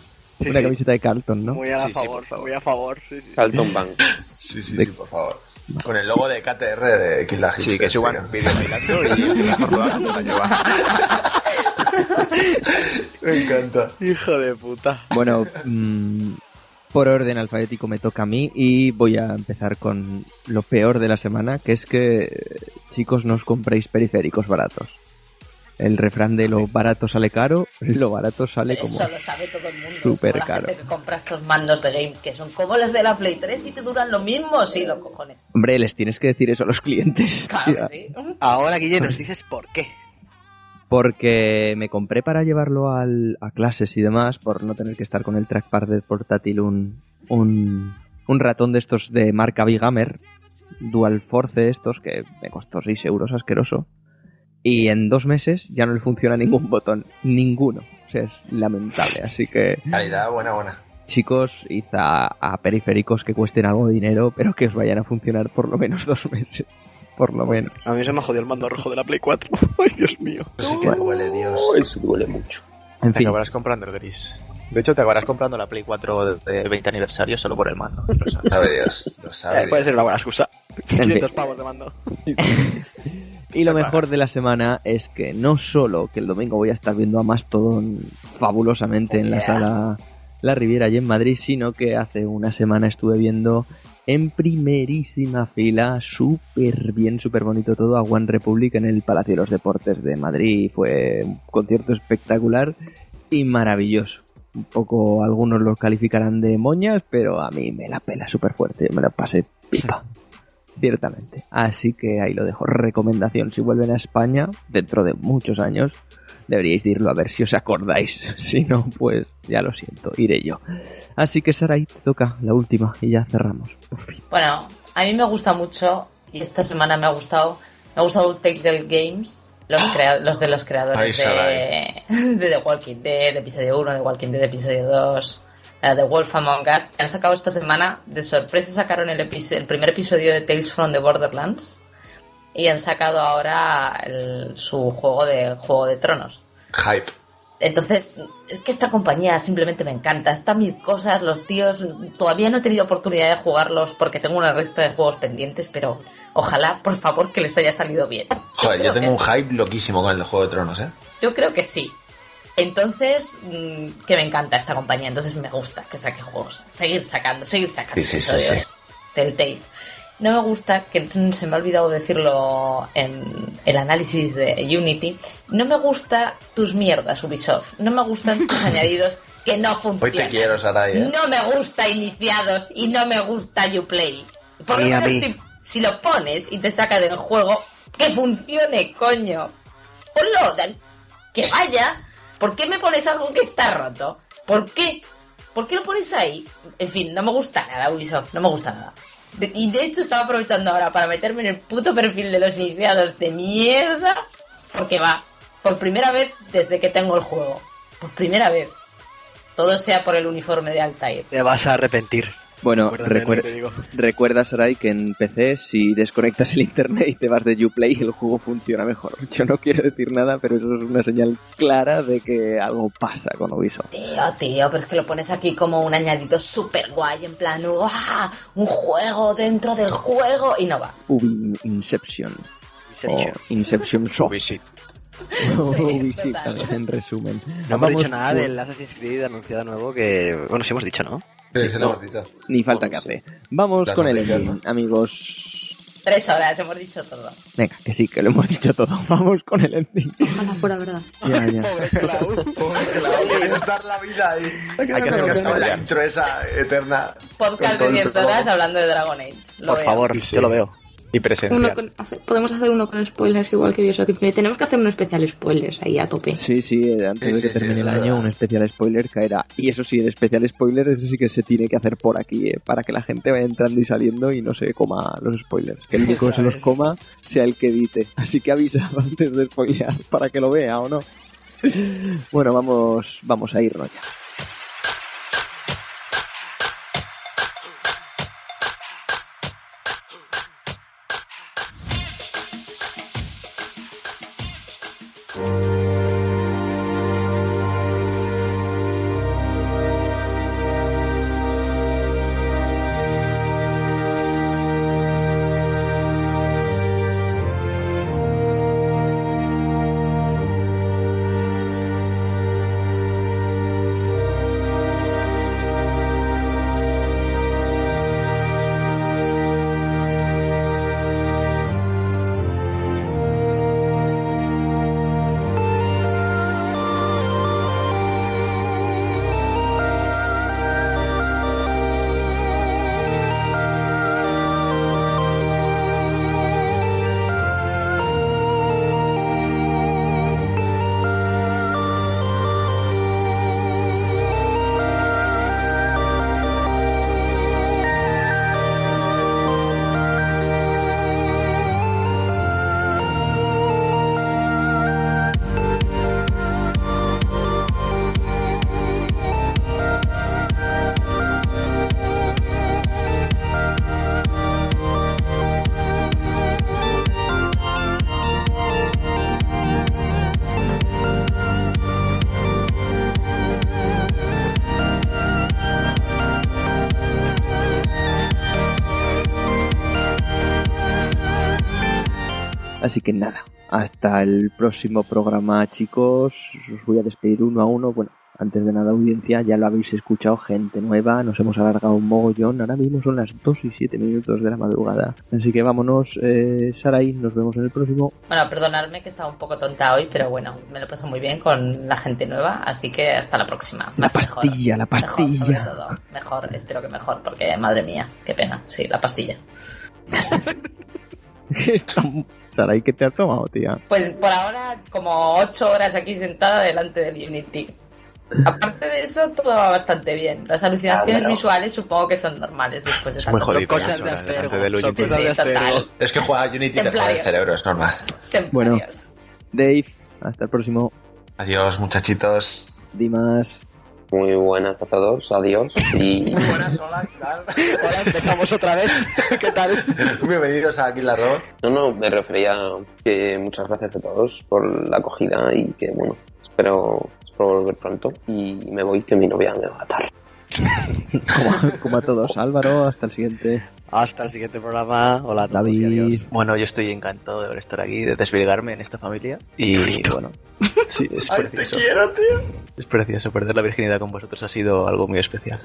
Sí, Una sí. camiseta de Carlton, ¿no? Muy a Sí, favor, muy a favor. Sí, sí. Carlton Bank. Sí, sí, sí, por favor. Con el logo de KTR de Kill Sí, que suban un vídeo bailando y la mejor jugada se la lleva. Me encanta. Hijo de puta. Bueno, mm, por orden alfabético me toca a mí y voy a empezar con lo peor de la semana, que es que, chicos, no os compréis periféricos baratos. El refrán de lo barato sale caro, lo barato sale como... Eso lo sabe todo el mundo. súper como la caro. gente que compra estos mandos de game que son como los de la Play 3 y te duran lo mismo. Sí, los cojones. Hombre, les tienes que decir eso a los clientes. Claro que sí. Ahora, Guille, nos dices por qué. Porque me compré para llevarlo al- a clases y demás, por no tener que estar con el trackpad del portátil un, un, un ratón de estos de marca Big Gamer, Dual Force estos, que me costó 6 euros asqueroso. y en dos meses ya no le funciona ningún botón, ninguno. O sea, es lamentable. Así que, Calidad buena, buena. Chicos, id a, a periféricos que cuesten algo de dinero, pero que os vayan a funcionar por lo menos dos meses. Por lo menos. A mí se me ha jodido el mando rojo de la Play 4. Ay, Dios mío. Eso sí que duele, Dios. Eso duele mucho. En Te fin, acabarás comprando el gris. De hecho, te acabarás comprando la Play 4 de de 20 aniversario solo por el mando. Lo sabes. Sabe Dios. Lo sabe Eh, puede ser una buena excusa. fin. 500 pavos de mando. Y lo mejor de la semana es que no solo que el domingo voy a estar viendo a Mastodon fabulosamente en la sala La Riviera y en Madrid, sino que hace una semana estuve viendo en primerísima fila, súper bien, súper bonito todo, a One Republic en el Palacio de los Deportes de Madrid. Fue un concierto espectacular y maravilloso. Un poco algunos lo calificarán de moñas, pero a mí me la pela súper fuerte, me la pasé pipa ciertamente. Así que ahí lo dejo. Recomendación, si vuelven a España dentro de muchos años, deberíais de irlo a ver si os acordáis. Si no, pues ya lo siento, iré yo. Así que Sarai, te toca la última y ya cerramos. Por fin. Bueno, a mí me gusta mucho y esta semana me ha gustado, me ha gustado Telltale Games, los, crea- los de los Ay, creadores de, de The Walking Dead, episodio 1, de Walking Dead, episodio 2, eh, The Wolf Among Us. Han sacado esta semana, de sorpresa sacaron el, el primer episodio de Tales from the Borderlands y han sacado ahora el- su juego de Juego de Tronos. Hype. Entonces, es que esta compañía simplemente me encanta. Están mil cosas, los tíos. Todavía no he tenido oportunidad de jugarlos porque tengo una lista de juegos pendientes, pero ojalá, por favor, que les haya salido bien. Joder, yo tengo un hype loquísimo con el de Juego de Tronos, ¿eh? Yo creo que sí. Entonces, mm, que me encanta esta compañía. Entonces me gusta que saque juegos. Seguir sacando, seguir sacando Sí, sí, sí, episodios. sí. Telltale. No me gusta, que se me ha olvidado decirlo en el análisis de Unity, no me gusta tus mierdas, Ubisoft. No me gustan tus añadidos que no Hoy funcionan. te quiero, Sarai, ¿eh? No me gusta iniciados y no me gusta Uplay. Por lo menos si, si lo pones y te saca del juego, que funcione, coño. Ponlo, que vaya. ¿Por qué me pones algo que está roto? ¿Por qué? ¿Por qué lo pones ahí? En fin, no me gusta nada, Ubisoft, no me gusta nada. Y de hecho estaba aprovechando ahora para meterme en el puto perfil de los iniciados de mierda. Porque va, por primera vez desde que tengo el juego. Por primera vez. Todo sea por el uniforme de Altair. Te vas a arrepentir. Bueno, recuer- recuerda, Sarai, que en PC, si desconectas el internet y te vas de Uplay, el juego funciona mejor. Yo no quiero decir nada, pero eso es una señal clara de que algo pasa con Ubisoft. Tío, tío, pero es que lo pones aquí como un añadido súper guay, en plan, ¡ah! Un juego dentro del juego y no va. Ubi Inception. O Inception Soft. Ubisoft. Total. en resumen. No hemos dicho nada del Assassin's Creed anunciado nuevo que... Bueno, sí hemos dicho, ¿no? Sí, no. lo hemos dicho. Ni falta que hace. Vamos Las con el ending, amigos. Tres horas, hemos dicho todo. Venga, que sí, que lo hemos dicho todo. Vamos con el ending. Ojalá fuera verdad. Ya, ya. dar la vida ahí. Hay que hacer que hasta la intro esa eterna. Podcast de el 10 horas hablando de Dragon Age. Lo Por veo. favor, Sí. yo lo veo. Y Uno presencial. con- hace- podemos hacer uno con spoilers igual que Bioshock Infinite. Tenemos que hacer un especial spoilers ahí a tope. Sí, sí, eh, antes Sí, de que sí, termine el año, un especial spoiler caerá. Y eso sí, el especial spoiler, ese sí que se tiene que hacer por aquí, eh, para que la gente vaya entrando y saliendo y no se coma los spoilers. Que el único que se los coma sea el que edite. Así que avisa antes de spoilear para que lo vea o no. Bueno, vamos, vamos a irnos ya. Así que nada, hasta el próximo programa, chicos. Os voy a despedir uno a uno. Bueno, antes de nada, audiencia, ya lo habéis escuchado, gente nueva. Nos hemos alargado un mogollón. Ahora mismo son las 2 y 7 minutos de la madrugada. Así que vámonos, eh, Sarai. Nos vemos en el próximo. Bueno, perdonadme que estaba un poco tonta hoy, pero bueno, me lo paso muy bien con la gente nueva, así que hasta la próxima. La mejor. pastilla, la Mejor, sobre pastilla. todo. Mejor, espero que mejor, porque madre mía, qué pena. Sí, la pastilla. Está- Sarai, ¿qué te has tomado, tía? Pues por ahora, como ocho horas aquí sentada delante del Unity. Aparte de eso, todo va bastante bien. Las alucinaciones Ah, bueno. visuales supongo que son normales después de muy tanto jodido. cosas de del Unity. Sí, sí, total. Es que juega a Unity te el cerebro, es normal. Bueno. Dave, hasta el próximo. Adiós, muchachitos. Dimas. Muy buenas a todos, adiós. Y Buenas, hola, ¿qué tal? Hola, empezamos otra vez. ¿Qué tal? Bienvenidos a Aquí la Robot. no, no, me refería que muchas gracias a todos por la acogida y que, bueno, espero, espero volver pronto. Y me voy que mi novia me va a matar. Como, como a todos. Álvaro, hasta el siguiente. Hasta el siguiente programa. Hola a todos y David. adiós. Bueno, yo estoy encantado de estar aquí, de desvirgarme en esta familia. Y bueno, sí, es Ay, te precioso. quiero, tío. Es precioso. Perder la virginidad con vosotros ha sido algo muy especial.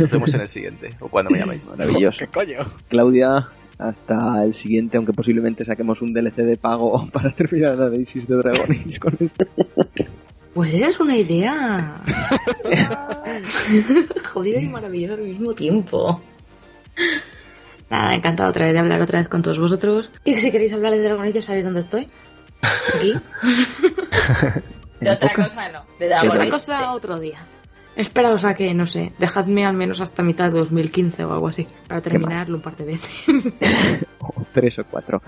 Nos vemos en el siguiente, o cuando me llaméis. Maravilloso. ¿Qué coño? Claudia, hasta el siguiente, aunque posiblemente saquemos un DLC de pago para terminar el análisis de Dragonis con esto. Pues esa es una idea. Jodida y maravillosa al mismo tiempo. Nada, encantado otra vez de hablar otra vez con todos vosotros. Y si queréis hablar de dragones ya sabéis dónde estoy. Aquí. De otra cosa no. De Dragon otra Age, cosa sí. otro día. Esperaos a que, no sé, dejadme al menos hasta mitad de 2015 o algo así, para terminarlo un par de veces. O tres o cuatro.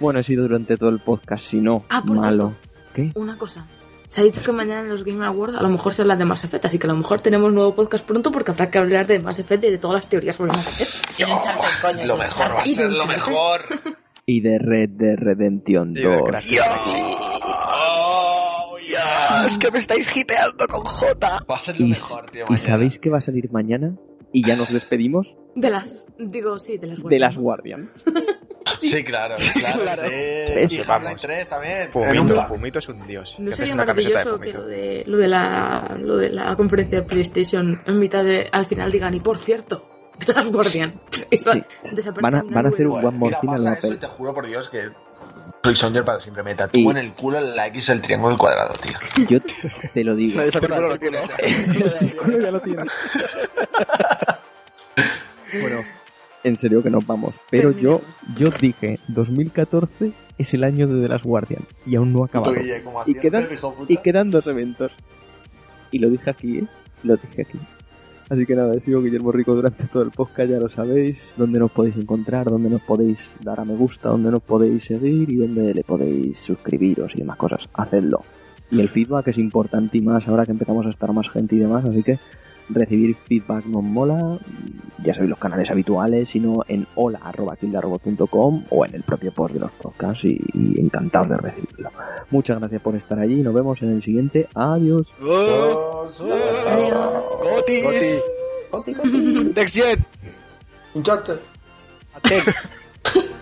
Bueno, he sido durante todo el podcast, si no, Ah, por malo. ¿Qué? Una cosa. Se ha dicho que mañana en los Game Awards a lo mejor se habla de Mass Effect, así que a lo mejor tenemos nuevo podcast pronto porque habrá que hablar de Mass Effect y de todas las teorías sobre Mass Effect. Y de Uncharted, coño. Lo mejor va a ser lo mejor. Y de Red de Redemption 2. Oh, Es que me estáis hipeando con J. Va a ser lo ¿Y, mejor, tío. ¿y sabéis que va a salir mañana? Y ya nos despedimos De las. Digo, sí, de las de las Guardian. Sí, claro, claro. claro. Sí, Half-Life 3 también. Fumito, es un dios. ¿No sería de maravilloso que lo de, lo, de la, lo de la conferencia de PlayStation en mitad de. al final digan, y por cierto, las Guardian? Eso, Sí. Van a, van a hacer un. One More Thing en la Apple. te juro por Dios que soy Soldier para siempre. Me tatúo Y- en el culo la X, el triángulo el cuadrado, tío. Yo te lo digo. Me desaparece lo el culo. ya lo tiene. bueno, en serio que nos vamos. Pero yo, yo dije, 2014 es el año de The Last Guardian. Y aún no ha acabado. Guille, Y quedan, y quedan dos eventos. Y lo dije aquí, ¿eh? Lo dije aquí. Así que nada, he sido Guillermo Rico durante todo el podcast, ya lo sabéis. Dónde nos podéis encontrar, dónde nos podéis dar a me gusta, dónde nos podéis seguir y dónde le podéis suscribiros y demás cosas. Hacedlo. Y el feedback es importante y más ahora que empezamos a estar más gente y demás, así que recibir feedback nos mola. Ya sabéis los canales habituales, sino en hola.kildarrobot.com o en el propio post de los podcasts y, y encantados de recibirlo. Muchas gracias por estar allí y nos vemos en el siguiente. Adiós. Adiós. Gotis. Next. Aten.